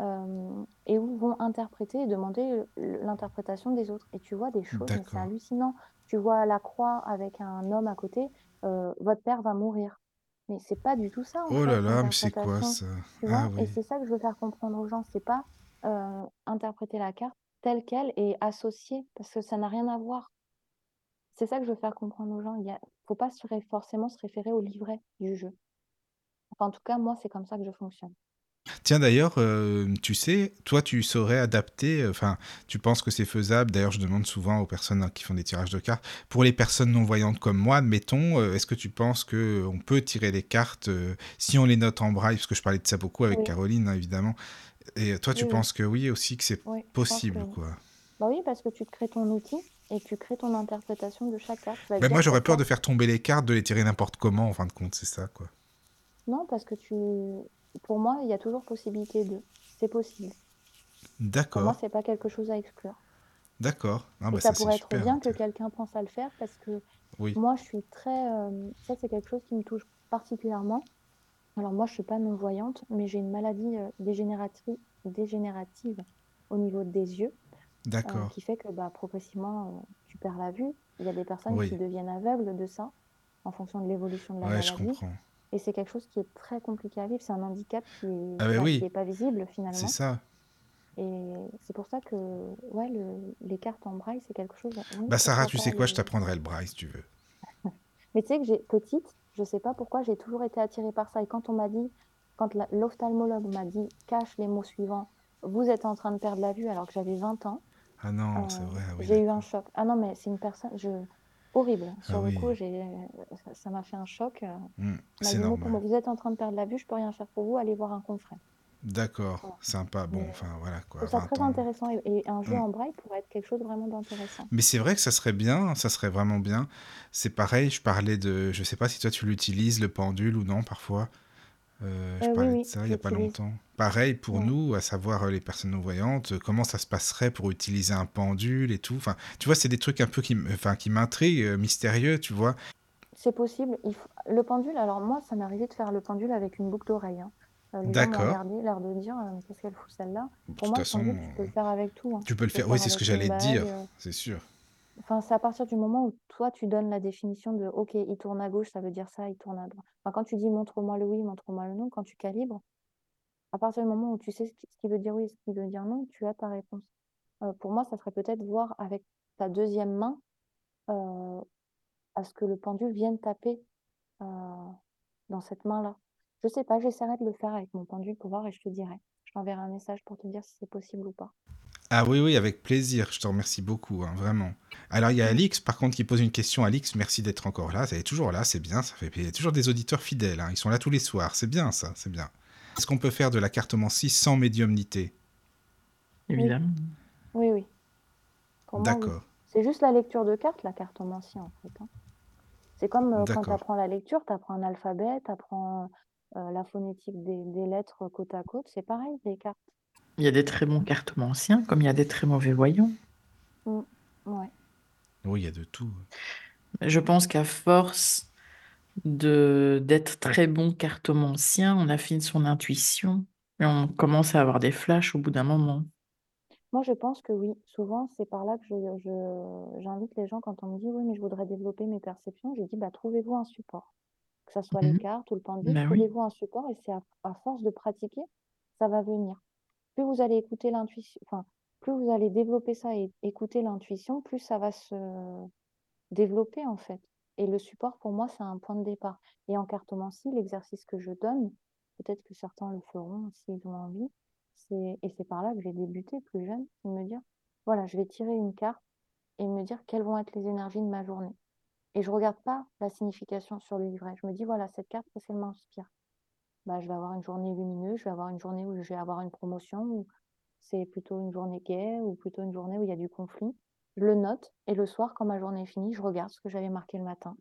euh, et où vont interpréter et demander l'interprétation des autres. Et tu vois des choses, c'est hallucinant. Tu vois la croix avec un homme à côté, euh, votre père va mourir. Mais c'est pas du tout ça, en Oh là fait, là, mais c'est quoi ça? Ah? Et c'est ça que je veux faire comprendre aux gens. C'est pas euh, interpréter la carte telle qu'elle et associer, parce que ça n'a rien à voir. C'est ça que je veux faire comprendre aux gens. Il a... faut pas se ré- forcément se référer au livret du jeu. Enfin, en tout cas, moi, c'est comme ça que je fonctionne. Tiens, d'ailleurs, euh, tu sais, toi, tu saurais adapter, euh, enfin, tu penses que c'est faisable. D'ailleurs, je demande souvent aux personnes hein, qui font des tirages de cartes. Pour les personnes non-voyantes comme moi, admettons, euh, est-ce que tu penses que on peut tirer les cartes si on les note en braille Parce que je parlais de ça beaucoup avec Oui, Caroline, hein, évidemment. Et toi, tu oui, penses que oui aussi, que c'est Oui, que possible, quoi? Bah oui, parce que tu te crées ton outil. et tu crées ton interprétation de chaque carte. Ben, dire moi, j'aurais peur de faire tomber les cartes, de les tirer n'importe comment, en fin de compte, c'est ça, quoi. Non, parce que tu... Pour moi, il y a toujours possibilité de. C'est possible. Pour moi, D'accord, c'est pas quelque chose à exclure. d'accord. Ah, bah, ça pourrait être bien que quelqu'un pense à le faire parce que Oui, moi, je suis très... euh, Ça, c'est quelque chose qui me touche particulièrement. Alors moi, je suis pas non-voyante, mais j'ai une maladie euh, dégénérative, dégénérative au niveau des yeux, euh, d'accord. qui fait que bah, progressivement, tu perds la vue. Il y a des personnes qui deviennent aveugles de ça, en fonction de l'évolution de la ouais, je maladie. comprends. Et c'est quelque chose qui est très compliqué à vivre. C'est un handicap qui est, Ah, ben bah, qui oui, est pas visible c'est finalement. ça. Et c'est pour ça que ouais, le- les cartes en braille, c'est quelque chose. Oui, Bah, Sarah, tu sais quoi, je t'apprendrai le braille si tu veux. Mais tu sais que j'ai petite, je sais pas pourquoi, j'ai toujours été attirée par ça. Et quand on m'a dit, quand l'ophtalmologue m'a dit, cache les mots suivants, vous êtes en train de perdre la vue alors que j'avais 20 ans, Ah non, euh, c'est vrai, ah oui, j'ai eu un choc. Ah non, mais c'est une personne, je... horrible. Ah Sur le oui, coup, j'ai, ça- m'a fait un choc. euh, Hmm, c'est vous êtes en train de perdre la vue, je peux rien faire pour vous, allez voir un confrère. D'accord, Voilà. sympa. Bon, enfin, voilà, quoi, 20 très ans. intéressant et, et un jeu Hmm. en braille pourrait être quelque chose vraiment d'intéressant. Mais c'est vrai que ça serait bien, ça serait vraiment bien. C'est pareil, je parlais de, je sais pas si toi tu l'utilises, le pendule ou non, parfois. Euh, je Euh, oui, parlais de oui, ça il y a pas longtemps. Pareil pour Ouais. nous, à savoir euh, les personnes non-voyantes, euh, comment ça se passerait pour utiliser un pendule et tout. Enfin, tu vois, c'est des trucs un peu qui, m- enfin, qui m'intriguent, mystérieux, tu vois. C'est possible. Il faut- Le pendule, alors moi, ça m'est arrivé de faire le pendule avec une boucle d'oreille. hein. D'accord. l'air de dire, qu'est-ce qu'elle fout celle-là? De Pour toute moi, façon, pendule, tu peux le faire avec tout. hein. tu peux le faire. Oui, c'est ce que j'allais te dire, c'est sûr. C'est à partir du moment où toi, tu donnes la définition de OK, il tourne à gauche, ça veut dire ça, il tourne à droite. Enfin, quand tu dis montre-moi le oui, montre-moi le non, quand tu calibres, à partir du moment où tu sais ce qui, veut dire oui ce qui veut dire non, tu as ta réponse. Euh, pour moi, ça serait peut-être voir avec ta deuxième main euh, à ce que le pendule vienne taper euh, dans cette main-là. Je sais pas, j'essaierai de le faire avec mon pendule pour voir et je te dirai. Je t'enverrai un message pour te dire si c'est possible ou pas. Ah oui, oui, avec plaisir. Je te remercie beaucoup, hein, vraiment. Alors, il y a Alix, par contre, qui pose une question. Alix, merci d'être encore là. Elle est toujours là, c'est bien. Ça fait... Il y a toujours des auditeurs fidèles. hein. Ils sont là tous les soirs. C'est bien, ça, c'est bien. Est-ce qu'on peut faire de la cartomancie sans médiumnité? Évidemment. Oui, oui. D'accord. C'est juste la lecture de cartes, la cartomancie, en fait. hein. C'est comme euh, quand tu apprends la lecture, tu apprends un alphabet, tu apprends euh, la phonétique des, des lettres côte à côte. C'est pareil, les cartes. Il y a des très bons cartomanciens, comme il y a des très mauvais voyants. Mm. Ouais. Oui, il y a de tout. Je pense qu'à force de d'être très bon cartomancien, on affine son intuition et on commence à avoir des flashs au bout d'un moment. Moi, je pense que oui. Souvent, c'est par là que je, je- j'invite les gens quand on me dit oui, mais je voudrais développer mes perceptions. Je dis bah, trouvez-vous un support. Que ce soit les Mhm. cartes ou le pendule, Ben oui. trouvez-vous un support et c'est à, à force de pratiquer, ça va venir. Plus vous allez écouter l'intuition, enfin, plus vous allez développer ça et écouter l'intuition, plus ça va se développer en fait. Et le support, pour moi, c'est un point de départ. Et en cartomancie, l'exercice que je donne, peut-être que certains le feront s'ils ont envie, et c'est par là que j'ai débuté plus jeune, de me dire, voilà, je vais tirer une carte et me dire quelles vont être les énergies de ma journée. Et je regarde pas la signification sur le livret. Je me dis, voilà, cette carte, qu'est-ce m'inspire? Bah, je vais avoir une journée lumineuse, je vais avoir une journée où je vais avoir une promotion, ou c'est plutôt une journée gaie, ou plutôt une journée où il y a du conflit. Je le note, et le soir, quand ma journée est finie, je regarde ce que j'avais marqué le matin.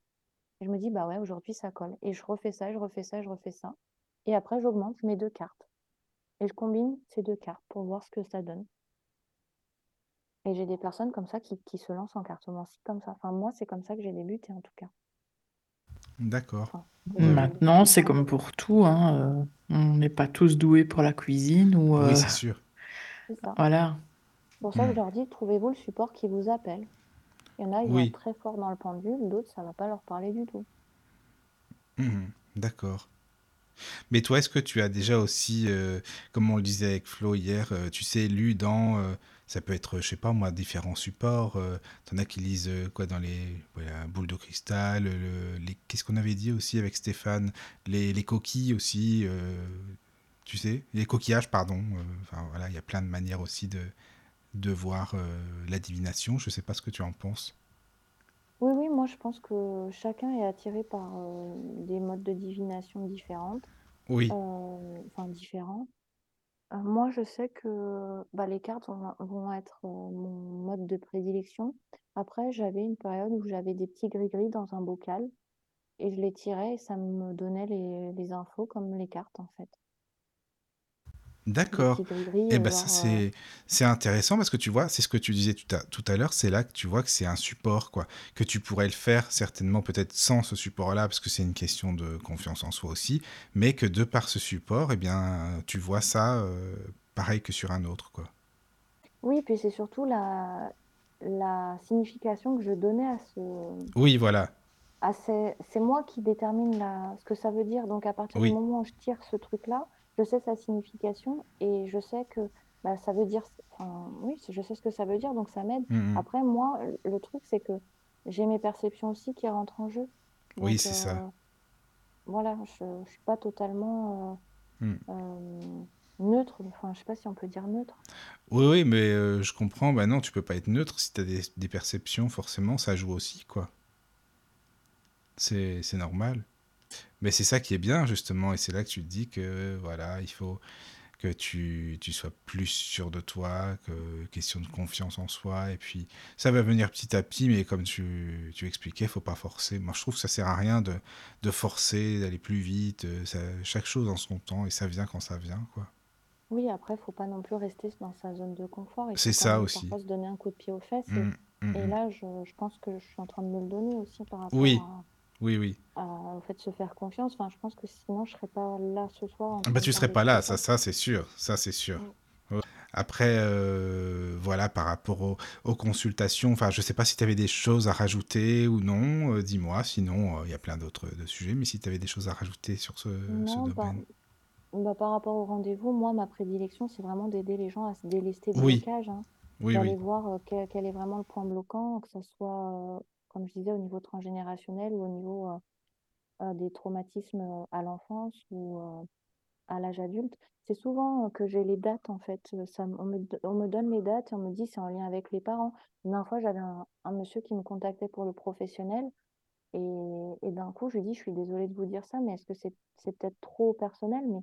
Et je me dis, bah ouais, aujourd'hui, ça colle. Et je refais ça, je refais ça, je refais ça. Et après, j'augmente mes deux cartes. Et je combine ces deux cartes pour voir ce que ça donne. Et j'ai des personnes comme ça qui, qui se lancent en cartomancie comme ça. Enfin, moi, c'est comme ça que j'ai débuté, en tout cas. D'accord. Je- Maintenant, c'est comme pour tout, hein, euh, on n'est pas tous doués pour la cuisine ou euh, Oui, c'est sûr. C'est ça. voilà. C'est pour ça que Mm. je leur dis, trouvez-vous le support qui vous appelle. Il y en a, ils vont Oui. être très forts dans le pendule, d'autres, ça va pas leur parler du tout. Mhm, D'accord. Mais toi, est-ce que tu as déjà aussi, euh, comme on le disait avec Flo hier, euh, tu sais, lu dans, euh, ça peut être, je sais pas moi, différents supports. Euh, T'en as qui lisent euh, quoi dans les voilà, boules de cristal, le- les, qu'est-ce qu'on avait dit aussi avec Stéphane, les, les coquilles aussi, euh, tu sais, les coquillages, pardon. Enfin voilà, il y a plein de manières aussi de, de voir la divination. Je sais pas ce que tu en penses. Oui, oui, moi je pense que chacun est attiré par euh, des modes de divination différentes, Oui, euh, enfin différents. Euh, moi, je sais que bah, les cartes vont, être mon mode de prédilection. Après, j'avais une période où j'avais des petits gris-gris dans un bocal et je les tirais et ça me donnait les infos comme les cartes en fait. D'accord. Et eh ben ça c'est c'est intéressant parce que tu vois, c'est ce que tu disais tout à, tout à l'heure, c'est là que tu vois que c'est un support quoi, que tu pourrais le faire certainement peut-être sans ce support-là parce que c'est une question de confiance en soi aussi, mais que de par ce support, eh bien tu vois ça euh, pareil que sur un autre quoi. Oui, puis c'est surtout la la signification que je donnais à ce Oui, voilà. c'est moi qui détermine la, ce que ça veut dire. Donc à partir du moment où je tire ce truc-là, je sais sa signification et je sais que bah, ça veut dire, enfin, oui, je sais ce que ça veut dire, donc ça m'aide. Mmh Après, moi, le truc, c'est que j'ai mes perceptions aussi qui rentrent en jeu. Oui, c'est ça. Euh, voilà, je ne suis pas totalement euh, mmh. euh, neutre, enfin, je sais pas si on peut dire neutre. Oui, oui, mais je comprends, bah non, tu peux pas être neutre si tu as des, des, perceptions, forcément, ça joue aussi, quoi. C'est normal. Mais c'est ça qui est bien, justement, et c'est là que tu te dis que, voilà, il faut que tu, tu, sois plus sûr de toi, que question de confiance en soi, et puis ça va venir petit à petit, mais comme tu, tu expliquais, faut pas forcer. Moi, je trouve que ça sert à rien de, de forcer, d'aller plus vite, euh, ça, chaque chose en son temps, et ça vient quand ça vient, quoi. Oui, après, faut pas non plus rester dans sa zone de confort. C'est ça aussi. Parfois se donner un coup de pied aux fesses. Mmh, et, mmh, et mmh. là, je, je, pense que je suis en train de me le donner aussi par rapport oui. à, Oui, oui. en fait, se faire confiance. Enfin, je pense que sinon, je serais pas là ce soir. Bah, tu serais pas là, ça, ça c'est sûr. Ça, c'est sûr. Mm. Après, euh, voilà, par rapport aux, aux consultations, enfin, je sais pas si tu avais des choses à rajouter ou non, euh, dis-moi, sinon, euh, il y a plein d'autres sujets, mais si tu avais des choses à rajouter sur ce, Non, bah, domaine. bah, par rapport au rendez-vous, moi, ma prédilection, c'est vraiment d'aider les gens à se délester des Oui, blocages, hein. oui, d'aller voir quel, quel est vraiment le point bloquant, que ce soit, comme je disais, au niveau transgénérationnel ou au niveau euh, euh, des traumatismes euh, à l'enfance ou à l'âge adulte. C'est souvent que j'ai les dates, en fait. Ça, on me, do- on me donne les dates et on me dit c'est en lien avec les parents. Une fois, j'avais un, monsieur qui me contactait pour le professionnel et, d'un coup, je lui dis, je suis désolée de vous dire ça, mais est-ce que c'est peut-être trop personnel, mais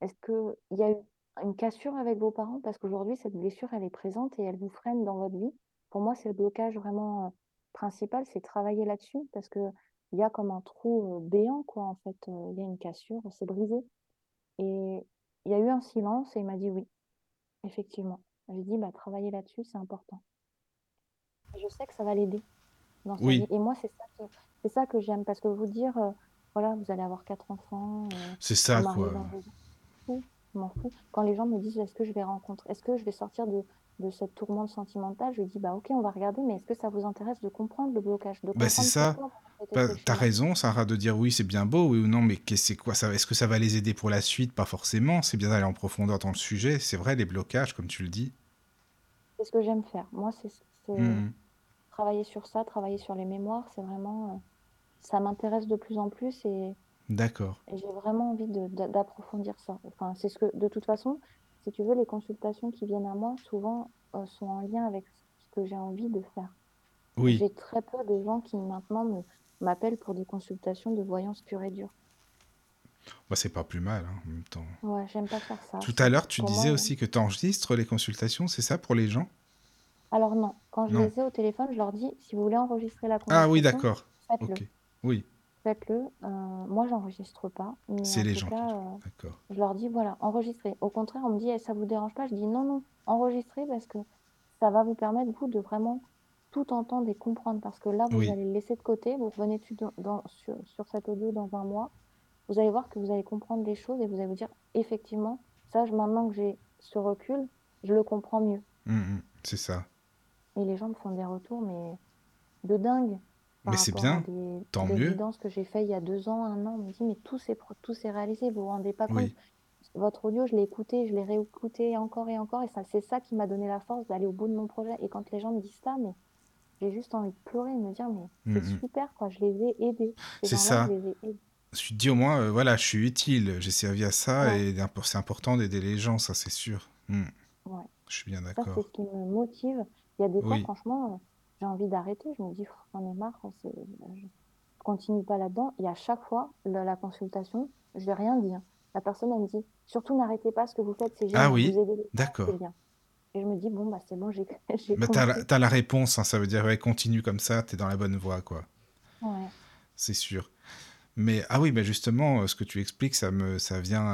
est-ce qu'il y a eu une cassure avec vos parents? Parce qu'aujourd'hui, cette blessure, elle est présente et elle vous freine dans votre vie. Pour moi, c'est le blocage vraiment principal, c'est travailler là-dessus parce que il y a comme un trou béant, quoi, en fait. Il y a une cassure, c'est brisé. Et il y a eu un silence et il m'a dit oui, effectivement. J'ai dit, bah, travailler là-dessus, c'est important. Et je sais que ça va l'aider dans sa vie. Oui, Et moi, c'est ça que, c'est ça que j'aime parce que vous dire, euh, voilà, vous allez avoir quatre enfants, euh, c'est ça, quoi. m'en fous. Quand les gens me disent, est-ce que je vais rencontrer, est-ce que je vais sortir de, de cette tourmente sentimentale, je dis, bah, ok, on va regarder, mais est-ce que ça vous intéresse de comprendre le blocage, de Bah, c'est ça. Bah, t'as raison, Sarah, de dire oui, c'est bien beau, oui ou non, mais qu'est-ce c'est quoi ça? Est-ce que ça va les aider pour la suite? Pas forcément. C'est bien d'aller en profondeur dans le sujet. C'est vrai, les blocages, comme tu le dis. C'est ce que j'aime faire. Moi, c'est Mhm. travailler sur ça, travailler sur les mémoires, c'est vraiment, euh, ça m'intéresse de plus en plus et, D'accord. et j'ai vraiment envie d'approfondir ça. Enfin, c'est ce que, de toute façon, si tu veux, les consultations qui viennent à moi, souvent, euh, sont en lien avec ce que j'ai envie de faire. Oui. J'ai très peu de gens qui maintenant m'appellent pour des consultations de voyance pure et dure. Bah, c'est pas plus mal, hein, en même temps. Ouais, j'aime pas faire ça. Tout à l'heure, tu Pour disais moi, aussi que tu enregistres les consultations, c'est ça pour les gens? alors non, quand je Non. les ai au téléphone, je leur dis, si vous voulez enregistrer la Ah oui, d'accord. faites-le. Ok. Oui, Faites-le. Euh, moi, j'enregistre pas, mais c'est en les tout gens qui... cas, euh, D'accord. je leur dis, voilà, enregistrez. Au contraire, on me dit, Eh, ça vous dérange pas? Je dis, non, non, enregistrez parce que ça va vous permettre, vous, de vraiment tout entendre et comprendre. Parce que là, vous Oui, allez le laisser de côté, vous revenez dessus dans, dans- sur, sur cet audio dans un mois, vous allez voir que vous allez comprendre les choses et vous allez vous dire, effectivement, ça, je- maintenant que j'ai ce recul, je le comprends mieux. Mhm, c'est ça. Et les gens me font des retours, mais de dingue par Mais c'est bien, des, tant des mieux. que j'ai fait il y a deux ans, un an. On me dit, mais tout s'est, tout réalisé, vous vous rendez pas compte. Oui, Votre audio, je l'ai écouté, je l'ai réécouté encore et encore, et ça, c'est ça qui m'a donné la force d'aller au bout de mon projet. Et quand les gens me disent ça, mais j'ai juste envie de pleurer et de me dire, mais c'est Mhm. super, quoi, je les ai aidés. Ces C'est ça. je les ai aidés. Je suis dit au moins, euh, voilà, je suis utile, j'ai servi à ça Ouais, et c'est important d'aider les gens, ça c'est sûr. Ouais. Je suis bien Ça, c'est d'accord. ce qui me motive. Il y a des fois, Oui, franchement, euh, j'ai envie d'arrêter. Je me dis, j'en ai marre, c'est- je continue pas là-dedans. Et à chaque fois, la, la consultation, je n'ai rien hein. la personne, elle me dit, surtout n'arrêtez pas ce que vous faites, c'est Ah génial, vous oui, d'accord. Et je me dis, bon, bah, c'est bon, j'ai Bah, t'as la, la réponse, hein, ça veut dire, ouais, continue comme ça, t'es dans la bonne voie, quoi. Ouais. C'est sûr. Mais ah oui, bah justement, euh, ce que tu expliques, ça me, ça vient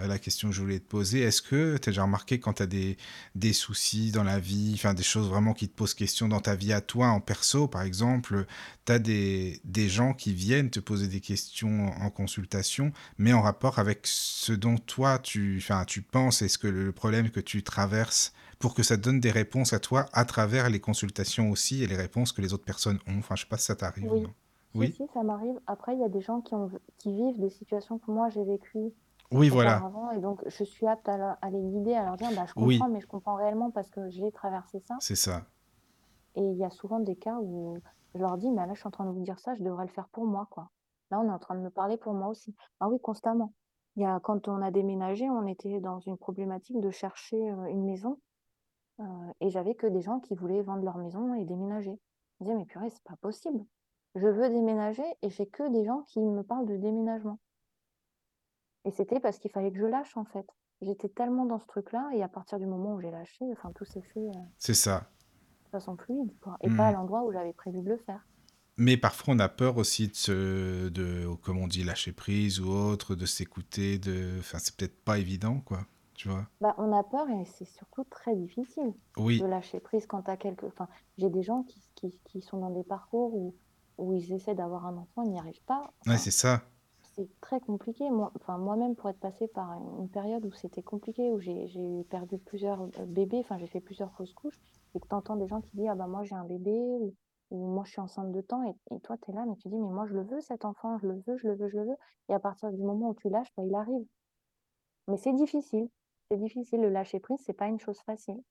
à, la question que je voulais te poser. Est-ce que tu as déjà remarqué quand tu as des, des soucis dans la vie, enfin des choses vraiment qui te posent question dans ta vie à toi, en perso par exemple, tu as des, des gens qui viennent te poser des questions en consultation, mais en rapport avec ce dont toi tu, enfin, tu penses et ce que le problème que tu traverses pour que ça te donne des réponses à toi à travers les consultations aussi et les réponses que les autres personnes ont? Enfin, je sais pas si ça t'arrive Oui, non. Oui, si, ça m'arrive. Après, il y a des gens qui ont, qui vivent des situations que moi, j'ai vécues oui, voilà. et donc je suis apte à, les guider, à leur dire, bah, je Oui, comprends, mais je comprends réellement parce que j'ai traversé ça. c'est ça. Et il y a souvent des cas où je leur dis, mais là, je suis en train de vous dire ça, je devrais le faire pour moi, quoi. Là, on est en train de me parler pour moi aussi. Ah oui, constamment. Il y a, quand on a déménagé, on était dans une problématique de chercher euh, une maison, euh, et j'avais que des gens qui voulaient vendre leur maison et déménager. Je me disais, mais purée, c'est pas possible. Je veux déménager et j'ai que des gens qui me parlent de déménagement. Et c'était parce qu'il fallait que je lâche, en fait. J'étais tellement dans ce truc-là, et à partir du moment où j'ai lâché, enfin, tout s'est fait euh, C'est ça. de façon fluide, quoi, et pas à Hmm. l'endroit où j'avais prévu de le faire. Mais parfois, on a peur aussi de, se, de, comme on dit, lâcher prise ou autre, de s'écouter. De... Enfin, c'est peut-être pas évident, quoi. Tu vois Bah, on a peur et c'est surtout très difficile de Oui, lâcher prise quand tu as quelque... Enfin, j'ai des gens qui, qui, qui sont dans des parcours où, où ils essaient d'avoir un enfant, ils n'y arrivent pas. ouais, c'est ça. c'est très compliqué. Moi, enfin, moi-même, pour être passée par une période où c'était compliqué, où j'ai j'ai perdu plusieurs euh, bébés, enfin, j'ai fait plusieurs fausses couches, et que tu entends des gens qui disent, ah bah moi j'ai un bébé, ou, ou moi je suis enceinte de temps, et, et toi tu es là, mais tu dis, mais moi je le veux cet enfant, je le veux, je le veux, je le veux. Et à partir du moment où tu lâches, bah, il arrive. Mais c'est difficile. C'est difficile. Le lâcher prise, c'est pas une chose facile.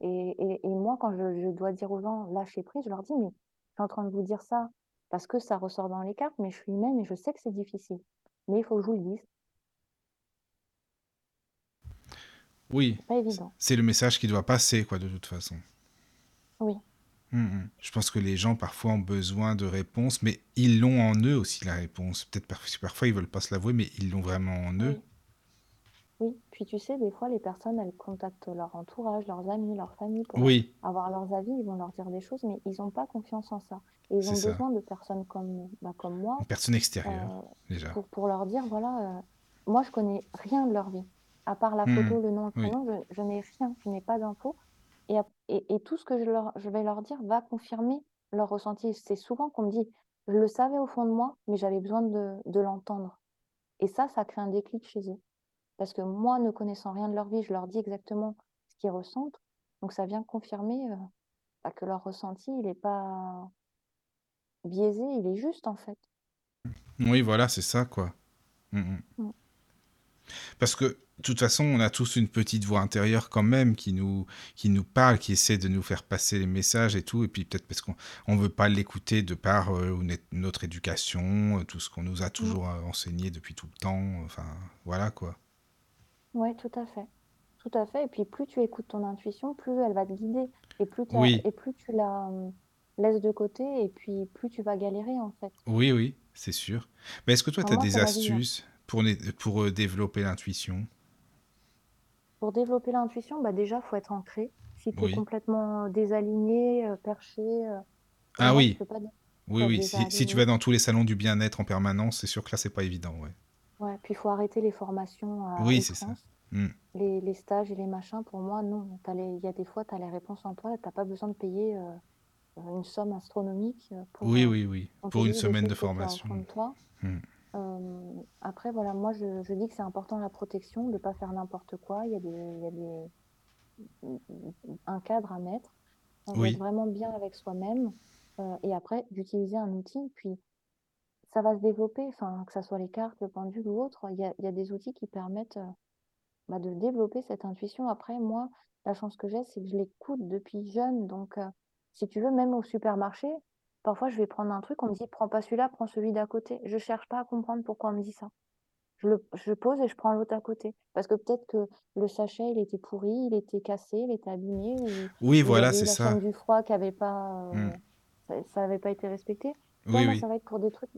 Et, et, et moi, quand je, je dois dire aux gens lâcher prise, je leur dis, mais je suis en train de vous dire ça parce que ça ressort dans les cartes, mais je suis humaine et je sais que c'est difficile. Mais il faut que je vous le dise. Oui, C'est pas évident. c'est le message qui doit passer, quoi, de toute façon. Oui. Mhm. Je pense que les gens, parfois, ont besoin de réponses, mais ils l'ont en eux aussi, la réponse. Peut-être par- parfois, ils veulent pas se l'avouer, mais ils l'ont vraiment en eux. Oui. Puis tu sais, des fois, les personnes, elles contactent leur entourage, leurs amis, leur famille pour Oui, avoir leurs avis. Ils vont leur dire des choses, mais ils n'ont pas confiance en ça. Et ils ont ça. besoin de personnes comme, bah, comme moi Une personne extérieure, euh, déjà. pour, pour leur dire, voilà, euh, moi, je connais rien de leur vie. À part la photo, Mhm. le nom, le Oui, prénom, je, je n'ai rien, je n'ai pas d'infos. Et, ap- et, et tout ce que je, leur, je vais leur dire va confirmer leur ressenti. C'est souvent qu'on me dit, je le savais au fond de moi, mais j'avais besoin de, de l'entendre. Et ça, ça crée un déclic chez eux. Parce que moi, ne connaissant rien de leur vie, je leur dis exactement ce qu'ils ressentent. Donc ça vient confirmer euh, bah, que leur ressenti, il n'est pas biaisé, il est juste en fait. oui, voilà, c'est ça, quoi. Mhm. Mm. Parce que, de toute façon, on a tous une petite voix intérieure quand même qui nous, qui nous parle, qui essaie de nous faire passer les messages et tout. Et puis peut-être parce qu'on ne veut pas l'écouter de par euh, notre éducation, euh, tout ce qu'on nous a toujours enseigné depuis tout le temps. Enfin, voilà quoi. Oui, tout à fait. Tout à fait. Et puis plus tu écoutes ton intuition, plus elle va te guider. Et plus, t'as- Oui, et plus tu la euh, laisses de côté, et puis plus tu vas galérer en fait. oui, oui, c'est sûr. Mais est-ce que toi, Enfin, tu as moi, des c'est ma vie. astuces pour, né- pour euh, développer l'intuition? Pour développer l'intuition, bah déjà, faut être ancré. Si tu es Oui. complètement désaligné, euh, perché, euh, Ah je oui, peux pas oui, Faut être oui. Si, si tu vas dans tous les salons du bien-être en permanence, c'est sûr que là, c'est pas évident, ouais. Ouais, puis il faut arrêter les formations à Oui, c'est ça. Mm. Les, les stages et les machins, pour moi, non. Il y a des fois, tu as les réponses en toi, tu pas besoin de payer euh, une somme astronomique euh, pour, Oui, euh, oui, oui. on Pour une semaine de formation. Mm. Euh, après, voilà, moi, je, je dis que c'est important la protection, de ne pas faire n'importe quoi. Il y a des, y a des, un cadre à mettre, euh, Oui. d'être vraiment bien avec soi-même. euh, et après, d'utiliser un outil. Puis, ça va se développer, enfin, que ce soit les cartes, le pendule ou autre. Il y a, il y a des outils qui permettent euh, bah, de développer cette intuition. Après, moi, la chance que j'ai, c'est que je l'écoute depuis jeune. Donc, euh, si tu veux, même au supermarché, parfois, je vais prendre un truc, on me dit, prends pas celui-là, prends celui d'à côté. Je cherche pas à comprendre pourquoi on me dit ça. Je, le, je pose et je prends l'autre à côté. Parce que peut-être que le sachet, il était pourri, il était cassé, il était abîmé, ou Oui, il voilà, c'est ça. du froid qui avait pas, euh, Mm. ça, ça avait pas été respecté. Oui, oui. ça va être pour des trucs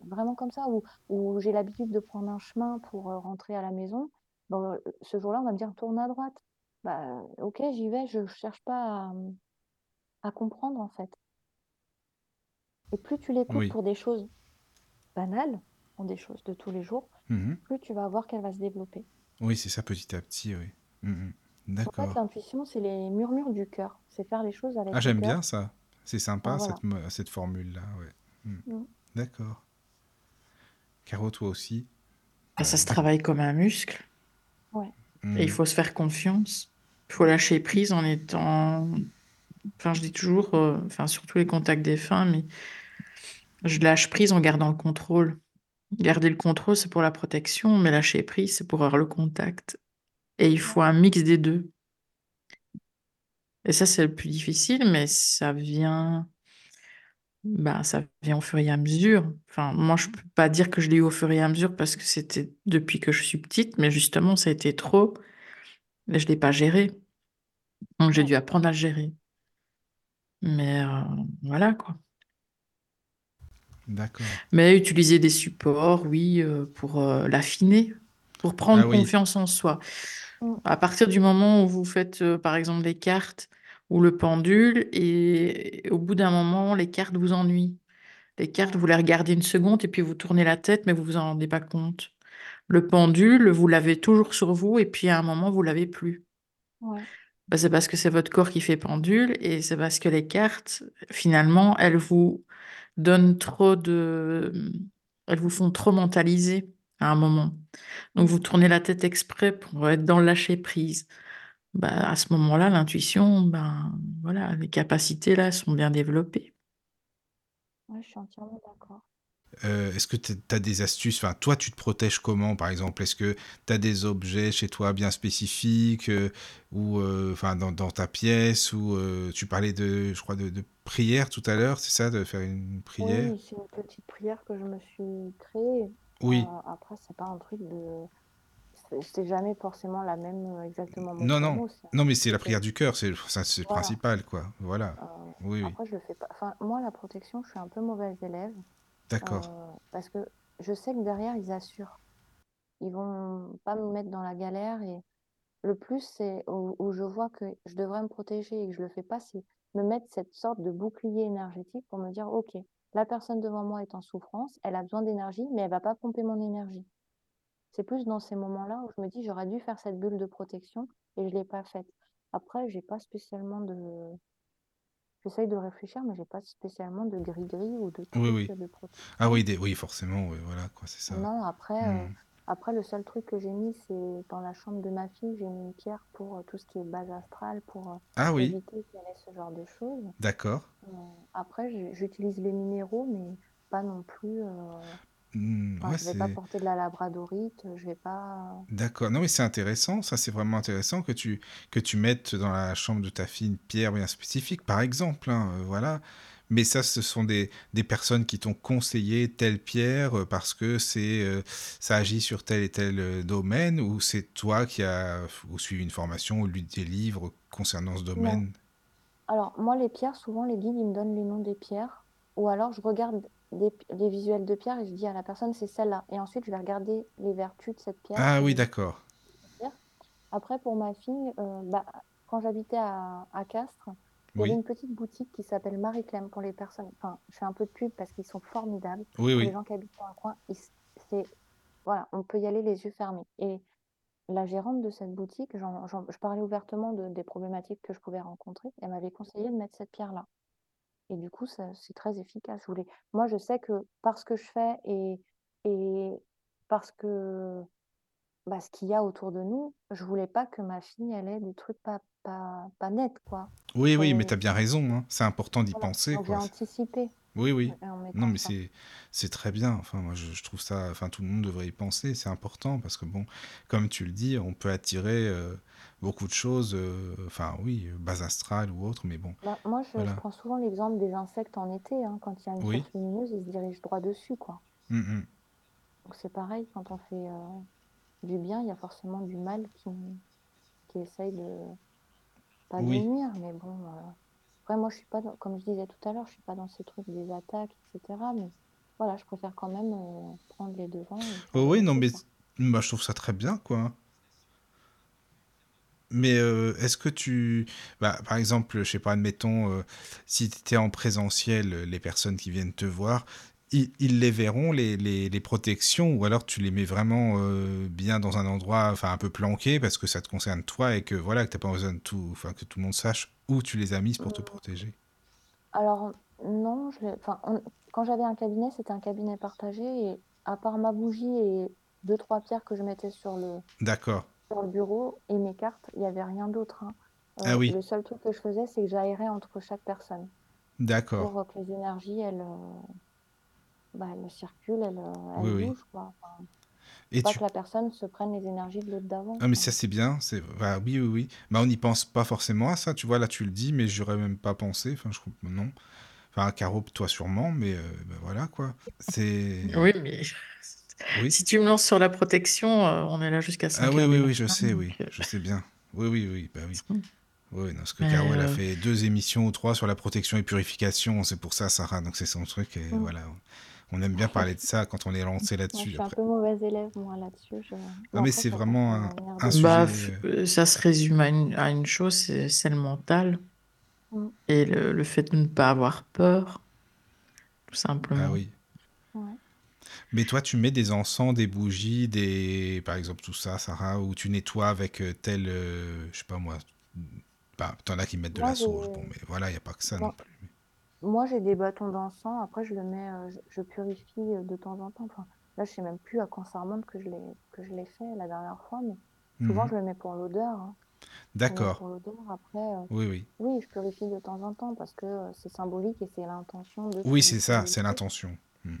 vraiment comme ça, ou, ou j'ai l'habitude de prendre un chemin pour euh, rentrer à la maison, bon, euh, ce jour-là, on va me dire tourne à droite. Bah, ok, j'y vais, je cherche pas à, à comprendre en fait. Et plus tu l'écoutes Oui. pour des choses banales, pour des choses de tous les jours, Mhm. plus tu vas voir qu'elle va se développer. Oui, c'est ça petit à petit, oui. Mhm. En fait, D'accord. l'intuition, c'est les murmures du cœur. C'est faire les choses avec Ah, j'aime bien ça. C'est sympa, voilà. cette, cette formule-là, ouais. Mhm. Mm. D'accord. Caro, toi aussi Bah, ça se travaille comme un muscle. Ouais. Et il faut se faire confiance. Il faut lâcher prise en étant. Enfin, je dis toujours, euh, enfin, surtout les contacts défunts, mais je lâche prise en gardant le contrôle. Garder le contrôle, c'est pour la protection, mais lâcher prise, c'est pour avoir le contact. Et il faut un mix des deux. Et ça, c'est le plus difficile, mais ça vient. Bah, ça vient au fur et à mesure. Enfin, moi, je peux pas dire que je l'ai eu au fur et à mesure parce que c'était depuis que je suis petite, mais justement, ça a été trop et je l'ai pas géré. Donc, j'ai dû apprendre à le gérer. Mais euh, voilà, quoi. D'accord. Mais utiliser des supports, oui, euh, pour euh, l'affiner, pour prendre Ah oui. confiance en soi. Mm. À partir du moment où vous faites, euh, par exemple, les cartes ou le pendule, et au bout d'un moment, les cartes vous ennuient. Les cartes, vous les regardez une seconde et puis vous tournez la tête, mais vous vous en rendez pas compte. Le pendule, vous l'avez toujours sur vous et puis à un moment, vous l'avez plus. Ouais. Bah, c'est parce que c'est votre corps qui fait pendule et c'est parce que les cartes, finalement, elles vous donnent trop de... Elles vous font trop mentaliser à un moment. Donc, vous tournez la tête exprès pour être dans le lâcher-prise. Bah, à ce moment-là, l'intuition, ben, voilà, les capacités là sont bien développées. Ouais, je suis entièrement d'accord. Euh, Est-ce que tu as des astuces? Enfin, toi, tu te protèges comment, par exemple? Est-ce que tu as des objets chez toi bien spécifiques euh, ou euh, enfin dans, dans ta pièce ou euh, tu parlais de, je crois, de, de prière tout à l'heure, c'est ça, de faire une prière? Oui, c'est une petite prière que je me suis créée. Oui. Euh, après, c'est pas un truc de. C'est- jamais forcément la même euh, exactement Non, non, mot. non, mais c'est la prière du cœur, c'est ça, c'est le principal, quoi. Voilà. euh, Oui, oui, je le fais pas. Enfin, moi, la protection, je suis un peu mauvaise élève. d'accord. euh, parce que je sais que derrière, ils assurent. Ils vont pas me mettre dans la galère. Et le plus, c'est où, où je vois que je devrais me protéger et que je le fais pas, c'est me mettre cette sorte de bouclier énergétique pour me dire, OK, la personne devant moi est en souffrance, elle a besoin d'énergie, mais elle va pas pomper mon énergie. C'est plus dans ces moments-là où je me dis, j'aurais dû faire cette bulle de protection et je l'ai pas faite. Après, j'ai pas spécialement de. J'essaye de réfléchir, mais j'ai pas spécialement de gris-gris ou de Oui, trucs oui. de protection. Ah oui, des, oui, forcément, oui, voilà, quoi, c'est ça. Non, après, euh, Hmm. après, le seul truc que j'ai mis, c'est dans la chambre de ma fille, j'ai mis une pierre pour euh, tout ce qui est base astrale, pour euh, Ah oui, éviter qu'il y ait ce genre de choses. d'accord. Après, j'utilise les minéraux, mais pas non plus. Euh, Enfin, ouais, je vais pas porter de la labradorite, je vais pas. D'accord. Non, mais c'est intéressant. Ça, c'est vraiment intéressant que tu, que tu mettes dans la chambre de ta fille une pierre bien spécifique, par exemple. hein, euh, voilà. Mais ça, ce sont des, des personnes qui t'ont conseillé telle pierre euh, parce que c'est, euh, ça agit sur tel et tel euh, domaine ou c'est toi qui as ou suivi une formation ou lu des livres concernant ce Non. domaine? Alors, moi, les pierres, souvent, les guides, ils me donnent les noms des pierres. Ou alors, je regarde des, visuels de pierre et je dis à la personne, c'est celle-là. Et ensuite, je vais regarder les vertus de cette pierre. Ah oui, d'accord. Après, pour ma fille, euh, bah, quand j'habitais à, à Castres, il y avait une petite boutique qui s'appelle Marie-Clem pour les personnes. Enfin, je fais un peu de pub parce qu'ils sont formidables. oui, les gens qui habitent dans le coin, c'est, voilà, on peut y aller les yeux fermés. Et la gérante de cette boutique, je parlais ouvertement de- des problématiques que je pouvais rencontrer. Elle m'avait conseillé de mettre cette pierre-là. Et du coup, ça- c'est très efficace. Je voulais... Moi, je sais que parce que je fais et, et parce que bah, ce qu'il y a autour de nous, je voulais pas que ma fille, elle ait des trucs pas, pas, pas nets, quoi. Oui, oui, mais tu as bien raison. hein. C'est important d'y voilà. penser, j'ai quoi. anticipé Oui, oui. Non, mais c'est c'est très bien. Enfin, moi, je, je trouve ça. Enfin, tout le monde devrait y penser. C'est important parce que bon, comme tu le dis, on peut attirer euh, beaucoup de choses. euh, enfin, oui, euh, base astrale ou autre, mais bon, Bah, moi, je, prends souvent l'exemple des insectes en été. hein. Quand il y a une Oui. source lumineuse, ils se dirigent droit dessus, quoi. Mm, mm. Donc, c'est pareil, quand on fait euh, du bien, il y a forcément du mal qui, qui essaye de, pas de Oui. nuire, mais bon. euh, Après, moi, je suis pas dans- comme je disais tout à l'heure, je suis pas dans ces trucs des attaques, etc. Mais voilà, je préfère quand même prendre les devants et Oh oui, non, mais bah, je trouve ça très bien, quoi. Mais euh, est-ce que tu... Bah, par exemple, je sais pas, admettons, euh, si tu étais en présentiel, euh, les personnes qui viennent te voir, ils, ils les verront, les, les, les protections, ou alors tu les mets vraiment euh, bien dans un endroit, enfin un peu planqué, parce que ça te concerne toi et que voilà, que t'as pas besoin de tout, enfin que tout le monde sache où tu les as mises pour te Hum, protéger? Alors, non, je enfin, on- quand j'avais un cabinet, c'était un cabinet partagé et à part ma bougie et deux, trois pierres que je mettais sur le, D'accord. Sur le bureau et mes cartes, il n'y avait rien d'autre. hein. Ah Euh, oui, le seul truc que je faisais, c'est que j'aérais entre chaque personne d'accord. pour euh, que les énergies, elles, euh, bah, elles circulent, elles, Oui, elles oui. bougent, quoi. Enfin, Et pas tu que la personne se prenne les énergies de l'autre d'avant, Ah mais quoi. ça c'est bien, c'est bah, oui oui oui. Bah on n'y pense pas forcément à ça, tu vois là tu le dis mais j'aurais même pas pensé, enfin je comprends non. Enfin Caro toi sûrement mais euh, bah, voilà quoi. C'est Oui, mais oui. si tu me lances sur la protection, euh, on est là jusqu'à Ah 5 oui heures oui du oui, je sais oui, Donc, euh, je sais bien. Oui oui oui, bah oui. Oui, non, parce que Caro elle a euh, fait deux émissions ou trois sur la protection et purification, c'est pour ça Sarah, donc c'est son truc et voilà. On aime bien parler de ça quand on est lancé Moi, je là-dessus suis un peu mauvaise élève, moi, là-dessus. Je... Ah mais c'est vraiment un, un bah, sujet. ça se résume à une, à une chose, c'est c'est le mental Mm. et le, le fait de ne pas avoir peur, tout Ah simplement. oui. Mais toi, tu mets des encens, des bougies, des... par exemple tout ça, Sarah, ou tu nettoies avec euh, tel, euh, je sais pas moi, bah, t'en as qui mettent de Moi, la sauge, bon, mais voilà, il n'y a pas que ça non plus. moi, j'ai des bâtons d'encens. Après, je le mets, euh, je, purifie euh, de temps en temps. Enfin, là, je sais même plus à quand ça remonte que je l'ai que je l'ai fait la dernière fois, mais souvent, Mhm. je le mets pour l'odeur. hein. D'accord, pour l'odeur. Après, euh, oui, oui. oui, je purifie de temps en temps parce que euh, c'est symbolique et c'est l'intention de Oui, c'est ça, c'est l'intention. Mhm.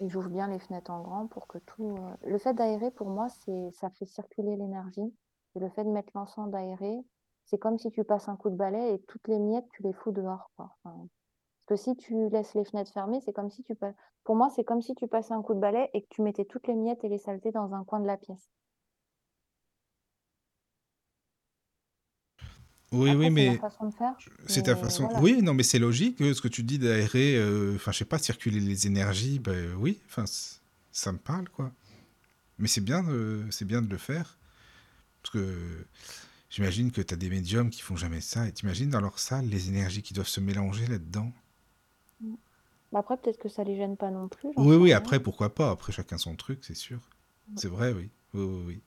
Et j'ouvre bien les fenêtres en grand pour que tout. euh, Le fait d'aérer, pour moi, c'est ça fait circuler l'énergie. Et le fait de mettre l'encens d'aérer, c'est comme si tu passes un coup de balai et toutes les miettes, tu les fous dehors, quoi. Parce que si tu laisses les fenêtres fermées, c'est comme si tu. Pour moi, c'est comme si tu passais un coup de balai et que tu mettais toutes les miettes et les saletés dans un coin de la pièce. Oui, oui, Après, mais façon de faire. c'est ta façon. voilà. Oui, non, mais c'est logique, euh, ce que tu dis d'aérer, euh, enfin, je sais pas, circuler les énergies, ben oui, enfin, ça me parle, quoi. Mais c'est bien, de- c'est bien de le faire, parce que j'imagine que tu as des médiums qui font jamais ça, et t'imagines dans leur salle les énergies qui doivent se mélanger là-dedans. Mais Après, peut-être que ça les gêne pas non plus, Oui, oui, après, pourquoi pas, après chacun son truc, c'est sûr. C'est vrai, oui. Oui, oui, oui.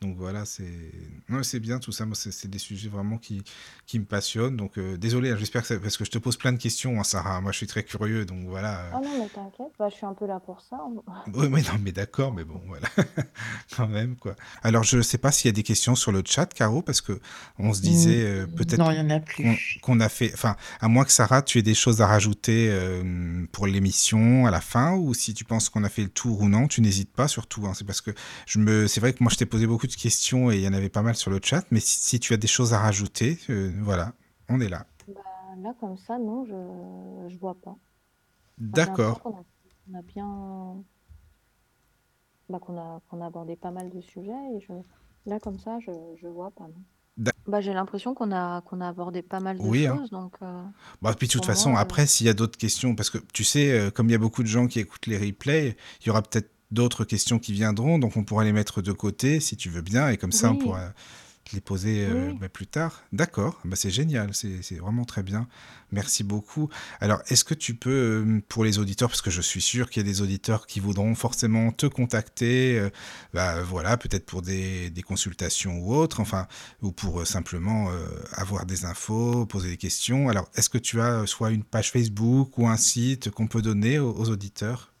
Donc voilà, c'est non, c'est bien tout ça. Moi, c'est des sujets vraiment qui, qui me passionnent. Donc euh, désolé, hein, j'espère que c'est parce que je te pose plein de questions, hein, Sarah. Moi, je suis très curieux, donc voilà. euh. Ah non, mais t'inquiète, bah, je suis un peu là pour ça. Oui, mais non, mais d'accord, mais bon, voilà, quand même quoi. Alors, je sais pas s'il y a des questions sur le chat, Caro, parce que on se disait euh, Mm, peut-être Non, il n'y en a qu'on plus. qu'on a fait, enfin, à moins que Sarah, tu aies des choses à rajouter euh, pour l'émission à la fin, ou si tu penses qu'on a fait le tour ou non, tu n'hésites pas surtout. hein. c'est parce que je me, c'est vrai que moi je t'ai posé beaucoup de questions et il y en avait pas mal sur le chat, mais si, si tu as des choses à rajouter, euh, voilà, on est là. Bah, là, comme ça, non, je je vois pas. D'accord. on a bien, bah, qu'on a, qu'on a abordé pas mal de sujets et je, là, comme ça, je, je vois pas. non. Bah, j'ai l'impression qu'on a, qu'on a abordé pas mal de Oui, hein. choses, donc euh, Bah, puis de toute façon, moi, euh, après, s'il y a d'autres questions, parce que tu sais, euh, comme il y a beaucoup de gens qui écoutent les replays, il y aura peut-être d'autres questions qui viendront, donc on pourra les mettre de côté si tu veux bien, et comme ça on pourra les poser euh, oui. bah, plus tard. D'accord, bah, c'est génial, c'est vraiment très bien. Merci beaucoup. Alors, est-ce que tu peux, euh, pour les auditeurs, parce que je suis sûr qu'il y a des auditeurs qui voudront forcément te contacter, euh, bah, voilà, peut-être pour des, des consultations ou autres, enfin, ou pour euh, simplement avoir des infos, poser des questions. Alors, est-ce que tu as soit une page Facebook ou un site qu'on peut donner aux, aux auditeurs?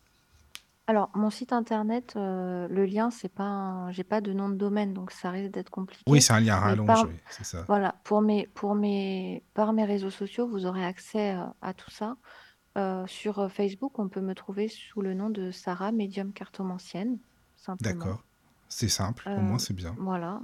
Alors, mon site internet, euh, le lien, c'est pas, un- j'ai pas de nom de domaine, donc ça risque d'être Oui, compliqué. c'est un lien Mais rallonge, par, oui, c'est ça. voilà, pour mes, pour mes, par mes réseaux sociaux, vous aurez accès euh, à tout ça. Euh, sur Facebook, on peut me trouver sous le nom de Sarah, médium cartomancienne, simplement. D'accord. C'est simple, au moins c'est bien. voilà.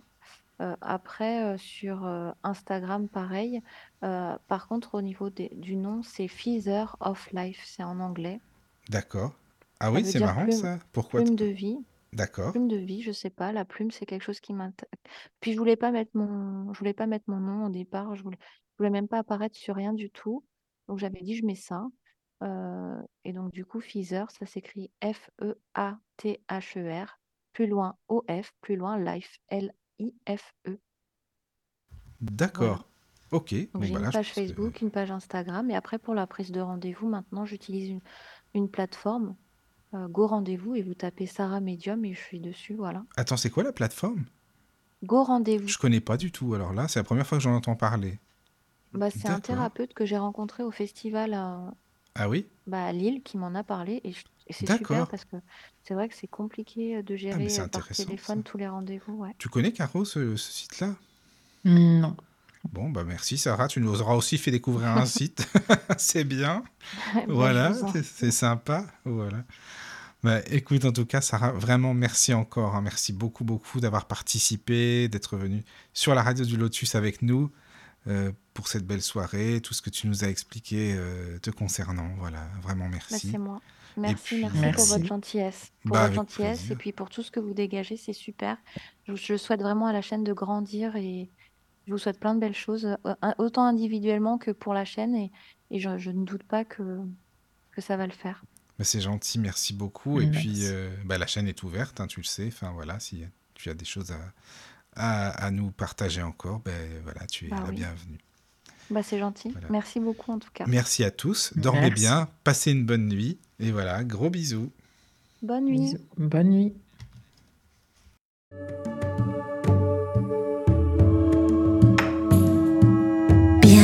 Après, sur Instagram, pareil. Par contre, au niveau des- du nom, c'est Feather of Life, c'est en anglais. D'accord. Ah Ça oui, veut c'est dire marrant plume, ça. Pourquoi t- plume de vie. D'accord. Plume de vie, je sais pas. La plume, c'est quelque chose qui m'intéresse. Puis je voulais pas mettre mon, je voulais pas mettre mon nom au départ. Je voulais, je voulais même pas apparaître sur rien du tout. Donc j'avais dit, je mets ça. Euh, et donc, du coup, Feather, ça s'écrit F-E-A-T-H-E-R, plus loin O-F, plus loin Life, L-I-F-E. D'accord. Ok. Donc, Bon, j'ai bah une là, je page pense que- Facebook, une page Instagram. Et après, pour la prise de rendez-vous, maintenant, j'utilise une, une plateforme, euh, Go Rendez-vous, et vous tapez Sarah Medium et je suis dessus, voilà. Attends, c'est quoi la plateforme? Go Rendez-vous. Je connais pas du tout. Alors là, c'est la première fois que j'en entends parler. Bah, c'est un thérapeute que j'ai rencontré au festival à, Ah oui? bah, à Lille qui m'en a parlé et, c'est D'accord. super parce que c'est vrai que c'est compliqué de Ah, gérer euh, par téléphone ça. tous les rendez-vous. Ouais. Tu connais, Caro, ce, ce site-là? Non. Bon, bah merci, Sarah. Tu nous auras aussi fait découvrir un site. c'est bien. Bah, Voilà, c'est sympa. Voilà. Bah, écoute, en tout cas, Sarah, vraiment merci encore. hein. Merci beaucoup, beaucoup d'avoir participé, d'être venue sur la radio du Lotus avec nous euh, pour cette belle soirée, tout ce que tu nous as expliqué euh, te concernant. Voilà, vraiment Bah, merci. c'est moi. Merci, puis- merci, pour votre gentillesse. Pour Bah, votre gentillesse plaisir. et puis pour tout ce que vous dégagez, c'est super. Je, je souhaite vraiment à la chaîne de grandir et je vous souhaite plein de belles choses, euh, autant individuellement que pour la chaîne et, et je, je ne doute pas que, que ça va le faire. Bah, c'est gentil, merci beaucoup. Et Merci. puis, euh, bah, la chaîne est ouverte, hein, tu le sais. Enfin, voilà, si tu as des choses à, à, à nous partager encore, ben voilà, tu es Bah la oui. bienvenue. Bah, c'est gentil. Voilà. Merci beaucoup en tout cas. Merci à tous. Dormez Merci. bien, passez une bonne nuit. Et voilà, gros bisous. Bonne nuit. Bisous. Bonne nuit.